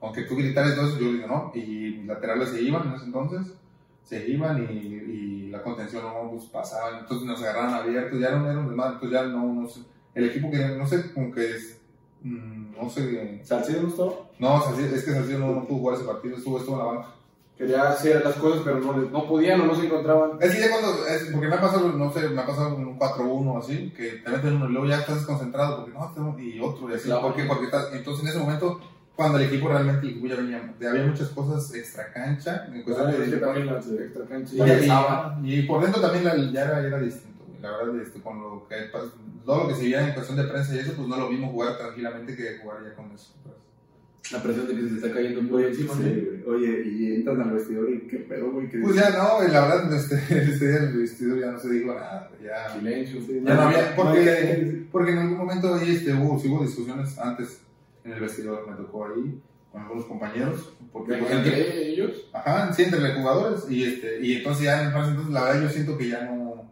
S2: Aunque tú gritaras todo eso, yo digo, no. Y mis laterales se iban en ese entonces, se iban y, y la contención no pues, pasaba. Entonces nos agarraron abiertos, ya no era un desmadre, entonces ya no, no sé. El equipo que, no sé, como que es, mm, no sé.
S1: ¿Salcido estaba?
S2: No, Salcido- es que Salcido no, no pudo jugar ese partido, estuvo, estuvo en la banca.
S3: Quería hacer las cosas, pero no, no podían o no se encontraban.
S2: Es que ya cuando, es, porque me ha pasado, no sé, me ha pasado un 4-1 así, que te meten uno y luego ya estás desconcentrado, porque no, tengo- y otro, y así,
S3: Claro.
S2: ¿por qué? Porque estás, entonces en ese momento, cuando el equipo realmente, el equipo ya venía, ya había muchas cosas extra cancha, en cuestión
S3: Pues,
S2: de-
S3: que también las de extra cancha.
S2: y, y- y por dentro también la- ya era, era distinto, la verdad, este, con lo que, todo lo que se veía en cuestión de prensa y eso, pues no lo vimos jugar tranquilamente que jugar ya con eso. pues.
S3: La presión de que se te está cayendo un pollo encima.
S1: Sí, güey. Oye, y entran al vestidor y qué pedo, güey. que
S2: Pues ya no, güey, la verdad, este, este día en el vestido ya no se dijo nada, ya...
S3: Silencio.
S2: Ya no había,
S1: No había-
S2: porque, porque en algún momento ahí este, hubo, sí hubo discusiones antes en el vestidor, me tocó ahí con algunos compañeros, porque pues, entre,
S3: ellos.
S2: ajá, sí, entre los jugadores, y, este, y entonces ya entonces la verdad yo siento que ya no,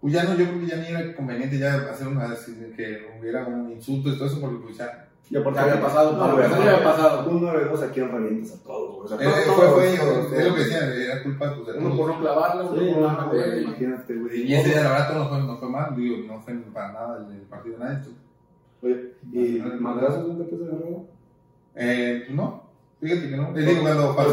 S2: pues ya no, yo creo que ya ni era conveniente ya hacer una, que hubiera un insulto y todo eso, porque pues ya,
S1: Y aparte,
S3: Ya había pasado, para
S1: güey,
S3: empezar ya había pasado.
S1: Un 9-2 aquí en revientas a todos, güey. O sea,
S2: Eh,
S1: todos,
S2: fue, fue,
S1: todos,
S2: es lo que decían, era culpa de
S3: Uno por no clavarla, uno
S1: Sí,
S3: por no
S1: no,
S3: y-
S1: imagínate, güey.
S2: Y ese día, la verdad, no fue, no fue mal, digo, no fue para nada el, el partido de nadie.
S1: Oye, ¿y madrazos nunca te has agarrado?
S2: Eh, no, fíjate que no. Es decir, cuando pasó.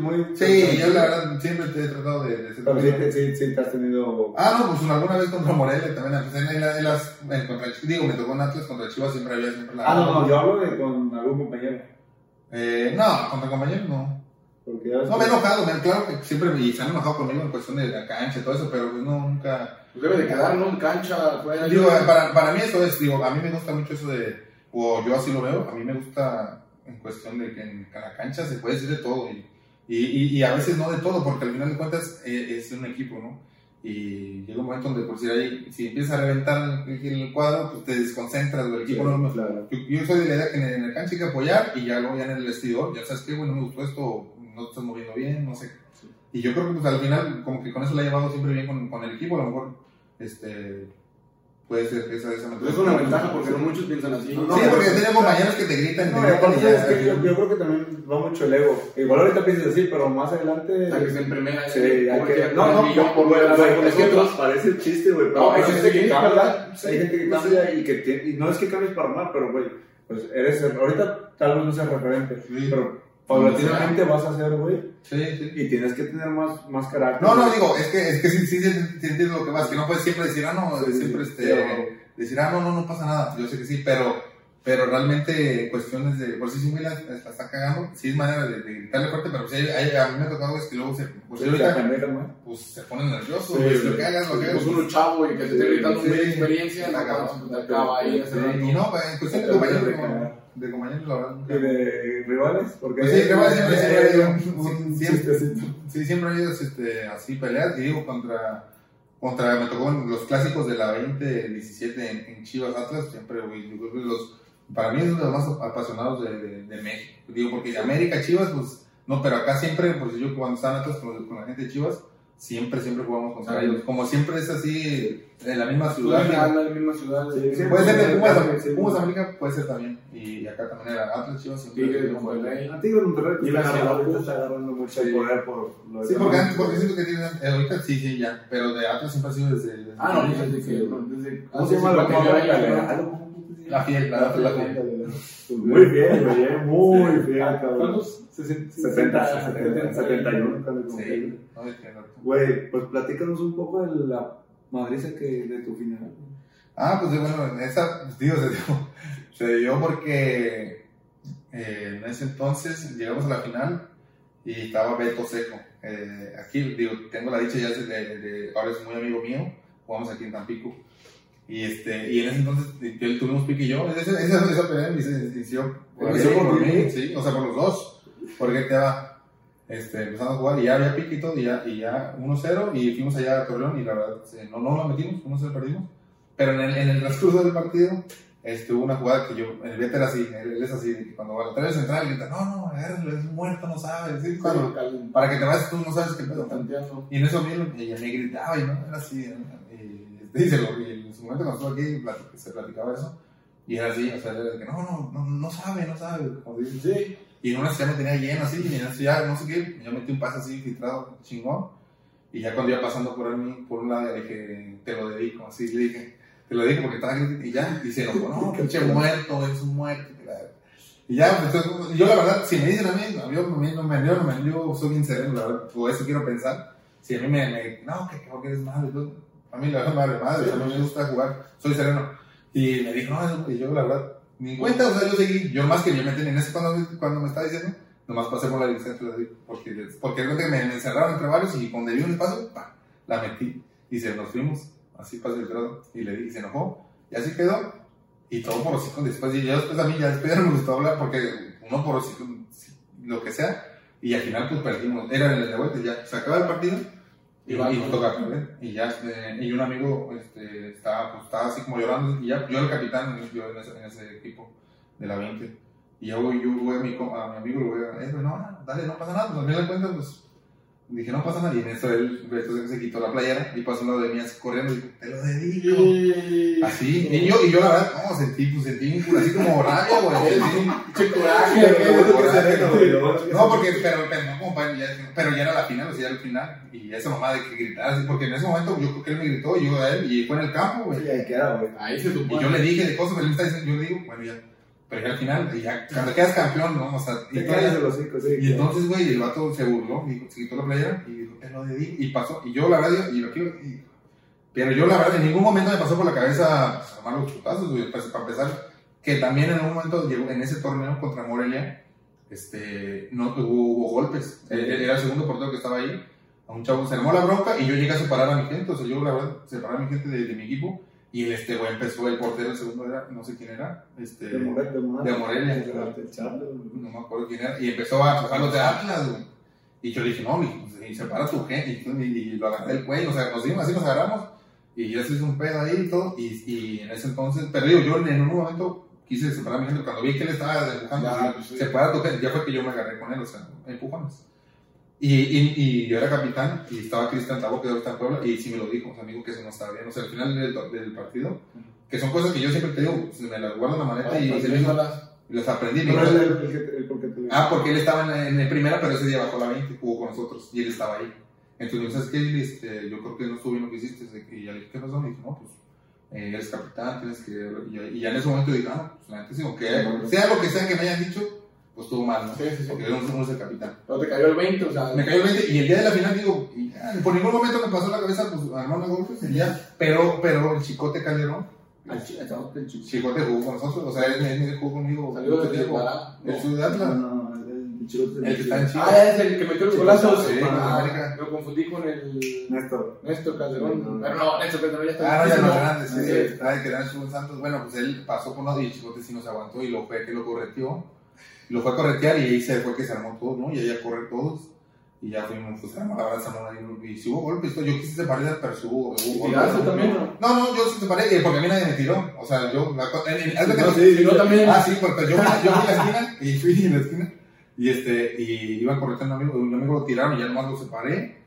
S1: Muy, muy...
S2: Sí, yo la verdad siempre te he tratado de, de ser.
S1: Pero sí, sí, sí, te has tenido...
S2: Ah, no, pues alguna vez contra Morelia también. en, en la- en las, en contra, digo, me tocó en Atlas contra Chivas, siempre había siempre la.
S1: Ah, no, no, yo hablo de con algún compañero.
S2: Eh, no, contra compañeros no.
S1: Porque ya ves
S2: No, me he enojado, me, claro que siempre me, y se han enojado conmigo en cuestión de la cancha y todo eso, pero pues no, nunca.
S3: Pues debe de quedar, ¿no? En cancha, fuera.
S2: Digo, para, para mí eso es, digo, a mí me gusta mucho eso de, o yo así lo veo, a mí me gusta en cuestión de que en la cancha se puede decir de todo y, y, y, a veces no de todo, porque al final de cuentas eh, es un equipo, ¿no? Y llega un momento donde, por si, ahí, si empiezas a reventar el, el cuadro, pues te desconcentras, el equipo no me
S1: Claro.
S2: yo, yo soy de la idea que en el, en el cancha hay que apoyar y ya luego ya en el vestidor, ya sabes qué, bueno, me gustó esto, no te estás moviendo bien, no sé. Y yo creo que pues al final, como que con eso la he llevado siempre bien con, con el equipo, a lo mejor, este, puede ser que esa, esa
S3: Pues es una ventaja porque no muchos piensan así.
S1: No,
S2: sí,
S1: no,
S2: porque
S1: no,
S2: tenía compañeros que te gritan,
S1: No, aparte es que yo, yo creo que también va mucho el ego. Igual ahorita piensas así, pero más adelante...
S3: Hasta que esté en primera.
S1: Sí, hay que... No, no,
S3: millón
S1: no,
S3: por ver
S1: es que parece chiste, güey,
S3: No,
S1: hay gente
S3: sí,
S1: que
S3: ¿verdad?
S1: cambia,
S3: Sí,
S1: hay gente que
S3: sí.
S1: cambia y que y no es que cambies para mal, pero güey, pues eres, ahorita tal vez no seas referente,
S2: Sí.
S1: pero paulatinamente vas a ser, güey,
S2: Sí, sí.
S1: y tienes que tener más, más carácter.
S2: No, no, digo, es que, es que sí, sí, sí, lo que vas, que no puedes siempre decir, ah, no, siempre
S1: sí,
S2: este, decir, ah, no, no, no pasa nada. Yo sé que sí, pero, pero realmente cuestiones de, por si sí, güey, la, la está cagando, sí es manera de, de gritarle fuerte, pero sí, hay, hay- a mí me ha tocado es que luego se, pues
S1: Sí,
S2: ahorita,
S1: la
S2: pues se ponen nerviosos,
S1: Sí, sí.
S2: lo que hagas, lo que hagas.
S3: Pues uno chavo y que te esté gritando
S2: Sí.
S3: una experiencia, te acaba ahí.
S2: Sí, y no, en cuestión de compañeros, de compañeros, la verdad, nunca.
S1: ¿Y de rivales? Porque
S2: Pues sí, rivales siempre, siempre ha habido un- siempre-
S1: chistecito.
S2: Sí, siempre ha habido este, así peleas, y digo, contra, contra, me tocó los clásicos de la 2017 en, en Chivas Atlas, siempre, güey, yo creo que los, para mí es uno de los más apasionados de, de, de México, digo, porque de América, Chivas, pues, no, pero acá siempre, pues yo cuando estaba en Atlas con, con la gente de Chivas, siempre, siempre jugamos contra ellos, como siempre es así, en la misma ciudad,
S3: en
S2: digo,
S3: la misma ciudad.
S1: Sí, sí.
S2: puede ser de Pumas,
S1: Sí, sí.
S2: Pumas América, puede ser también, y acá también era Atlas, Chivas, siempre.
S3: Tigres, Monterrey.
S1: A Tigres Monterrey
S3: Y
S1: y
S3: la
S1: la
S3: ciudad, pues.
S1: está agarrando mucho
S3: Sí.
S1: poder por lo de
S2: Sí, porque antes, porque siento que tienen, eh, ahorita sí, sí, ya, pero de Atlas siempre ha sido desde... desde
S3: Ah, no, pues desde que. Desde
S1: ¿Cómo se llama la
S3: hace
S1: mamá?
S3: 50 años,
S1: La
S3: ¿no?
S2: La fiel, la la fiel.
S1: Muy bien, güey, eh, muy bien, cabrón.
S3: ¿Cuántos?
S1: 60, 70, 71. casi como que.
S2: Sí, no, es que no.
S1: Güey, pues platícanos un poco de la madriza que de tu final.
S2: Ah, pues bueno, en esa, pues, digo, se dio, se dio porque eh, en ese entonces llegamos a la final y estaba Beto Seco. Eh, aquí, digo, tengo la dicha ya de, de- de- ahora es muy amigo mío, jugamos aquí en Tampico. Y, este, y en ese entonces él tuvimos pique y yo, esa, esa, esa pelea me inició por,
S1: mí,
S2: sí, o sea, por los dos. Porque te va, este, empezamos a jugar y ya había pique y todo, y ya, y ya 1-0, y fuimos allá a Torreón y la verdad, eh, no, no lo metimos, 1-0 perdimos. Pero en el, en el transcurso del partido, este, hubo una jugada que yo, el Beto era así, él, él es así, de que cuando va a la central, grita, no, no, agárralo, es muerto, no sabe, ¿sí? Cuando- para que te vayas tú no sabes qué pedo. Y en eso lo- ella me gritaba y no, era así. Y, este, y se lo- y en su momento cuando estuvo aquí plati- se platicaba eso. Y era así, o sea, era de que no, no, no, no sabe, no sabe. Como dice, sí. Y en una ya me tenía lleno así, y en eso ya no sé qué, yo metí un pase así filtrado, chingón. Y ya cuando iba pasando por mí, por un lado, le dije, te lo dedico, así le dije, te lo dedico porque estaba gritando, y ya, y se enojó, no, pinche muerto, es un muerto. Y ya, pues, entonces, yo la verdad, si me dicen a mí, a mí no me, no me, yo, no me, yo soy bien sereno, la verdad, por eso quiero pensar. Si a mí me, me no, que creo que eres malo, y todo, a mí la verdad vale madre, a mí me gusta jugar, soy sereno. Y me dijo, no, y yo la verdad, ni en cuenta, o sea, yo seguí, yo más que yo me metí en ese cuando, cuando me estaba diciendo, nomás pasé por la licencia, porque, porque que me, me encerraron entre varios y cuando vi un espacio, pa, la metí. Y se nos fuimos, así pasé el grado, y le di, y se enojó, y así quedó, y todo por hocico después, y yo después a mí ya después ya no me gustó hablar, porque uno por hocico, lo que sea, y al final pues perdimos, era en el de vuelta, ya, se acaba el partido, y, y nos toca perder, y ya, este, y un amigo este, estaba, pues, estaba así como llorando, y ya, yo era el capitán, yo en ese, en ese equipo de la 20, y yo, yo voy a mi, a mi amigo, le voy a, eh, no, dale, no pasa nada, pues al final de cuentas, pues, Dije, no pasa nada. Y en eso él entonces se quitó la playera y pasó un lado de mí así corriendo y dijo, te lo dedico. Así. Y yo, y yo la verdad, no, sentí, pues sentí un culo así como rabia, güey.
S3: Che coraje, güey.
S2: No, porque, pero, pero, no, compadre, ya, pero ya era la final, o sea, ya era el final. Y esa mamá de que gritara así, porque en ese momento yo creo que él me gritó y yo a él, y fue en el campo, güey.
S1: Sí, ahí queda, güey.
S3: Ahí se
S2: Y yo le dije de cosas, pero él me está diciendo, yo le digo, bueno, ya. Pero ya al final, ya, cuando quedas campeón, ¿no? O sea, y, todavía-
S1: de los cinco, sí.
S2: y entonces, güey, el vato se burló, y se quitó la playera y dijo, lo dedico. Y pasó, y yo la verdad, y lo quiero, y- pero yo la verdad, en ningún momento me pasó por la cabeza armar los chutazos, güey. Pues, para empezar, que también en un momento llegó en ese torneo contra Morelia, este, no hubo, hubo golpes. Eh, Era el segundo portero que estaba ahí. A un chavo se armó la bronca y yo llegué a separar a mi gente. O sea, yo la verdad separé a mi gente de, de mi equipo. Y el, este güey empezó, el portero, el segundo era, no sé quién era, este,
S1: De Morelia. De Morelia.
S2: de Morelia.
S1: El güey.
S2: no me acuerdo quién era, y empezó a empujar los de Atlas, güey. Y yo le dije, no, pues, y separa tu gente, y, lo agarré del cuello, o sea, nos dimos, así nos agarramos, y ya se hizo un pedo ahí y todo, y, y en ese entonces, pero digo, yo en un momento quise separar a mi gente, cuando vi que él estaba así,
S3: pues,
S2: separa tu gente, ya fue que yo me agarré con él, o sea, empujones. Y, y, y yo era capitán, y estaba Cristian Tabo, que ahora está en Puebla, y sí me lo dijo, o sea, dijo que eso no estaba bien, o sea, al final del, del partido, que son cosas que yo siempre te digo, pues, me las guardo en la maleta y,
S3: Pues,
S2: y las aprendí. dijo,
S1: es el, el, el
S2: Ah, porque él estaba en, en el primera, pero ese día bajó la 20, jugó con nosotros y él estaba ahí. Entonces, ¿sabes qué? Este, yo creo que no estuvo bien lo que hiciste. Y ya le dije, ¿qué pasó? Me dijo, no, pues, eh, eres capitán, tienes que... Y ya, y ya en ese momento dije, ah, pues, la neta sí, aunque sea lo que sea que me hayan dicho, pues estuvo mal, ¿no?
S3: Sí, sí, sí.
S2: Porque yo no soy el capitán.
S3: Pero te cayó el 20, o sea.
S2: Me cayó el 20 y el día de la final digo, ya, por ningún momento me pasó la cabeza, pues, armar los golpes y ya. Pero, pero el Chicote Calderón,
S3: Al chi- al
S2: el Chicote jugó con nosotros, o sea, él, él, él jugó conmigo.
S3: Salió de
S2: tiempo.
S3: Pará.
S2: El Ciudad
S1: No,
S2: Atlas.
S1: no, el chilote.
S2: El que está en Chile.
S3: Ah, es el que metió los golazos.
S2: Sí,
S3: Ah,
S2: América.
S3: Lo confundí con el.
S1: Néstor.
S3: Néstor Calderón.
S1: No, no.
S3: Pero no, Néstor Calderón ya está.
S2: Ah, no, ya no, grande, sí. Ah, que era Santos. Bueno, pues él pasó por uno y Chicote sí nos aguantó y lo fue que lo correteó. Lo fue a corretear y ahí se fue que se armó todo, ¿no? Y ahí a correr todos. Y ya fuimos, pues se armó la verdad, se armó ahí. Y si hubo golpes, yo quise separar, pero si hubo, hubo
S3: ¿Y
S2: golpes.
S3: también, no?
S2: No, no, yo sí separé, eh, porque a mí nadie me tiró. O sea, yo. La, en, en-
S3: No, sí, no también.
S2: Ah, sí, porque yo, yo fui a la esquina y fui en la esquina y, este, y iba corriendo un amigo, un amigo lo tiraron y ya nomás lo separé.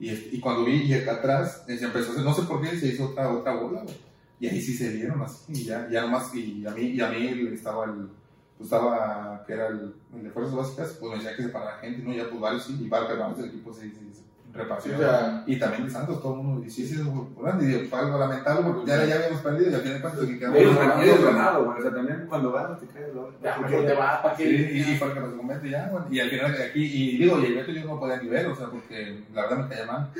S2: Y, este, y cuando vi y acá atrás, eh, se empezó a hacer, no sé por qué, se hizo otra, otra bola, güey. Y ahí sí se dieron así, y ya, ya nomás, y a mí, y a mí estaba el, estaba, que era el, el de fuerzas básicas, pues me decía que separara gente, ¿no? Ya pues varios sí, y varios del equipo sí, sí, se repartió.
S3: Sí, o sea-
S2: y también de Santos, todo el mundo, y sí, sí, fue grande, y digo, fue algo lamentable porque ya, ya habíamos perdido y al final de cuentas que quedamos
S1: Ellos
S2: ganando,
S1: ellos
S2: güey.
S1: ganado, güey. O sea, también cuando ganas te caes, ¿no?
S3: Ya, mejor te vas, ¿para
S2: Sí,
S3: qué?
S2: y, y fue lo que nos ya, y al final de aquí, y digo, y el Beto yo no podía ni ver, o sea, porque la verdad me caía mal.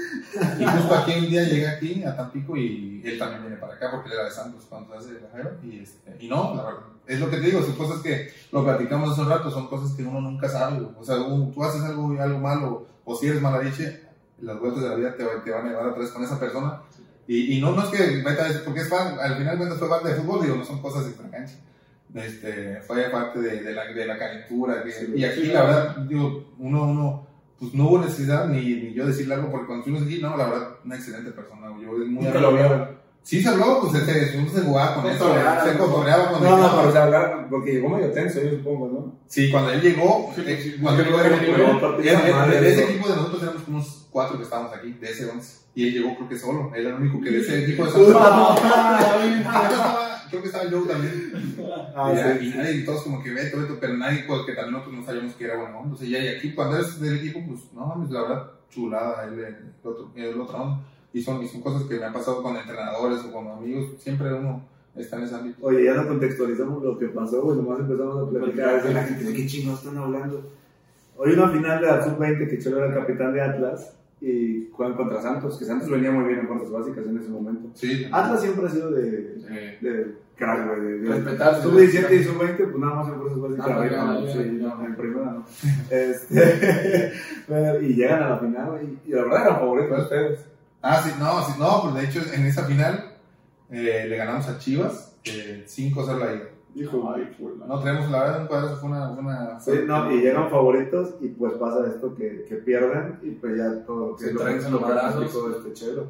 S2: Y justo aquí un día llegué aquí a Tampico y él también viene para acá porque él era de Santos cuando hace la Jeva, y, este, y no, la verdad, es lo que te digo, son cosas que lo platicamos hace un rato, son cosas que uno nunca sabe, güey. o sea, tú haces algo, algo malo, o si eres malariche, las vueltas de la vida te, te van a llevar atrás con esa persona. Y, y no, no es que meta porque es fan, al final cuando fue parte de fútbol, digo, no son cosas de cancha. Este, fue parte de, de la, de la calentura. que-
S3: Sí,
S2: y aquí,
S3: sí,
S2: la verdad, digo, uno, uno, pues no hubo necesidad ni, ni yo decirle algo, porque cuando fuimos aquí, no, la verdad, una excelente persona. Yo, es muy
S1: Nunca lo.
S2: Sí se habló, pues se, uno se jugaba con eso, se
S3: ¿no?
S2: cotorreaba con
S1: No, no, pero o sea, hablar, porque llegó medio tenso, yo supongo, ¿no?
S2: Sí, cuando él llegó,
S3: Sí,
S2: eh, cuando él llegó, ese equipo de nosotros éramos unos cuatro que estábamos aquí, de ese once. Y él llegó creo que solo, él era el único que de ese equipo de creo que estaba Joe también.
S1: Ah,
S2: y, nadie, todos como que Beto, Beto, pero nadie, pues que también nosotros no sabíamos que era bueno sea, ya y aquí, cuando eres del equipo, pues no mames, la verdad, chulada, él, el otro, el otro onda. Y son, y son cosas que me han pasado con entrenadores o con amigos, siempre uno está en ese ámbito.
S1: Oye, ya no contextualizamos lo que pasó, güey, nomás empezamos a platicar. de la gente, ¿de qué chingados están hablando? Hoy una final de la Sub-20 que Cholo era el capitán de Atlas y juegan contra Santos, que Santos venía muy bien en fuerzas básicas en ese momento.
S2: Sí.
S1: Atlas siempre ha sido de,
S3: Eh,
S1: de crack, güey. De, de,
S3: Respetarse.
S1: Sub-17 y Sub-20, pues nada más en fuerzas básicas.
S3: Ah,
S1: arriba, ¿no?
S3: ya,
S1: Sí, no, en primera no. Este, pero- y llegan a la final, güey, y la verdad eran favoritos de ustedes.
S2: Ah, sí, no, sí, no, pues de hecho en esa final eh, le ganamos a Chivas eh, 5-0 la ida.
S3: Dijo, ay, fulano.
S2: No tenemos, la verdad, un cuadrazo fue una. Fue una
S1: Sí, no, y llegan favoritos y pues pasa esto que, que pierden y pues ya todo lo que
S3: Se
S1: lo
S3: traen los madrazos.
S1: este chelo.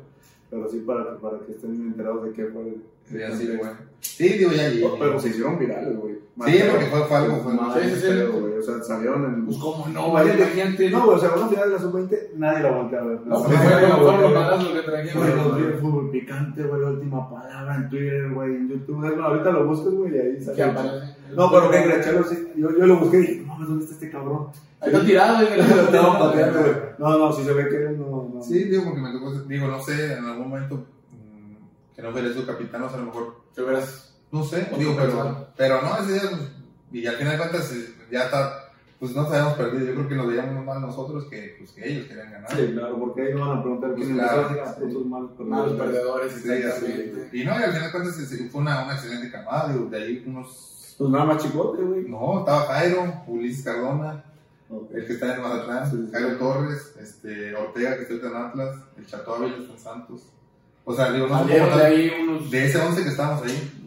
S1: Pero sí para, para que estén enterados de qué fue. el-
S2: Sí, así, güey. Sí, digo, ya.
S1: Oh, Pero se hicieron virales, güey.
S2: Sí, porque fue, fue algo. Fue,
S1: Más
S3: Sí, sí,
S1: güey. O sea, salieron en.
S3: Pues cómo no, vaya
S1: vaya,
S3: gente.
S1: No, güey, o sea, una final de la sub-20, nadie la voltea a ver.
S3: No, fue los balazos que trajeron.
S1: vi en fútbol picante, güey, la última palabra en Twitter, güey, en YouTube. Más, ahorita lo buscas, güey, y ahí
S3: aparece.
S1: No, pero que crees, Chelo, sí, yo, yo lo busqué y dije, no, ¿dónde está este cabrón?
S3: Ahí está tirado, güey.
S1: Lo estaba pateando, güey. No, no, si se ve que no. no.
S2: Sí, digo, porque me tocó. Digo, no sé, en algún momento. mm, Que no fuera su capitán, o sea, a lo mejor.
S3: Te verás.
S2: No sé, digo, pero. Pero no, ese día. pues, Y al final de cuentas, eh, ya está. Pues no habíamos perdido. Yo creo que nos veíamos más nosotros que, pues, que ellos querían ganar.
S1: Sí, claro, porque ahí no van a preguntar
S2: Pues
S1: quién
S2: claro,
S3: sí.
S1: otros malos perdedores.
S2: Sí,
S3: exactamente.
S2: así. Y no, y al final de cuentas eh, fue una, una excelente camada. Digo, de ahí unos.
S1: Pues nada más chicote, güey.
S2: No, estaba Jairo, Ulises Cardona, el que está en Mazatlán,
S1: Sí, sí.
S2: Jairo Torres, este, Ortega, que está en Atlas, el Chato Ávila está en Santos. O sea, digo, no
S3: de
S2: tal-
S3: ahí unos.
S2: de ese 11 que estábamos ahí.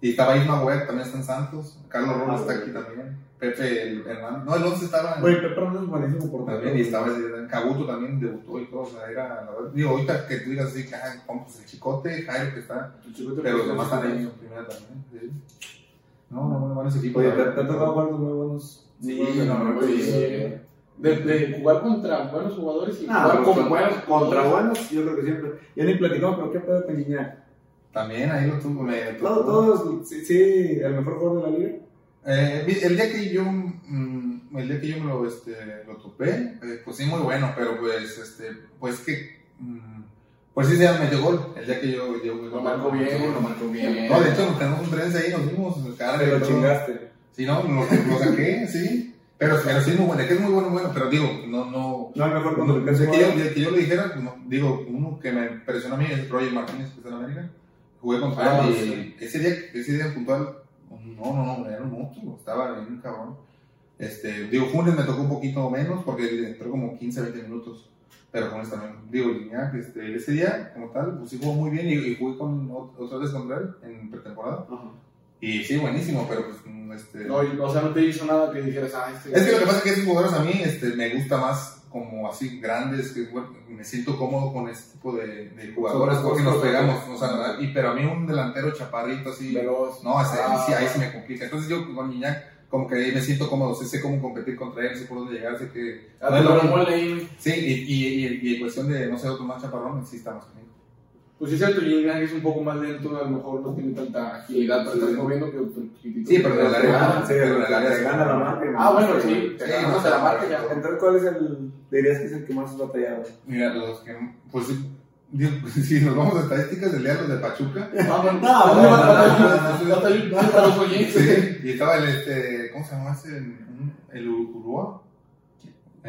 S2: Y estaba Isma Webb, también está en Santos. Carlos Robles
S1: Ah,
S2: está aquí también. Pepe, el hermano. No, el 11 estaba en.
S1: Güey, Pepe Hernández es buenísimo por
S2: también, y estaba en Cabuto también debutó y todo. O sea, era. Digo, ahorita que tú digas así, que ah, vamos, el chicote, Jairo que está. Pero los demás están ahí en primera también. sí. No, no, no, buenos equipos.
S1: Oye, te, ha tocado jugar con muy buenos.
S2: Sí,
S1: muy.
S3: De, de jugar contra buenos jugadores y
S1: Ah,
S3: jugar con buenos
S1: contra buenos, yo creo que siempre. Ya ni platicamos, pero qué pedo con Guiñac.
S2: También ahí lo tuvo.
S1: Todos, todos, sí, sí, el mejor jugador de la liga.
S2: Eh, el día que yo mm, el día que yo me lo, este, lo topé eh, pues sí muy bueno pero pues este pues que mm, pues sí se metió gol el día que yo, yo
S3: Lo marcó bien, lo marcó bien.
S2: no de hecho nos tenemos un tren ahí nos vimos
S1: Te lo chingaste.
S2: sí no lo, lo saqué sí pero, pero sí es muy bueno es que es muy bueno bueno pero digo no no
S1: No, mejor cuando le
S2: el que, yo, que yo le dijera no, digo uno que me impresionó a mí es Roger Martínez que está en América jugué contra
S3: Ah,
S2: él
S3: sí.
S2: y ese día ese día puntual no, no, no, era un monstruo, estaba bien cabrón. Este, digo, Funes me tocó un poquito menos porque entró como 15, 20 minutos. Pero Funes también, digo, Guiñac, este, ese día, como tal, pues sí jugó muy bien y, y jugué con, ot- otra vez contra él en pretemporada.
S1: Ajá.
S2: Y sí, buenísimo, pero pues, mm, este.
S3: No, y- o sea, no te hizo nada que dijeras, ah, este.
S2: es que lo que pasa es que esos jugadores a mí este, me gusta más como así grandes, que bueno, me siento cómodo con ese tipo de, de jugadores porque nos pegamos.
S1: ¿no?
S2: O sea, y, pero a mí un delantero chaparrito así.
S3: Veloz.
S2: No, ese,
S3: Ah,
S2: sí, ahí sí me complica. Entonces yo con Iñak como que ahí me siento cómodo, sé, sé cómo competir contra él, sé por dónde llegar, sé que...
S3: Ah,
S2: no lo
S3: pero mole ahí.
S2: Sí, y, y, y, y en cuestión de, no sé, otro más chaparrón, sí estamos conmigo.
S3: Pues sí, es cierto, Gignac es un poco más lento, a lo mejor no tiene tanta agilidad para
S1: Sí.
S3: estar moviendo que otro chiquitito.
S2: Sí, pero de la
S3: Ah,
S1: Sí, que te gana la marca.
S3: Ah, bueno, sí, te
S2: no,
S3: la marca ya.
S1: Entonces, ¿cuál es el. dirías que es el que más has batallado?
S2: Mira, los que, pues, si nos vamos a estadísticas, el día los de Pachuca.
S3: Ah,
S1: No,
S3: ¿dónde
S1: no,
S2: no, no, no, no,
S3: ahí, oyentes.
S2: Sí, ¿cómo se llama ese? El Ulloa.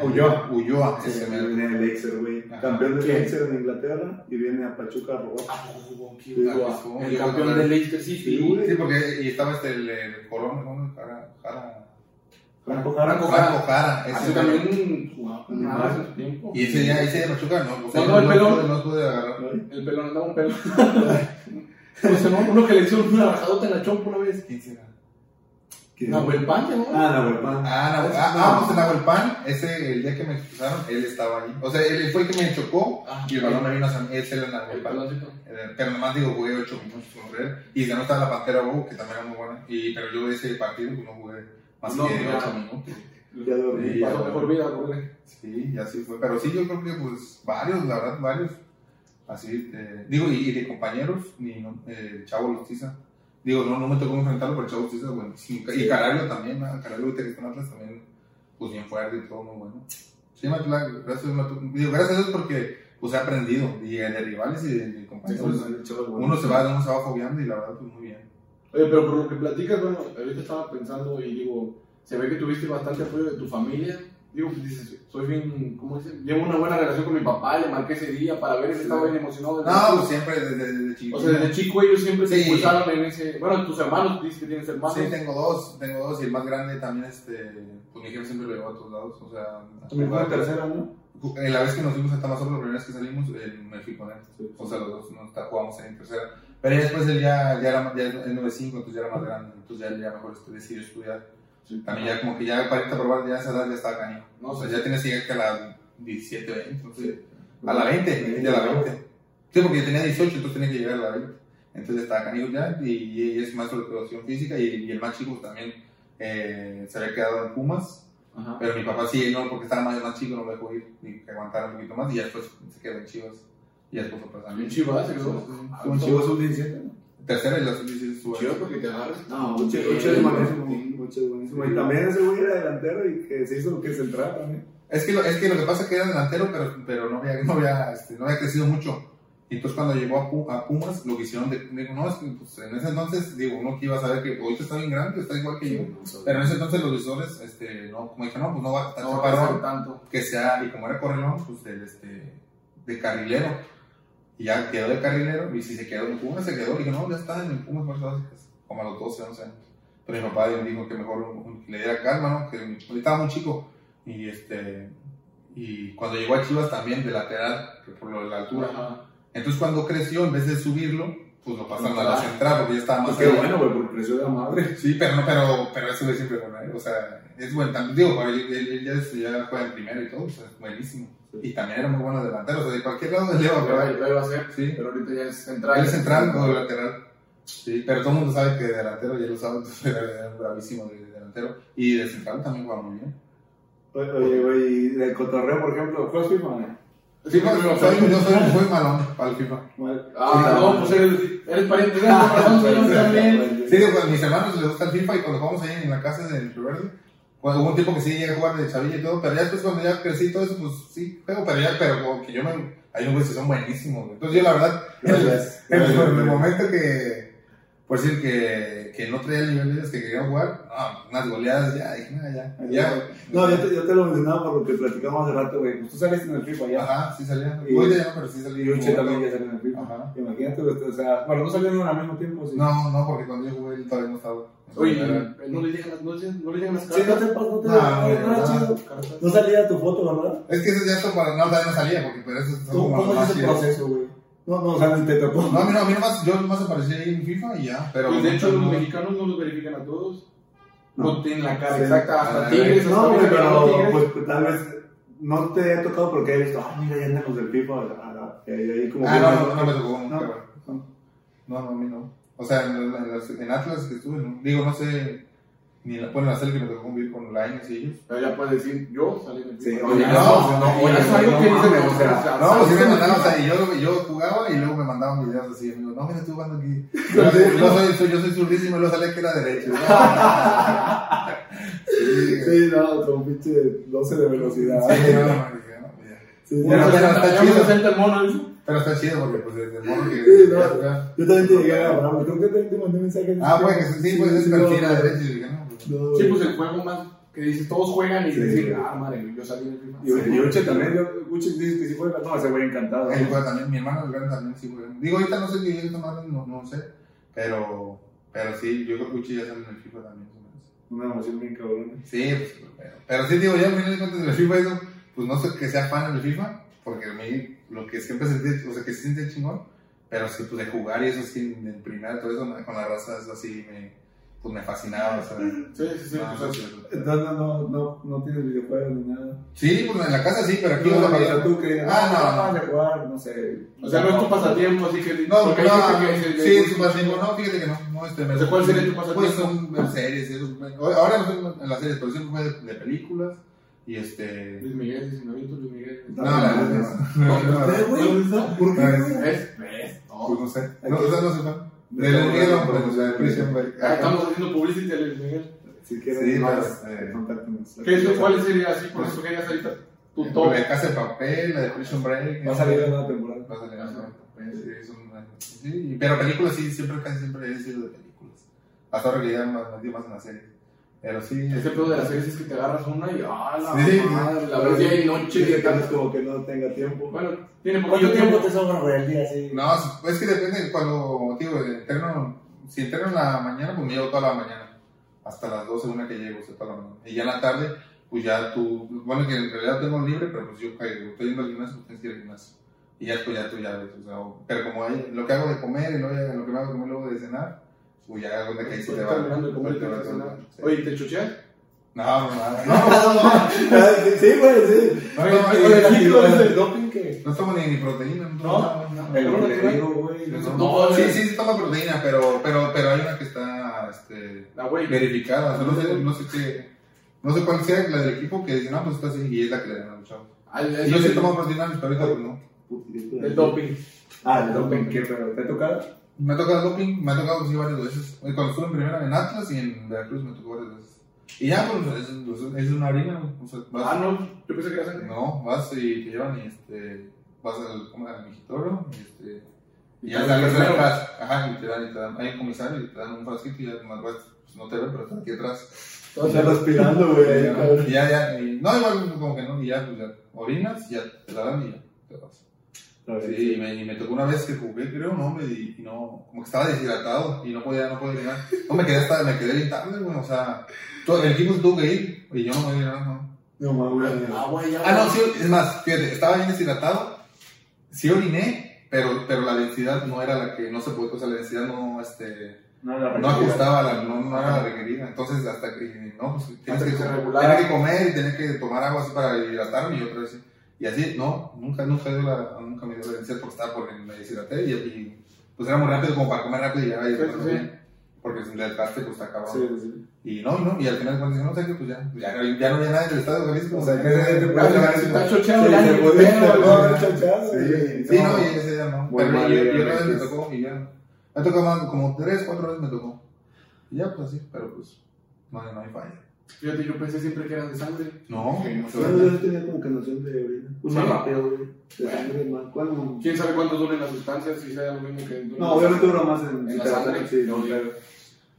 S1: Ulloa.
S2: Ulloa,
S1: Sí,
S2: ese
S1: viene el Leicester, güey. Campeón del. Leicester en Inglaterra y viene a Pachuca a robar.
S3: Ah,
S2: Sí.
S3: El campeón
S2: creo que-
S3: de Leicester City.
S1: Sí,
S2: Sí, porque y estaba este, el, el Colón, ¿cómo? Jara, Jara.
S1: Franco Jara.
S3: Franco
S2: Franco Jara, ese
S3: también jugaba su tiempo.
S2: Y ese día, ese de Pachuca, no, o sea,
S3: No, no, el pelón.
S2: no pude agarrar.
S3: El pelón andaba un pelón. Pues, ¿no? Uno que le hizo una bajadota en la chompa una vez.
S2: ¿Quién será?
S3: Nahuel Pancha, ¿no?
S1: Ah, Nahuel Pan.
S2: Ah, ah, ah, pues en Nahuelpan, ese, el día que me expulsaron, él estaba ahí. O sea, él fue el que me chocó
S3: Ah,
S2: y el balón me vino a él era
S3: El peloncito.
S2: Eh, Pero nomás digo, jugué 8 minutos contra él. Y ya no estaba la Pantera Bobo, que también era muy buena. Y, pero yo ese partido pues, no jugué más
S3: No,
S2: que
S3: ya.
S2: 8 minutos.
S1: Ya dormí.
S2: Sí,
S3: Pasó
S2: ya.
S3: por vida, por.
S2: Sí, y así fue. Pero sí, yo creo que pues varios, la verdad, varios. Así, eh, digo, y, y de compañeros, ni eh, Chavo Lostiza. Digo, no, no me tocó enfrentarlo, pero Chavo Lostiza, bueno, sí, y Carario también, ¿no? Que está en Atlas también, pues bien fuerte y todo, muy bueno. Sí, Matla, gracias, Matla. Digo, gracias a Dios porque pues he aprendido, y de rivales y de, de compañeros. uno se va, uno se va fogueando y la verdad, pues muy bien.
S3: Oye, pero por lo que platicas, bueno, ahorita estaba pensando y digo, se ve que tuviste bastante apoyo de tu familia. Digo, dices, soy bien, ¿cómo dicen? Llevo una buena relación con mi papá, le marqué ese día para ver si estaba bien emocionado. desde
S2: No,
S3: chico.
S2: pues siempre desde, desde chiquito.
S3: O sea, desde chico ellos siempre se
S2: Sí.
S3: impulsaron en ese. Bueno, tus hermanos, dices que tienes hermanos.
S2: Sí, tengo dos, tengo dos, y el más grande también, este, pues mi jefe siempre lo llevó a todos lados, o sea...
S1: Tu
S2: jugar.
S1: tercera, ¿no?
S2: Eh, La vez que nos fuimos a Tamazón, la primera vez que salimos, eh, me fui con él. O sea, los dos nos jugamos en tercera. Pero después él ya, ya era ya es 9-5, entonces ya era más grande. Entonces ya, ya mejor este, decidió estudiar.
S3: Sí.
S2: También ya como que ya para irte a probar ya esa edad ya estaba cañón.
S3: No,
S2: o sea, ya tienes que llegar que a las 17, 20. Entonces, a la 20, de a la 20. Sí, porque yo tenía 18, entonces tenía que llegar a la 20. Entonces estaba canijo ya, y, y es maestro de educación física, y, y el más chico también eh, se había quedado en Pumas,
S3: Ajá.
S2: pero mi papá sí, no, porque estaba más, más chico, no me dejó ir, y que aguantara un poquito más, y ya después se quedó en Chivas. Y después fue
S3: Bien
S2: Luis.
S3: chivas,
S2: un
S1: Chivas sub-17, ¿no?
S2: Tercera y la sub-17 estuvo.
S3: Chido porque te agarras.
S1: No, Uche es buenísimo. buenísimo. Y también ese güey era delantero y que se hizo que central también.
S2: Es que, lo, es que lo que pasa es que era delantero, pero, pero no, había, no, había, este, no había crecido mucho. Y entonces cuando llegó a, a Pumas, lo que hicieron, de, digo, no, es que pues, en ese entonces, digo, uno que iba a saber que ahorita está bien grande, está igual que yo. Pero en ese entonces los visores, este, no, como dije, no, pues no va a estar
S3: No
S2: chaparrón,
S3: tanto.
S2: que sea, y como era correlón, pues del, este, de carrilero. Y ya quedó de carrilero, y si se quedó en Pumas, se quedó. Y dije, no, ya está en el Pumas Básicas, como a los 12, 11 años. Pero mi papá dijo que mejor un- un- le diera calma, ¿no? Que ahorita estaba muy chico. Y este, y cuando llegó a Chivas también de lateral, por lo de la altura.
S3: Ajá.
S2: Entonces cuando creció, en vez de subirlo, pues lo pasaron a la central, porque ya estaba más
S1: qué
S2: allá.
S1: bueno, güey, porque creció de madre.
S2: Sí, pero no, pero, pero ese güey siempre bueno, ¿eh? O sea, es buen tanto. Digo, él, él- él ya, es- ya juega en primero y todo, o sea, es buenísimo. Y también era muy bueno delantero, o sea, de cualquier lado del
S3: Pero
S2: pero
S3: ahí- ahí va a ser.
S2: Sí.
S3: Pero ahorita ya es central.
S2: él es central o lateral. Sí, pero todo el mundo sabe que de delantero ya lo sabe, entonces era, bravísimo de, de delantero. Y de central también juega muy bien.
S1: Oye, güey, y del cotorreo, por ejemplo, ¿juegas FIFA? no?
S2: Sí, no, yo soy, yo soy muy malón para el FIFA.
S3: Ah, no, pues eres, eres pariente de persona, yo también.
S2: Sí, digo, pues, mis hermanos les gusta el FIFA y cuando jugamos ahí en la casa Río Verde, bueno, hubo un tiempo que sí llegué a jugar de chavilla y todo, pero ya después cuando ya crecí y todo eso, pues sí, juego, pero ya, pero como que yo me, hay unos güeyes que son buenísimos, güey. Entonces yo la verdad,
S1: Gracias.
S2: en, el- en el momento que, por decir que, que no traía el nivel de ellos que querían jugar, no, unas goleadas ya, dije, nada, ya, ya.
S1: No, yo te, yo te lo mencionaba por lo que platicamos hace rato, güey. Pues tú saliste en el FIFA ya.
S2: Ajá, sí salía.
S1: Y-
S2: Hoy ya pero sí salí.
S1: Y Uche también ya salió en el FIFA.
S2: Ajá.
S1: Imagínate, güey, o sea, bueno, no salieron al mismo tiempo, sí.
S2: No, no, porque cuando yo jugué él todavía no estaba.
S3: Oye,
S2: Era-
S3: no le llegan las, no le- no le llegan las
S1: Sí, no
S3: cartas.
S1: te pasó, no te
S2: No,
S1: no.
S3: Cartas.
S1: Salía tu foto, ¿verdad?
S2: Es que eso ya está para. No, todavía no salía, porque pero eso
S1: ¿Cómo,
S2: como
S1: cómo es ese proceso, güey? No, no, o sea, ni te tocó.
S2: No, a mí no, a mí nomás, yo nomás aparecí ahí en FIFA y ya. Pero
S3: Pues de hecho, los
S2: no-
S3: mexicanos no los verifican a todos.
S1: No.
S3: No tienen la cara
S1: Sí.
S3: exacta. Hasta Tigres,
S1: No,
S3: América,
S1: pero
S3: Tigres.
S1: pues, tal vez no te haya tocado porque he visto, ah, mira, ya andan los del FIFA. ah, Y ahí, como
S2: Ah, no, no, no me tocó nunca.
S1: No, no.
S2: A mí no. O sea, en, en, las- en Atlas que estuve, no- digo, no sé, ni la, bueno, en la que me tocó convivir con Lainez y ellos.
S3: Pero ya puedes decir, yo salí en el
S1: Sí,
S2: no,
S3: no, es algo
S1: no
S3: que dice
S1: mames, o sea,
S3: sea,
S2: No, pues sí me o sea, yo, yo jugaba y luego me mandaban videos así, amigo, no, mira, estoy jugando aquí. Yo, soy, yo soy zurdísimo y luego salía que era derecho. Sí,
S1: no, con pinche 12 de velocidad.
S2: sí, no, no, no, Pero-
S1: no,
S2: está chido.
S3: me presenta el mono.
S2: Pero está chido porque, pues, desde el modo que.
S1: Sí, no. Yo también te llegué a hablar, creo que también te mandé mensajes.
S2: Ah, pues, sí, pues, es
S1: no,
S2: perfil a derecho. No.
S3: Sí, pues el juego más que dices, todos juegan y
S1: Sí.
S3: decir, ah, madre, yo salí en el FIFA.
S1: Y, y Uche también, Uche dice que sí fue, no, ese güey encantado.
S2: Él juega también, mi hermano el grande también sí juega. Digo, ahorita no sé si ellos tomaron, no, no sé. Pero, pero sí, yo creo que Uchi ya sale en el FIFA también.
S1: Una emoción bien cabrona.
S2: Sí, pues, pero, pero sí, digo, ya al final de cuentas en el FIFA eso, pues no sé que sea fan del FIFA, porque a mí lo que siempre sentí, o sea, que se siente chingón, pero sí, pues de jugar y eso sí, en primera, todo eso con la raza, eso sí, me, pues me fascinaba, o sea.
S3: Sí, sí, sí.
S2: no,
S3: pues,
S2: no,
S1: Entonces no, no, no, no tienes videojuegos ni nada.
S2: Sí, pues en la casa sí, pero aquí
S1: No,
S2: no,
S1: no,
S2: no,
S1: tú que
S2: Ah, no, no.
S1: a jugar, no sé.
S3: O sea, no es tu pasatiempo, así que.
S2: No,
S3: porque
S2: no,
S3: que
S2: sí,
S3: le-
S2: su pasatiempo, no, fíjate que no, no, este,
S3: sea, ¿cuál sería tu pasatiempo?
S2: Pues son series, ahora no estoy en las series, pero siempre fue de, películas, y este...
S3: Luis Miguel, dice, no, Luis Miguel.
S2: No, no, no, no, no, pues
S3: No.
S2: no no, no no. De Luis Miguel, no, pero de Prison Break.
S3: Estamos haciendo publicity a Luis Miguel.
S1: Si quieres,
S2: Sí,
S1: más,
S2: eh,
S1: contáctenos.
S3: ¿Qué es, ¿Cuál sería así? Por eso querías ahorita tu top.
S2: La Casa de Papel, la de Prison Break.
S1: Va a salir la nueva temporada.
S2: Va a salir la Casa de Papel, sí, pero películas sí, siempre, casi siempre he sido de películas. Hasta ahora que ya me metí más en la serie. Pero sí.
S3: Este pedo de las series es que te agarras una y ¡ah, la
S2: Sí.
S3: madre! La ves día y noche.
S1: Sí,
S3: y
S1: tal vez como que no tenga tiempo.
S3: Bueno, tiene
S1: ¿Cuánto
S3: poquito
S1: tiempo
S3: tiempo.
S1: te sobra, güey, al día así?
S2: No, es que depende de cuando, digo, interno, si interno en la mañana, pues me llevo toda la mañana. Hasta las 12, una que llego, o sea, toda la mañana. Y ya en la tarde, pues ya tú, bueno, que en realidad tengo libre, pero pues yo que estoy yendo al gimnasio, pues tienes que ir al gimnasio. Y ya después ya tú ya ves, o sea, pero como hay, lo que hago de comer y lo que me hago de comer luego de cenar, pues ya hago de que ahí se te va.
S3: Oye, ¿te chucheas?
S2: No, no, no.
S1: No, no, no. Sí, güey, sí.
S2: No, no, tomo ni, ni proteína. No,
S3: No.
S1: El güey.
S3: no,
S1: no.
S3: no,
S2: Sí, sí, sí toma proteína, pero, pero, pero hay una que está este, verificada. O sea, no sé, no sé qué. No sé cuál sea la del equipo que dice, no, pues está así y es la que le dan a los chavos.
S3: Eso
S2: yo sí
S3: es
S2: tomo proteína, pero ahorita pues no.
S3: El doping.
S1: Ah, el doping, ¿qué? ¿Pero te ha tocado?
S2: Me ha tocado doping, me ha tocado sí varias veces. Cuando estuve en primera en Atlas y en Veracruz me tocó varias veces. Y ya, pues es, es, es una harina, güey. o sea, vas,
S3: Ah, no, yo pensé que era sangre.
S2: no, vas y te llevan y este, vas al, migitorio y este, y ya
S3: Al
S2: sales de atrás. Ajá, y te dan, y te dan, hay un comisario y te dan un frasquito y ya vas, pues no te ven, pero estás aquí atrás.
S1: Está respirando, güey.
S2: Y ya, ya, y, no, igual como que no, y ya, pues ya, orinas, y ya te la dan y ya, te vas. Sí, y me, y me tocó una vez que jugué, creo, no, hombre, y, y no, como que estaba deshidratado y no podía, no podía llegar. No, me quedé hasta, me quedé bien tarde, güey, o sea, todo, el equipo tuvo que ir y yo no me llegar, no.
S1: No, mames.
S3: Ah, güey, ya.
S2: Ah, no, sí, es más, fíjate, estaba bien deshidratado, sí oriné, pero, pero la densidad no era la que, no se puede, o sea, la densidad no, este,
S1: No, la
S2: no ajustaba, la, no, no era la requerida, entonces hasta que, no, pues tienes que,
S3: que
S2: tenía que comer y tenía que tomar agua así para hidratarme y otra vez, y así, no, nunca, nunca, dio la, nunca me dio la densidad porque estaba porque me deshidraté y, y pues era muy rápido como para comer rápido y ya, y
S3: Sí, sí.
S2: porque si le alcaste pues está cabrón.
S1: Sí.
S2: Y no, no, y al final cuando dije, no sé qué, pues ya, ya, ya no había nadie del Estado de Jalisco.
S1: O sea, que
S2: ya- ya- ya- ya-
S3: está chocheado,
S1: Sí,
S3: ya
S1: se puede chachar,
S2: Sí, no, y ese día no. Pero
S1: mal,
S2: y, y otra vez me tocó y ya. Me tocó más, como tres, cuatro veces me tocó. Y ya, pues así, pero pues no hay falla.
S3: Fíjate, yo pensé siempre que eran de sangre.
S2: No,
S3: Sí,
S2: no
S3: sí.
S1: Yo tenía como que noción de orina.
S3: Sí.
S1: más rápido, güey. De sangre. ¿Cuándo?
S3: ¿Quién sabe cuánto duren las sustancias? Si sea lo mismo que. duran
S1: No, obviamente dura más en,
S3: En la sangre.
S1: sangre, sí, no, claro.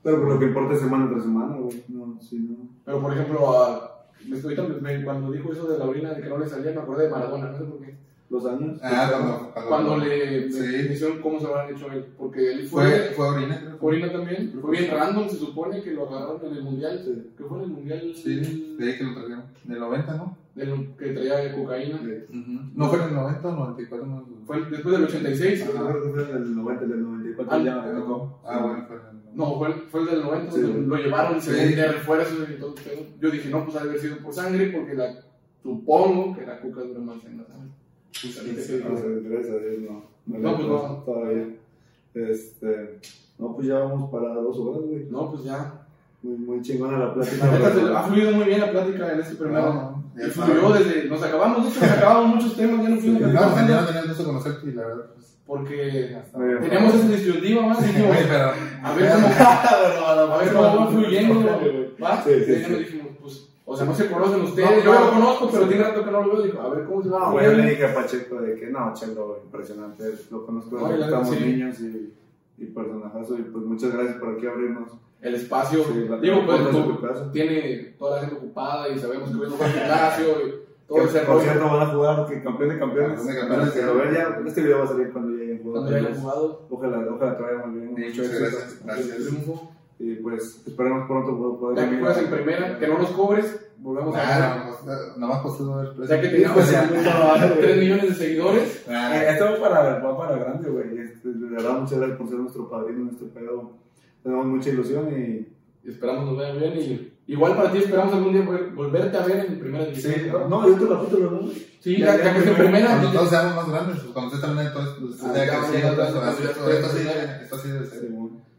S1: Pero por lo que importa es semana tras semana, güey. No, sí, no.
S3: Pero por ejemplo, a- me estoy, cuando dijo eso de la orina de que no le salía, me acordé de Maradona, no sé por qué.
S1: Los años.
S2: Ah, cuando, cuando,
S3: Cuando le
S2: Sí.
S3: hicieron cómo se lo han hecho a él. Porque él
S2: Fue,
S3: fue.
S2: fue orina,
S3: fue Orina también. Fue bien random, se supone que lo agarraron en el mundial.
S1: Sí.
S3: Que fue en el mundial.
S2: Sí, de ahí que lo trajeron. Del 90, ¿no?
S3: del- que traía cocaína.
S2: No fue en el 90 o 94, no.
S3: Fue después del 86.
S1: Yo creo que fue en el 90, del 94
S3: Ah,
S1: ya
S3: me
S1: tocó.
S2: Ah, bueno, fue en el
S3: No, fue, fue el del 90,
S1: Sí.
S3: lo llevaron
S2: Sí.
S3: según de refuerzos y todo. Yo dije, no, pues ha de haber sido por sangre, porque la, supongo que la coca dura más en la sangre.
S1: Sí, gracias a Dios, no. No,
S3: No, pues no.
S1: Todavía. Este. No, pues ya vamos para dos horas, güey.
S3: No, pues ya.
S1: Muy, muy chingona la plática.
S3: Ha fluido muy bien la plática en este primero.
S2: No, ya
S3: y fluyó desde. Nos acabamos, de hecho, nos acabamos muchos temas, ya no fuimos
S2: ya no tenía el gusto conocerte y la verdad, pues.
S3: Porque teníamos esa disyuntiva más. dijimos,
S2: Oye, pero.
S3: a ver cómo, a ver cómo va fluyendo. ¿Va?
S1: Sí, sí,
S3: Y
S1: sí.
S3: O sea, no se conocen ustedes. Yo lo conozco, pero tiene rato que no lo veo. Dijo, a ver cómo se va.
S1: No, güey, yo le dije a Pacheco de que no, Chelo, impresionante, lo conozco desde que estamos
S3: sí.
S1: niños y, y personajazo, y pues muchas gracias por aquí abrirnos.
S3: el espacio.
S1: Sí, la-
S3: Digo, pues tú- tiene toda la gente ocupada y sabemos que viene un gimnasio y todo
S1: Que,
S3: ese
S1: por cierto, van a jugar que campeón de campeones.
S2: Campeón de campeones, sí.
S1: ya, este video va a salir cuando lleguen
S3: Cuando ya hayan jugado,
S1: Ojalá, ojalá te vaya muy bien.
S2: Muchas gracias.
S3: el
S2: Gracias.
S1: Y pues esperemos pronto poder-
S3: Ya que
S1: a-
S3: en primera, que no nos cobres, volvemos a ver.
S2: no, pues, nada más postó ver.
S3: Ya que tengamos
S1: güey.
S3: 3 millones de seguidores.
S2: Nah,
S1: Eh, Esto va para, va para grande, güey. Este, De verdad, muchas gracias por ser nuestro padrino en este pedo. Tenemos mucha ilusión y.
S3: Y esperamos nos vean bien. Y igual para ti esperamos algún día vol- volverte a ver en primera división.
S1: No, yo te lo capítulo, ¿no?
S3: Sí, ya, ya que esté en primera.
S2: Cuando todos seamos más grandes, pues, cuando usted termine todo esto, pues,
S3: Ah,
S2: ya todo esto así debe ser.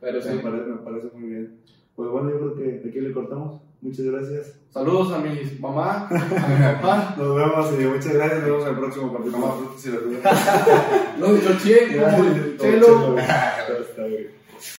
S3: Pero sí.
S1: Me parece, me parece muy bien. Pues bueno, yo creo que aquí le cortamos. Muchas gracias.
S3: Saludos a mi mamá, a mi papá.
S1: Nos vemos y muchas gracias. Nos vemos en el próximo capítulo.
S2: Vamos, frutas y verduras.
S3: Los Choché, como
S1: Gracias,
S3: el Chelo.